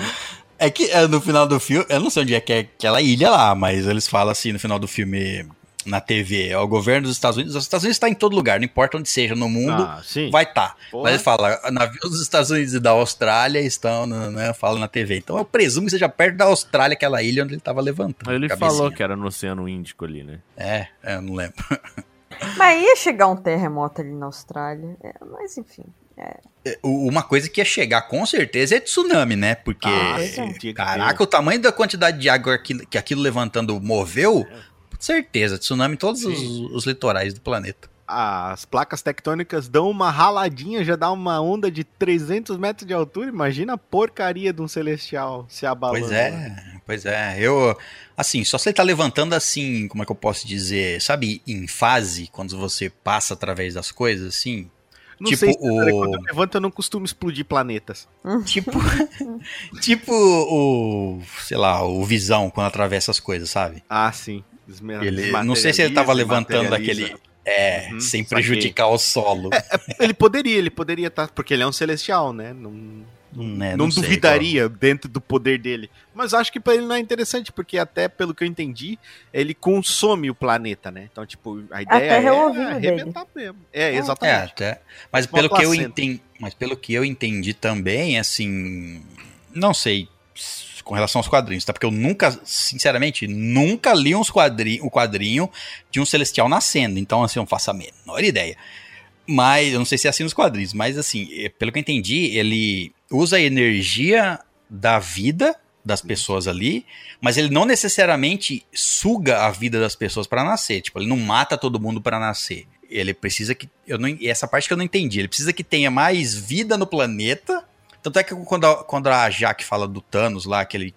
É que é, no final do filme, eu não sei onde é que é aquela ilha lá, mas eles falam assim no final do filme na TV, é o governo dos Estados Unidos, os Estados Unidos está em todo lugar, não importa onde seja no mundo, Ah, sim. vai estar. Porra. Mas ele fala, navios dos Estados Unidos e da Austrália estão, né, fala na TV. Então eu presumo que seja perto da Austrália, aquela ilha onde ele tava levantando. Ele falou que era no Oceano Índico ali, né? É, é, eu não lembro. Mas ia chegar um terremoto ali na Austrália. É, mas enfim. O- Uma coisa que ia chegar com certeza é tsunami, né? Porque, Ah, é. caraca, o tamanho da quantidade de água que, que aquilo levantando moveu, com certeza, tsunami em todos os, os litorais do planeta. As placas tectônicas dão uma raladinha, já dá uma onda de 300 metros de altura. Imagina a porcaria de um celestial se abalando. Pois é, pois é. Eu, assim, só se ele tá levantando assim, como é que eu posso dizer? Sabe, em fase, quando você passa através das coisas, assim? Não Tipo sei se o- quando eu levanto eu não costumo explodir planetas. Tipo, tipo o, sei lá, o Visão quando atravessa as coisas, sabe? Ah, sim. Ele, não sei se ele tava desmaterializa, levantando aquele. É, Uhum, sem saquei. prejudicar o solo. Ele poderia, ele poderia estar. porque ele é um celestial, né? Não, Né, não, sei duvidaria dentro do poder dele. Mas acho que pra ele não é interessante, porque até pelo que eu entendi, ele consome o planeta, né? Então, tipo, a ideia é é arrebentar mesmo. É, É, exatamente. até. Mas Uma pelo que eu entendi, mas pelo que eu entendi também, assim, não sei com relação aos quadrinhos, tá? Porque eu nunca, sinceramente, nunca li uns quadrinho, o quadrinho de um celestial nascendo. Então, assim, eu não faço a menor ideia. Mas eu não sei se é assim nos quadrinhos, mas assim, eh, pelo que eu entendi, ele usa a energia da vida das pessoas ali, mas ele não necessariamente suga a vida das pessoas para nascer. Tipo, ele não mata todo mundo para nascer. Ele precisa que. Eu não, essa parte que eu não entendi. Ele precisa que tenha mais vida no planeta. Tanto é que quando a, quando a Jaque fala do Thanos lá, que ele.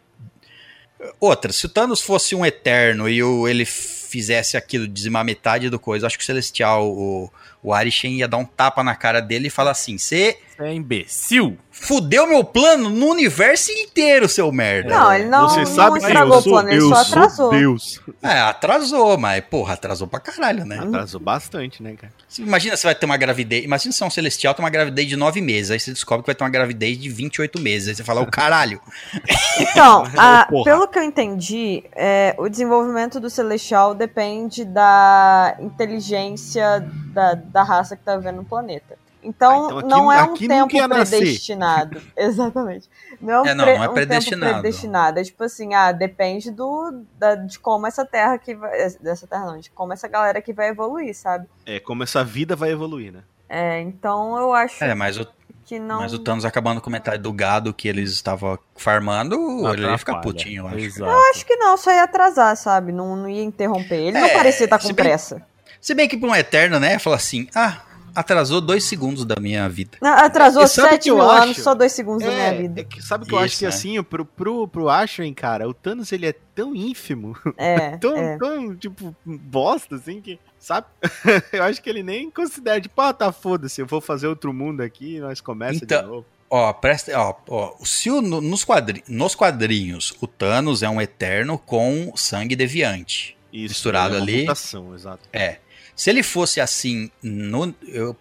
Outra, se o Thanos fosse um eterno e o, ele fizesse aquilo, dizimar metade do coisa, acho que o Celestial, o, o Arishem, ia dar um tapa na cara dele e falar assim: Você é imbecil? Fudeu meu plano no universo inteiro, seu merda. Não, ele não, Você não sabe que estragou eu o plano, ele só sou atrasou. Deus. É, atrasou, mas, porra, atrasou pra caralho, né? Atrasou bastante, né, cara? Você Imagina você vai ter uma gravidez. Imagina se é um celestial, tem uma gravidez de 9 meses. Aí você descobre que vai ter uma gravidez de 28 meses. Aí você fala, o caralho. Então, a- pelo que eu entendi, é, o desenvolvimento do Celestial depende da inteligência da, da raça que tá vivendo no planeta. Então, Ah, então aqui- não é um tempo predestinado. Exatamente. Não é um, É, não, pre- não é um predestinado. tempo predestinado. É tipo assim, ah, depende do, da- de como essa terra que vai. Dessa terra não, de como essa galera que vai evoluir, sabe? É, como essa vida vai evoluir, né? É, então eu acho É, mas o, que não. mas o Thanos acabando com metade do gado que eles estavam farmando, ele ia ficar putinho, eu acho. Exato. Acho que não, só ia atrasar, sabe? Não, não ia interromper. Ele não É, parecia estar se com bem- pressa. Se bem que pra um Eterno, né? Fala assim, ah, atrasou dois segundos da minha vida. Não, Atrasou E sabe o 7 que eu mil anos, só dois segundos da minha É, vida. é que sabe o que eu acho que é. assim, pro, pro, pro Ashwin, cara, o Thanos ele é tão ínfimo, É, tão, é. tão, tipo, bosta, assim, que, sabe? eu acho que ele nem considera, tipo, ah, tá, foda-se, eu vou fazer outro mundo aqui e nós começa Então- de novo. Ó, presta, ó, ó, se o- no- nos, quadri, nos quadrinhos o Thanos é um Eterno com sangue deviante. Isso, misturado é uma ali. mutação, exato. É. Se ele fosse assim, no, eu,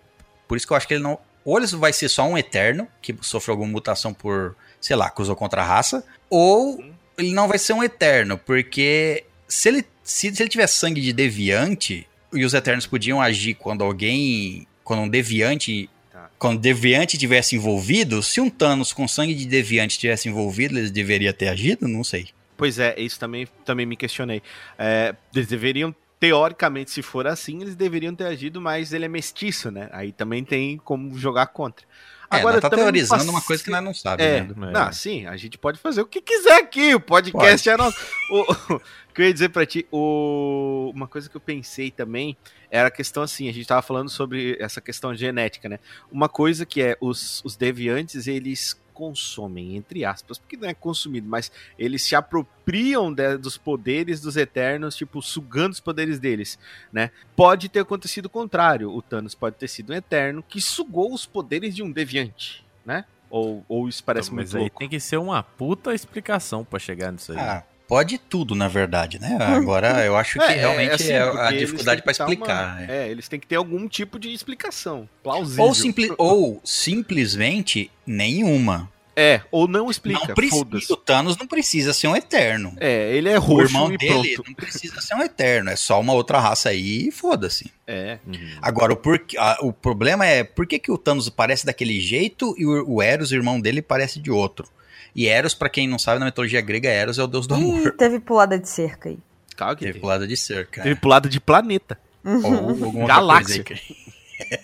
por isso que eu acho que ele não. Ou ele vai ser só um Eterno, que sofreu alguma mutação por, sei lá, cruzou contra a raça, ou ele não vai ser um Eterno, porque se ele, se, se ele tiver sangue de deviante, e os Eternos podiam agir quando alguém. Quando um deviante. Tá. Quando deviante tivesse envolvido, se um Thanos com sangue de deviante tivesse envolvido, eles deveriam ter agido? Não sei. Pois é, isso também, também me questionei. É, eles deveriam, teoricamente, se for assim, eles deveriam ter agido, mas ele é mestiço, né? Aí também tem como jogar contra. É, Agora, tá teorizando passe- uma coisa que nós não sabemos. É, né? não, sim, a gente pode fazer o que quiser aqui, o podcast é nosso. O, o que eu ia dizer pra ti, o, uma coisa que eu pensei também era a questão assim, a gente tava falando sobre essa questão genética, né? Uma coisa que é, os, os deviantes, eles consomem, entre aspas, porque não é consumido, mas eles se apropriam de- dos poderes dos Eternos, tipo, sugando os poderes deles, né? Pode ter acontecido o contrário, o Thanos pode ter sido um Eterno que sugou os poderes de um Deviante, né? Ou, ou isso parece Então, mas muito aí louco. tem que ser uma puta explicação pra chegar nisso aí. Ah, pode tudo, na verdade, né? Agora eu acho que É, é, realmente assim, é, porque a dificuldade dar explicar. uma- é. É, eles têm que ter algum tipo de explicação. Plausível. Ou, simpli- ou simplesmente nenhuma. É, ou não explica. não precisa, Foda-se. o Thanos não precisa ser um eterno. É, ele é o roxo irmão e dele pronto. não precisa ser um eterno. É só uma outra raça aí e foda-se. É. Uhum. Agora, o, porquê- a- o problema é por que, que o Thanos parece daquele jeito e o, o Eros, o irmão dele, parece de outro. E Eros, pra quem não sabe, na mitologia grega, Eros é o deus do Ih, amor. teve pulada de cerca aí. Calma que Teve teve. pro lado de cerca. Teve pro lado de planeta. Ou alguma outra Galáxia.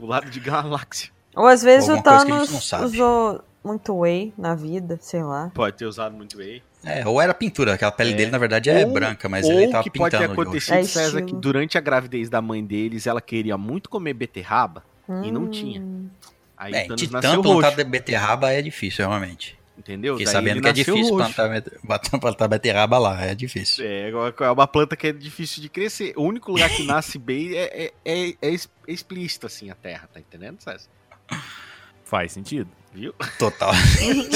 lado de galáxia. Ou às vezes o a gente Thanos usou muito whey na vida, sei lá. Pode ter usado muito bem. É, ou era pintura, aquela pele É. dele na verdade é Ou- branca, mas Ou ele tava que pode ter acontecido, É César, que durante a gravidez da mãe deles, ela queria muito comer beterraba e não Hum. tinha. Aí É, o Thanos de nasceu tanto plantar de beterraba é difícil, realmente. Entendeu? Fiquei Daí sabendo que é difícil plantar, plantar beterraba lá, é difícil. É, é uma planta que é difícil de crescer. O único lugar que nasce bem é, é, é, é é explícito, assim, a terra, tá entendendo, César? Faz sentido. Viu? Total.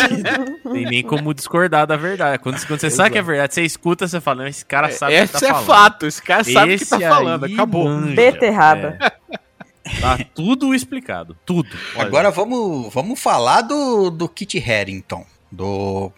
Tem nem como discordar da verdade. Quando, quando você sabe que é verdade, você escuta, você fala, esse cara sabe o que Esse tá é falando. fato, esse cara sabe o que Esse tá falando, acabou. manja. Beterraba. É. Tá tudo explicado. Tudo. Agora vamos, vamos falar do, do Kit Harington, do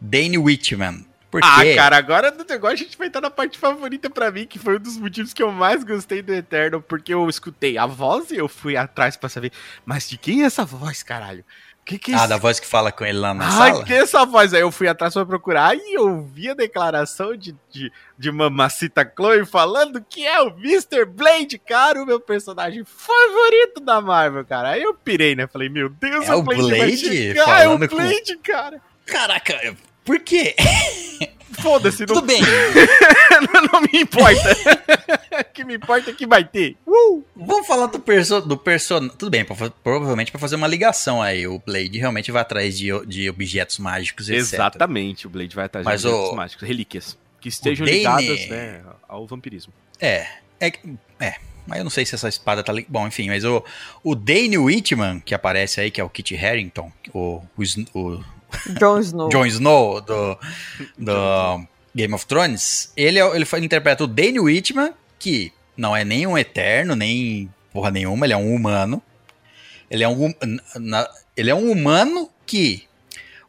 Dane Whitman. Porque Ah, cara, agora do negócio a gente vai estar na parte favorita pra mim, que foi um dos motivos que eu mais gostei do Eterno, porque eu escutei a voz e eu fui atrás pra saber, mas de quem é essa voz, caralho? Que que Ah, esse da voz que fala com ele lá na Ai, sala? que é essa voz? Aí eu fui atrás pra procurar e eu vi a declaração de, de, de Mamacita Chloe falando que é o Mr. Blade, cara, o meu personagem favorito da Marvel, cara. Aí eu pirei, né? Falei, meu Deus, É o Blade chegar, é o falando com- Blade, cara. Caraca, por quê? Foda-se, não, Tudo bem, não, não me importa. o que me importa é que vai ter. Uh! vamos falar do perso do person... Tudo bem, pra provavelmente pra fazer uma ligação aí. O Blade realmente vai atrás de, de objetos mágicos, etc. Exatamente, o Blade vai atrás Mas de objetos o- mágicos, relíquias, que estejam Dane- ligadas né, ao vampirismo. É, é, é. Mas eu não sei se essa espada tá ali. Bom, enfim, mas o, o Dane Whitman, que aparece aí, que é o Kit Harington, o, o, o Jon Snow. Jon Snow do, do Game of Thrones, ele, é, o- ele interpreta o Dane Whitman, que não é nem um eterno, nem porra nenhuma, ele é um humano. Ele é um, hum- na- ele é um humano que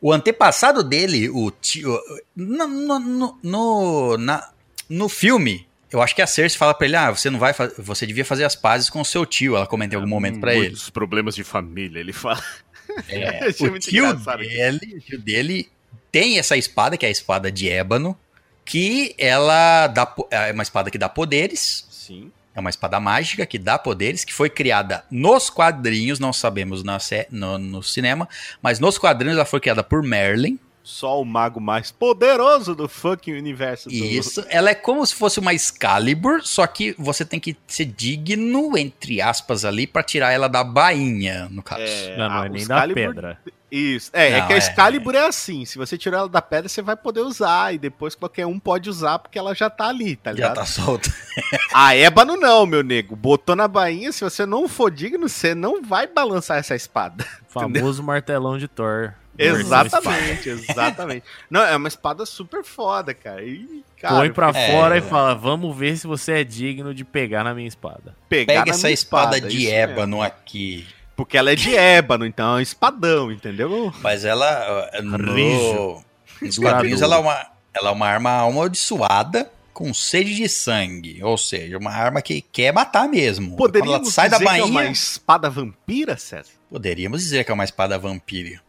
o antepassado dele, o tio. No, no, no, no, na- no filme, eu acho que a Cersei fala pra ele: Ah, você não vai Você devia fazer as pazes com o seu tio. Ela comenta em algum momento pra ele. Muitos problemas de família, ele fala. É, o tio dele, tio dele tem essa espada, que é a espada de ébano, que ela dá, é uma espada que dá poderes, Sim. é uma espada mágica que dá poderes, que foi criada nos quadrinhos, não sabemos na no, no cinema, mas nos quadrinhos ela foi criada por Merlin, Só o mago mais poderoso do fucking universo. do- Isso, ela é como se fosse uma Excalibur, só que você tem que ser digno, entre aspas, ali, pra tirar ela da bainha, no caso. É, Não, não a- é o nem Excalibur- da pedra. Isso. É, é Não, que a é, Excalibur é. assim. Se você tirar ela da pedra, você vai poder usar. E depois qualquer um pode usar porque ela já tá ali, tá Já ligado? tá solta. A ébano não, meu nego. Botou na bainha, se você não for digno, você não vai balançar essa espada. Famoso martelão de Thor. Espada. Exatamente, exatamente. Não, é uma espada super foda, cara. E, cara, Põe pra É. fora e fala: Vamos ver se você é digno de pegar na minha espada. pegar Pega na essa minha espada, isso de mesmo. ébano aqui. Porque ela é de ébano, então é um espadão, entendeu? Mas ela, uh, no, nos Duradouro. quadrinhos, ela é, uma, ela é uma arma amaldiçoada com sede de sangue. Ou seja, uma arma que quer matar mesmo. Quando ela Poderíamos sai da dizer que é bainha, uma espada vampira, César? poderíamos dizer que é uma espada vampíria.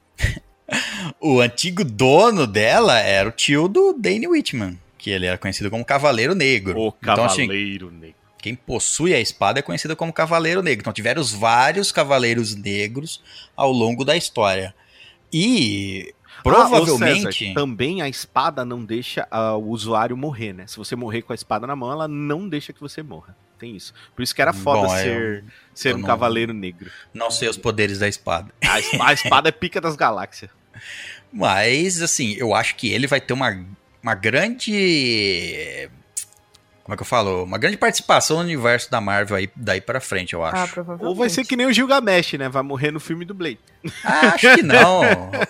O antigo dono dela era o tio do Dane Whitman, que ele era conhecido como Cavaleiro Negro. O Então, assim, Cavaleiro Negro. quem possui a espada é conhecido como Cavaleiro Negro. Então tiveram os vários Cavaleiros Negros ao longo da história. E Ah, provavelmente. César, também a espada não deixa ah, o usuário morrer, né? Se você morrer com a espada na mão, ela não deixa que você morra. Tem isso. Por isso que era foda Bom, ser, ser eu um não- cavaleiro negro. não sei os poderes da espada. A, a espada é pica das galáxias. Mas, assim, eu acho que ele vai ter uma, uma grande. Como é que eu falo? Uma grande participação no universo da Marvel aí, daí pra frente, eu Ah, acho. provavelmente. Ou vai ser que nem o Gilgamesh, né? Vai morrer no filme do Blade. Ah, acho que não.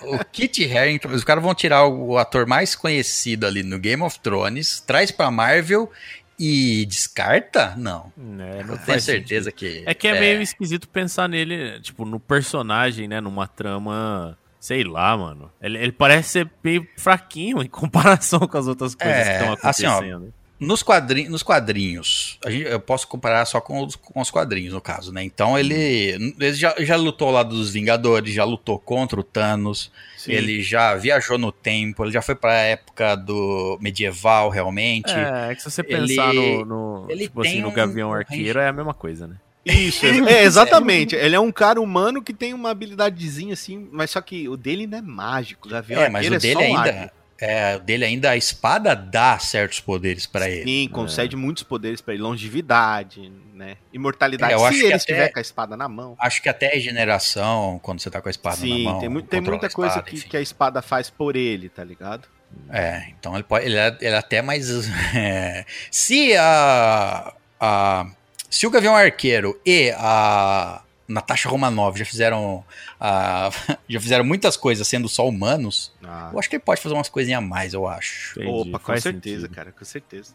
o Kit Harington, os caras vão tirar o ator mais conhecido ali no Game of Thrones, traz pra Marvel e descarta? Não. É, Eu não tenho faz certeza sentido. que. É que é, meio esquisito pensar nele, tipo, no personagem, né? Numa trama. Sei lá, mano. Ele, ele parece ser meio fraquinho em comparação com as outras coisas É, que estão assim, ó, acontecendo. Nos, quadri nos quadrinhos, a gente- eu posso comparar só com os, com os quadrinhos, no caso, né? Então ele, ele já, já lutou ao lado dos Vingadores, já lutou contra o Thanos, ele já viajou no tempo, ele já foi pra época do medieval, realmente. É, é que se você ele- pensar no, no, ele tipo assim, no um Gavião range- Arqueiro, é a mesma coisa, né? Isso, é, exatamente. Ele é um cara humano que tem uma habilidadezinha assim, mas só que o dele não é mágico. O Gavião É, mas o dele só um ainda. É, o dele ainda, a espada dá certos poderes pra ele. Sim, concede muitos poderes pra ele. Longevidade, né? Imortalidade, É, eu acho se que ele até- estiver com a espada na mão. Acho que até regeneração, quando você tá com a espada Sim, na mão. tem, mu- tem muita a coisa espada, que, que a espada faz por ele, tá ligado? É, então ele pode. Ele é, ele é até mais. é, se a, a. Se o Gavião Arqueiro e a Natasha Romanoff já fizeram. a- já fizeram muitas coisas sendo só humanos, Ah, eu acho que ele pode fazer umas coisinhas a mais, eu acho. Entendi, opa, com certeza, sentido. cara, com certeza.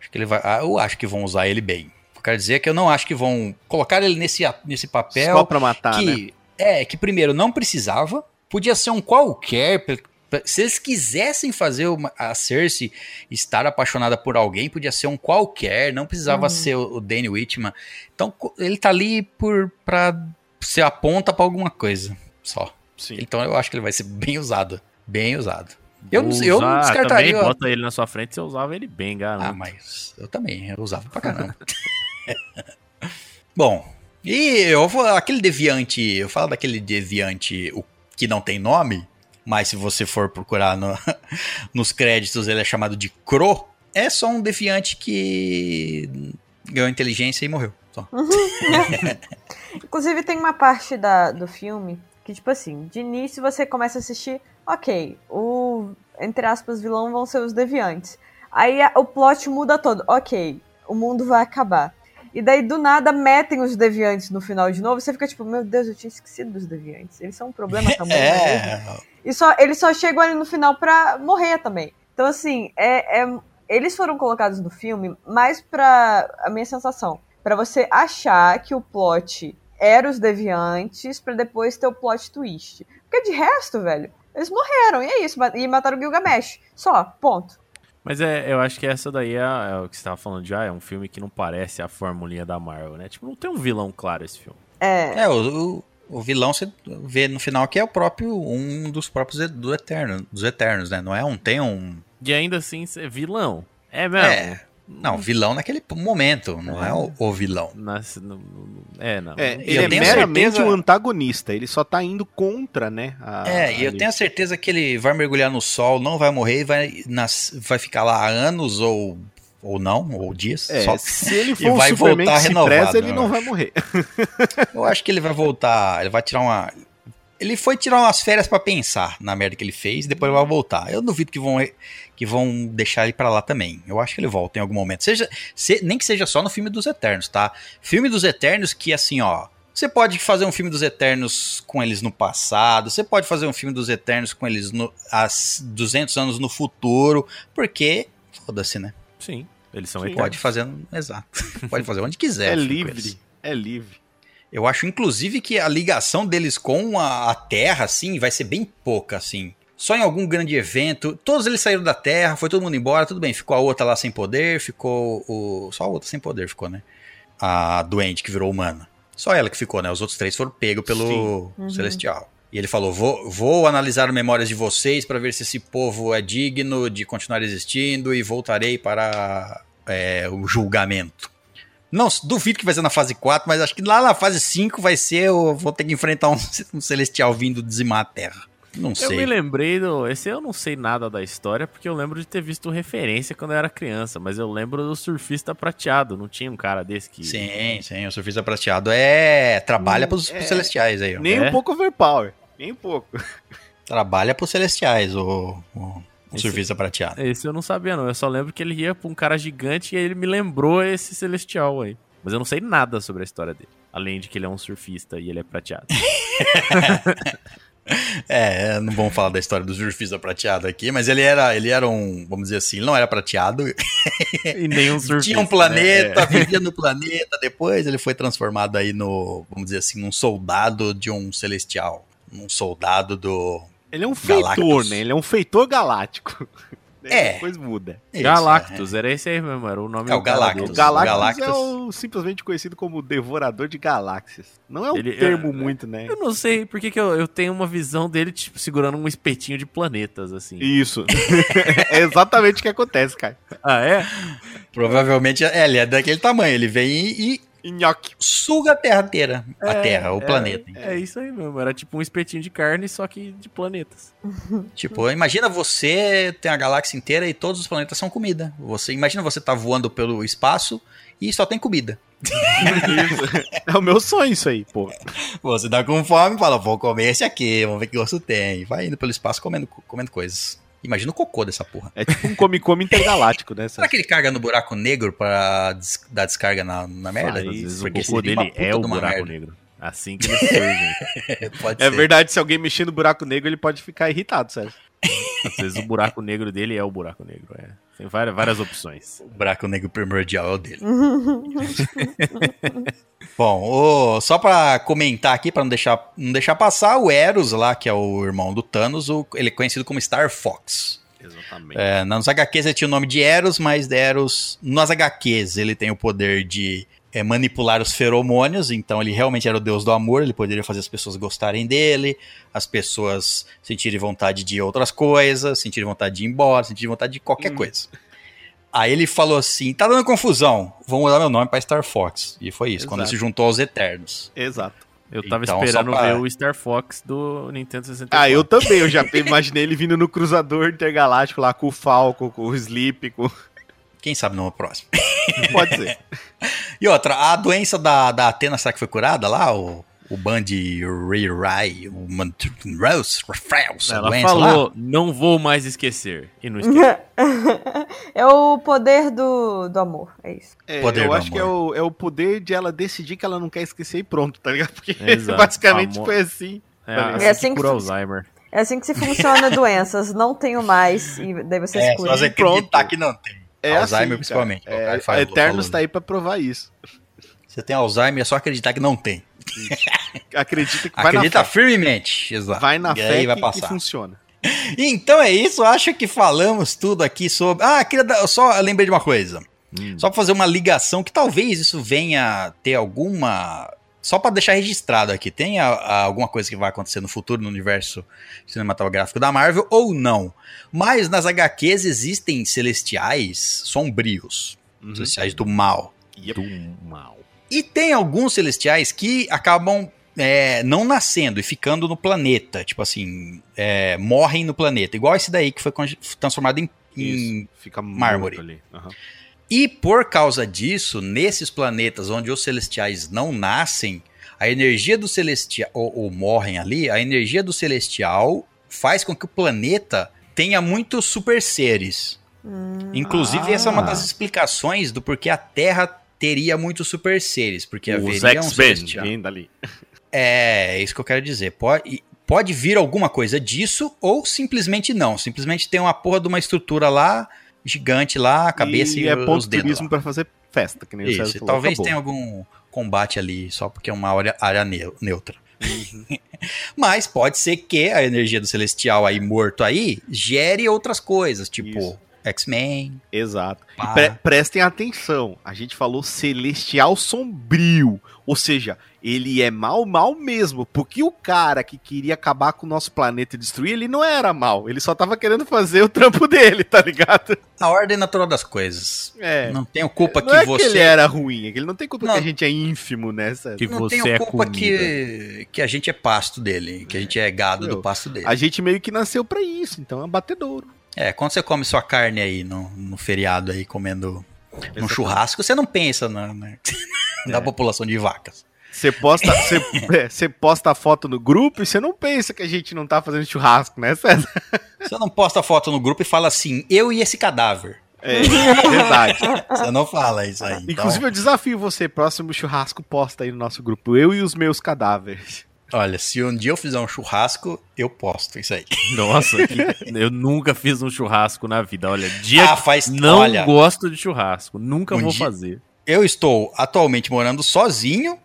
Acho que ele vai. ah, Eu acho que vão usar ele bem. Eu quero dizer que eu não acho que vão colocar ele nesse, nesse papel. Só pra matar, né? que é que primeiro não precisava, podia ser um qualquer. Se eles quisessem fazer uma- a Cersei estar apaixonada por alguém, podia ser um qualquer, não precisava Uhum. ser o, o Danny Whitman. Então ele tá ali por para ser a ponta pra alguma coisa, só. Sim. Então eu acho que ele vai ser bem usado, bem usado. Eu, não- Vou eu não usar descartaria. Também bota ele na sua frente, você usava ele bem, garanto. Ah, mas eu também, eu usava pra caramba. Bom, e eu vou. Aquele deviante. Eu falo daquele deviante o, que não tem nome, mas se você for procurar no- nos créditos, ele é chamado de Cro. É só um deviante que ganhou inteligência e morreu. Só. Inclusive, tem uma parte da, do filme que, tipo assim, de início você começa a assistir, ok, o, entre aspas, vilão vão ser os deviantes. Aí a- o plot muda todo, ok, o mundo vai acabar. E daí, do nada, metem os deviantes no final de novo. Você fica tipo, meu Deus, eu tinha esquecido dos deviantes. Eles são um problema também. é mesmo? É, E só, eles só chegam ali no final pra morrer também. Então, assim, é, é- eles foram colocados no filme mais pra. A minha sensação. Pra você achar que o plot era os deviantes, pra depois ter o plot twist. Porque de resto, velho, eles morreram. E é isso. E mataram o Gilgamesh. Só, ponto. Mas é, eu acho que essa daí é, é o que você tava falando já, é um filme que não parece a formulinha da Marvel, né? Tipo, não tem um vilão claro esse filme. É. é o, o, o vilão você vê no final que é o próprio. Um dos próprios e- do Eterno, dos Eternos, né? Não é um. Tem um. E ainda assim, ser vilão. É mesmo. É. Não, vilão naquele momento, não é, o, o vilão. No- no- no- é, não. É, ele é meramente certeza- um antagonista. Ele só tá indo contra, né? a- É, e eu tenho a certeza que ele vai mergulhar no sol, não vai morrer e vai, nas, vai ficar lá há anos ou, ou não, ou dias. É, só. se ele E for um vai Superman voltar renovado, preza, ele não vai acho. morrer. Eu acho que ele vai voltar, ele vai tirar uma. Ele foi tirar umas férias pra pensar na merda que ele fez e depois ele vai voltar. Eu duvido que vão, que vão deixar ele pra lá também. Eu acho que ele volta em algum momento. Seja, se- nem que seja só no filme dos Eternos, tá? Filme dos Eternos que, assim, ó. Você pode fazer um filme dos Eternos com eles no passado, você pode fazer um filme dos Eternos com eles no, há 200 anos no futuro, porque. Foda-se, né? Sim, eles são Sim. eternos. Pode fazer. Exato. Pode fazer onde quiser. É livre. É livre. Eu acho, inclusive, que a ligação deles com a, a Terra, assim, vai ser bem pouca, assim. Só em algum grande evento. Todos eles saíram da Terra, foi todo mundo embora, tudo bem. Ficou a outra lá sem poder, ficou o. Só a outra sem poder ficou, né? A doente que virou humana. Só ela que ficou, né? Os outros três foram pegos pelo Uhum. Celestial. E ele falou: vou, vou analisar memórias de vocês para ver se esse povo é digno de continuar existindo e voltarei para é, o julgamento. Não, duvido que vai ser na fase 4, mas acho que lá na fase 5 vai ser. Eu vou ter que enfrentar um, um celestial vindo dizimar a Terra. Não Eu me sei. lembrei do. Esse eu não sei nada da história, porque eu lembro de ter visto referência quando eu era criança, mas eu lembro do surfista prateado. Não tinha um cara desse que. Sim, sim, o surfista prateado é. Trabalha Hum, pros, é. pros celestiais aí, ó. Nem É? um pouco overpower. Nem um pouco. Trabalha pros celestiais, o, o, o Esse- surfista prateado. Esse eu não sabia, não. Eu só lembro que ele ia pra um cara gigante e aí ele me lembrou esse celestial aí. Mas eu não sei nada sobre a história dele. Além de que ele é um surfista e ele é prateado. É, não vamos falar da história do surfista prateado aqui, mas ele era, ele era um, vamos dizer assim, ele não era prateado, e nenhum surfista. tinha um né? planeta, É. vivia no planeta, depois ele foi transformado aí no, vamos dizer assim, num soldado de um celestial, um soldado do... Ele é um Galactus. feitor, né? Ele é um feitor galáctico. É. Depois muda. Isso, Galactus, era esse aí mesmo, era o nome É, o do cara Galactus. O Galactus, Galactus. é o, simplesmente conhecido como devorador de galáxias. Não é um Ele- termo é- muito, né? Eu não sei por que, que eu, eu tenho uma visão dele, tipo, segurando um espetinho de planetas, assim. Isso. é exatamente o que acontece, cara. Ah, é? Provavelmente, é, ele é daquele tamanho, ele vem e, e Nhoque. suga a Terra inteira, a É, Terra, o é, planeta. É isso aí mesmo, era tipo um espetinho de carne, só que de planetas. Tipo, imagina você tem a galáxia inteira e todos os planetas são comida. Você imagina você tá voando pelo espaço e só tem comida. É o meu sonho isso aí, pô. Você tá com fome e fala, vou comer esse aqui, vamos ver que gosto tem. Vai indo pelo espaço comendo, comendo coisas. Imagina o cocô dessa porra. É tipo um come-come intergaláctico, né? Será que ele carga no buraco negro pra des- dar descarga na, na merda? Às vezes o cocô dele é o buraco merda. negro. Assim que eles surgem. Pode É ser. verdade, se alguém mexer no buraco negro, ele pode ficar irritado, sério. Às vezes o buraco negro dele é o buraco negro. É. Tem várias, várias opções. O buraco negro primordial é o dele. Bom, o- só pra comentar aqui, pra não deixar, não deixar passar, o Eros lá, que é o irmão do Thanos, o- ele é conhecido como Star Fox. Exatamente. É, nos HQs ele tinha o nome de Eros, mas Eros, nas HQs ele tem o poder de é, manipular os feromônios, então ele realmente era o deus do amor, ele poderia fazer as pessoas gostarem dele, as pessoas sentirem vontade de outras coisas, sentirem vontade de ir embora, sentirem vontade de qualquer Hum. coisa. Aí ele falou assim: tá dando confusão, vou mudar meu nome pra Star Fox. E foi isso, quando ele Exato. se juntou aos Eternos. Exato. Eu tava Então, esperando pra- ver o Star Fox do Nintendo 64. Ah, eu também. Eu já imaginei ele vindo no cruzador intergaláctico lá com o Falco, com o Sleep, com... Quem sabe no próximo. Pode ser. E outra, a doença da, da Atena, será que foi curada lá? O, o Band Rai, o Rose, Refreus, a Ela doença lá? falou, não vou mais esquecer. E não esqueceu. é o poder do, do amor, é isso. É, Poder eu do acho que é o, é o poder de ela decidir que ela não quer esquecer e pronto, tá ligado? Porque Exato. basicamente Amor. foi assim. É, Tá assim? É assim que que. Alzheimer. É assim que se funciona doenças. Não tenho mais. E daí você É, se só você acreditar Pronto. que não tem. É Alzheimer, assim, principalmente. É, falou- Eternos falou. tá aí pra provar isso. Você tem Alzheimer, é só acreditar que não tem. Acredita que vai Acredita na fé. firmemente. Exato. Vai na e fé aí vai que, que passar. funciona. Então é isso, acho que falamos tudo aqui sobre. Ah, queria dar... só lembrei de uma coisa. Hum. Só pra fazer uma ligação que talvez isso venha ter alguma. Só pra deixar registrado aqui, tem a- a- alguma coisa que vai acontecer no futuro no universo cinematográfico da Marvel ou não. Mas nas HQs existem celestiais sombrios. Uhum. Celestiais do mal. Yep. Do mal. E tem alguns celestiais que acabam é, não nascendo e ficando no planeta. Tipo assim, é, morrem no planeta. Igual esse daí que foi transformado em. em- Isso, fica mármore. Aham. E por causa disso, nesses planetas onde os celestiais não nascem, a energia do celestial. Ou, ou morrem ali, a energia do celestial faz com que o planeta tenha muitos super seres. Hum, Inclusive, essa é uma Ah. das explicações do porquê a Terra teria muitos super seres. Porque Os haveria um celestial. Vindo ali. É, é isso que eu quero dizer. Pode, pode vir alguma coisa disso ou simplesmente não. Simplesmente tem uma porra de uma estrutura lá, gigante lá, a cabeça e, e é os ponto dedos turismo pra fazer festa, que nem o Isso, César e falou. talvez Acabou. tenha algum combate ali, só porque é uma área, área neu- neutra. Uhum. Mas pode ser que a energia do celestial aí morto aí gere outras coisas, tipo Isso. X-Men. Exato. E pre- prestem atenção, a gente falou celestial sombrio, ou seja, ele é mal, mal mesmo, porque o cara que queria acabar com o nosso planeta e destruir, ele não era mal, ele só tava querendo fazer o trampo dele, tá ligado? A ordem natural das coisas. É. Não tenho culpa não que é você. que ele era ruim, é que ele não tem culpa Não. que a gente é ínfimo nessa. Que Não você tenho é culpa comida. que, que a gente é pasto dele, que a gente é gado Meu, do pasto dele. A gente meio que nasceu pra isso, então é batedouro. É, quando você come sua carne aí no, no feriado aí, comendo um churrasco, você não pensa na, na, na população de vacas. Você posta, você, é, você posta a foto no grupo e você não pensa que a gente não tá fazendo churrasco, né, César? Você não posta foto no grupo e fala assim, eu e esse cadáver. É, verdade. Você não fala isso aí. Então, Inclusive, eu desafio você, próximo churrasco, posta aí no nosso grupo. Eu e os meus cadáveres. Olha, se um dia eu fizer um churrasco, eu posto isso aí. Nossa, que- eu nunca fiz um churrasco na vida. Olha, dia Ah, que faz- não olha. gosto de churrasco. Nunca Um vou dia- fazer. Eu estou atualmente morando sozinho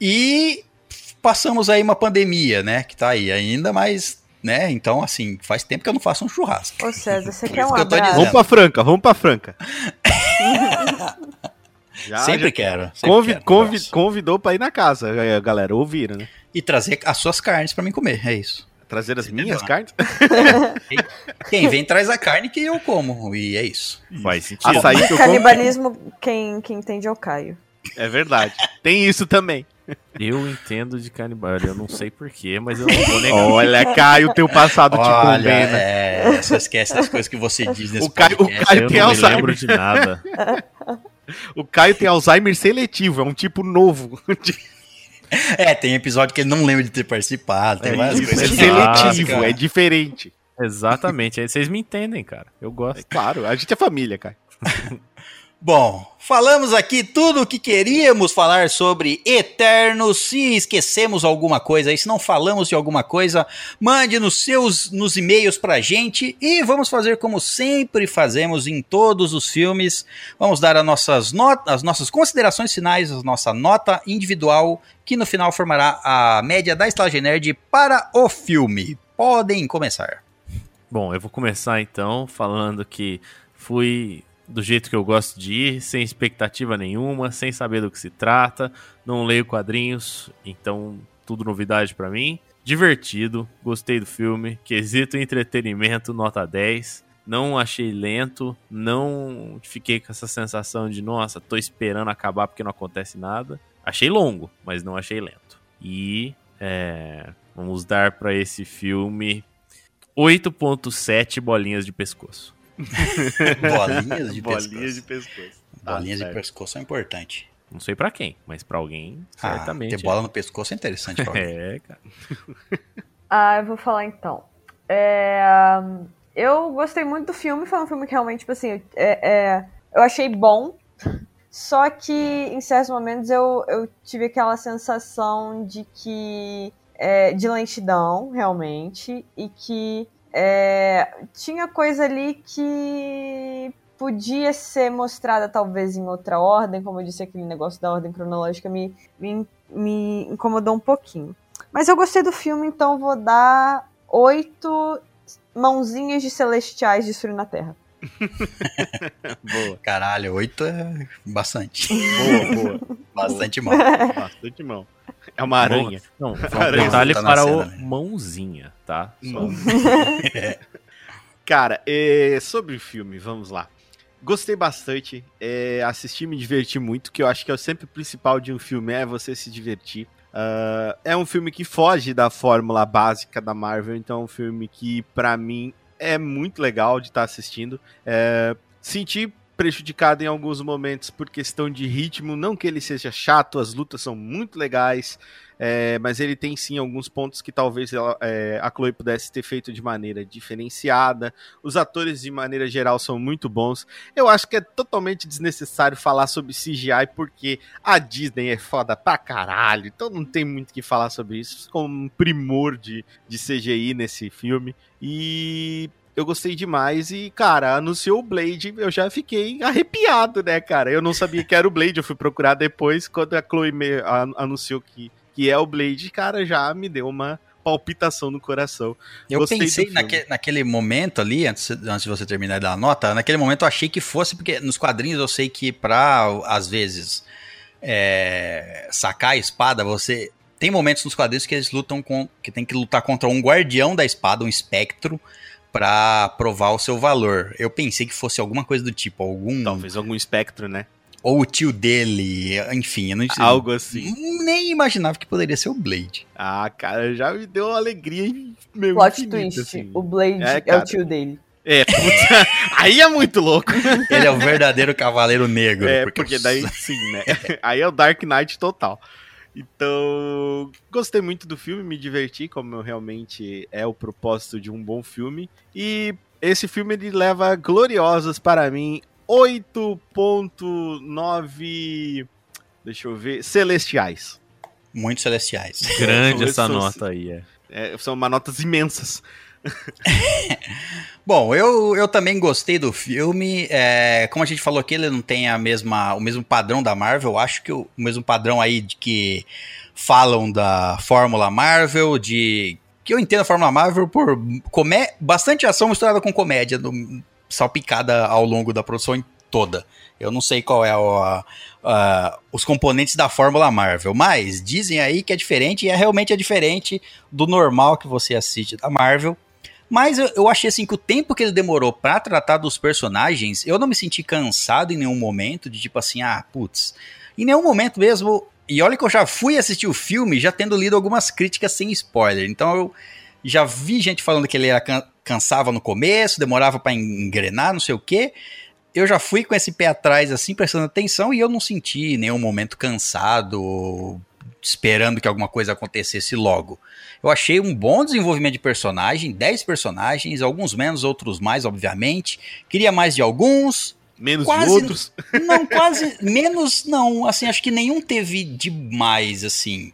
e passamos aí uma pandemia, né? Que tá aí ainda, mas, né? Então, assim, faz tempo que eu não faço um churrasco. Ô César, você quer um abraço? Vamos pra Franca, vamos pra Franca. Já, sempre já quero. sempre convi- quero convidou pra ir na casa, galera. Ouviram, né? E trazer as suas carnes pra mim comer, é isso. Trazer as Entendeu? minhas carnes. Quem vem traz a carne que eu como, e é isso. Faz sentido. Açaí que eu como. Canibalismo, quem, quem entende é o Caio. É verdade. Tem isso também. Eu entendo de canibal. Eu não sei porquê, mas eu não vou negar. Olha, Caio, teu passado te Olha, condena. é, só esquece das coisas que você diz nesse O Caio- o podcast. Caio eu tem não me Alzheimer. lembro de nada. O Caio tem Alzheimer seletivo, é um tipo novo. É, tem episódio que ele não lembra de ter participado, tem É várias isso, É seletivo, é diferente. Exatamente. Aí vocês me entendem, cara. Eu É gosto. claro, a gente é família, Caio. Bom, falamos aqui tudo o que queríamos falar sobre Eternos. Se esquecemos alguma coisa se não falamos de alguma coisa, mande nos seus nos e-mails pra gente e vamos fazer como sempre fazemos em todos os filmes. Vamos dar as nossas notas, as nossas considerações finais, a nossa nota individual, que no final formará a média da Estalagem Nerd para o filme. Podem começar. Bom, eu vou começar então falando que fui do jeito que eu gosto de ir, sem expectativa nenhuma, sem saber do que se trata, não leio quadrinhos, então tudo novidade pra mim. Divertido, gostei do filme, quesito entretenimento, nota 10. Não achei lento, não fiquei com essa sensação de, nossa, tô esperando acabar porque não acontece nada. Achei longo, mas não achei lento. E é, vamos dar pra esse filme 8.7 bolinhas de pescoço. Bolinhas de Bolinhas de pescoço. pescoço. Bolinhas Tá de certo. pescoço é importante. Não sei pra quem, mas pra alguém, Ah, certamente. ter bola no pescoço é interessante pra alguém. É, cara. Ah, eu vou falar então. É, eu gostei muito do filme, foi um filme que realmente, tipo assim, é, é, eu achei bom. Só que em certos momentos eu, eu tive aquela sensação de que. é, de lentidão, realmente, e que é, tinha coisa ali que podia ser mostrada talvez em outra ordem, como eu disse, aquele negócio da ordem cronológica me, me, me incomodou um pouquinho. Mas eu gostei do filme, então vou dar oito mãozinhas de celestiais destruindo a Terra. Boa, Caralho, oito é bastante. boa, boa. Bastante mal. Bastante mão. É uma aranha. Não, um Aranha detalhe tá para cena, o né? mãozinha, tá? Mão. Cara, é, sobre o filme, vamos lá. Gostei bastante. É, assisti me diverti muito, que eu acho que é o sempre principal de um filme é você se divertir. Uh, é um filme que foge da fórmula básica da Marvel, então é um filme que, para mim, é muito legal de estar tá assistindo. É, senti prejudicado em alguns momentos por questão de ritmo, não que ele seja chato, as lutas são muito legais, é, mas ele tem sim alguns pontos que talvez ela, é, a Chloe pudesse ter feito de maneira diferenciada. Os atores, de maneira geral, são muito bons. Eu acho que é totalmente desnecessário falar sobre CGI, porque a Disney é foda pra caralho, então não tem muito o que falar sobre isso. Ficou um primor de, de CGI nesse filme. E eu gostei demais e, cara, anunciou o Blade, eu já fiquei arrepiado, né, cara? Eu não sabia que era o Blade, eu fui procurar depois, quando a Chloe me anunciou que, que é o Blade, cara, já me deu uma palpitação no coração. Eu Gostei pensei naque, naquele momento ali, antes, antes de você terminar de dar a nota, naquele momento eu achei que fosse, porque nos quadrinhos eu sei que pra, às vezes, é, sacar a espada, você... Tem momentos nos quadrinhos que eles lutam com... que tem que lutar contra um guardião da espada, um espectro, para provar o seu valor. Eu pensei que fosse alguma coisa do tipo, algum. Talvez algum espectro, né? Ou o tio dele, enfim, eu não sei. Algo assim. Nem imaginava que poderia ser o Blade. Ah, cara, já me deu uma alegria meu Plot twist, assim. o Blade é, é, o tio dele. É, puta, aí é muito louco. Ele é o verdadeiro cavaleiro negro. É, porque, porque daí sim, né? Aí é o Dark Knight total. Então, gostei muito do filme, me diverti, como realmente é o propósito de um bom filme. E esse filme ele leva gloriosos para mim 8.9 deixa eu ver, celestiais. Muito celestiais. Grande essa nota aí, é. é. São uma notas imensas. Bom, eu, eu também gostei do filme. É, como a gente falou aqui, ele não tem a mesma, o mesmo padrão da Marvel. Acho que o, o mesmo padrão aí de que falam da Fórmula Marvel, de que eu entendo a Fórmula Marvel por comé bastante ação misturada com comédia, no, salpicada ao longo da produção toda. Eu não sei qual é a, a, os componentes da Fórmula Marvel, mas dizem aí que é diferente e é realmente é diferente do normal que você assiste da Marvel. Mas eu, eu achei assim que o tempo que ele demorou para tratar dos personagens, eu não me senti cansado em nenhum momento, de tipo assim, ah, putz. Em nenhum momento mesmo. E olha que eu já fui assistir o filme já tendo lido algumas críticas sem spoiler. Então eu já vi gente falando que ele era can cansava no começo, demorava para engrenar, não sei o quê. Eu já fui com esse pé atrás, assim, prestando atenção, e eu não senti nenhum momento cansado, esperando que alguma coisa acontecesse logo. Eu achei um bom desenvolvimento de personagem, 10 personagens, alguns menos, outros mais, obviamente. Queria mais de alguns. Menos quase, de outros? Não, quase. menos, não. Assim, acho que nenhum teve demais, assim.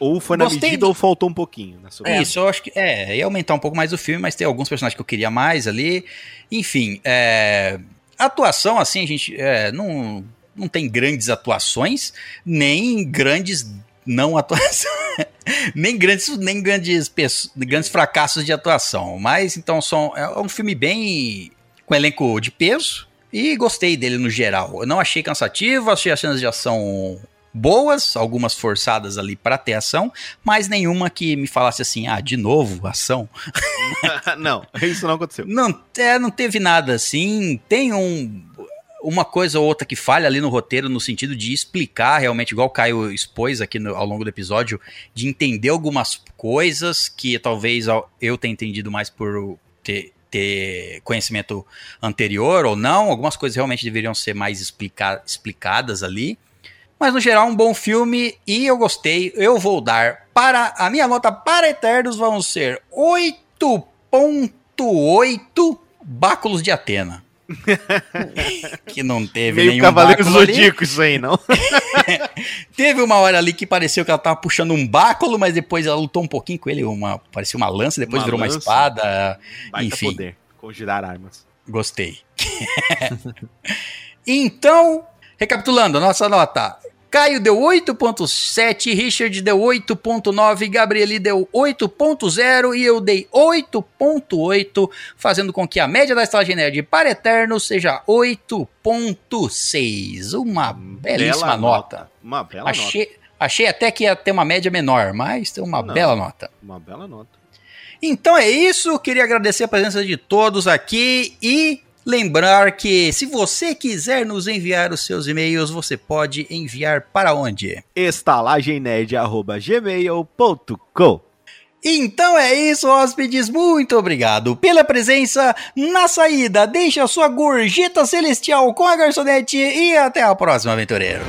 Ou foi na Gostei medida de... ou faltou um pouquinho. Na sua é, isso, eu acho que. É, ia aumentar um pouco mais o filme, mas tem alguns personagens que eu queria mais ali. Enfim, é, atuação, assim, a gente. É, não, não tem grandes atuações, nem grandes não atuação. nem grandes, nem grandes, grandes fracassos de atuação. Mas então são, é um filme bem com elenco de peso e gostei dele no geral. Eu não achei cansativo, achei as cenas de ação boas, algumas forçadas ali para ter ação, mas nenhuma que me falasse assim, ah, de novo, ação. não, isso não aconteceu. Não, é, não teve nada assim. Tem um uma coisa ou outra que falha ali no roteiro, no sentido de explicar realmente, igual o Caio expôs aqui no, ao longo do episódio, de entender algumas coisas que talvez eu tenha entendido mais por ter, ter conhecimento anterior ou não. Algumas coisas realmente deveriam ser mais explica explicadas ali. Mas no geral, um bom filme e eu gostei. Eu vou dar para. A minha nota para Eternos vão ser 8,8 Báculos de Atena. que não teve Meio nenhum Cavaleiro Zodíaco isso aí, não? teve uma hora ali que pareceu que ela tava puxando um báculo, mas depois ela lutou um pouquinho com ele, uma, parecia uma lança, depois uma virou lança, uma espada, enfim. poder, conjurar armas. Gostei. então, recapitulando, nossa nota. Caio deu 8.7, Richard deu 8.9, Gabrieli deu 8.0 e eu dei 8.8, fazendo com que a média da estalagem nerd para Eterno seja 8.6. Uma belíssima bela nota. nota. Uma bela achei, nota. Achei até que ia ter uma média menor, mas tem uma Não, bela nota. Uma bela nota. Então é isso, queria agradecer a presença de todos aqui e Lembrar que se você quiser nos enviar os seus e-mails, você pode enviar para onde? estalagemnerd.gmail.com Então é isso, hóspedes. Muito obrigado pela presença. Na saída, deixe a sua gorjeta celestial com a garçonete e até a próxima, aventureiros.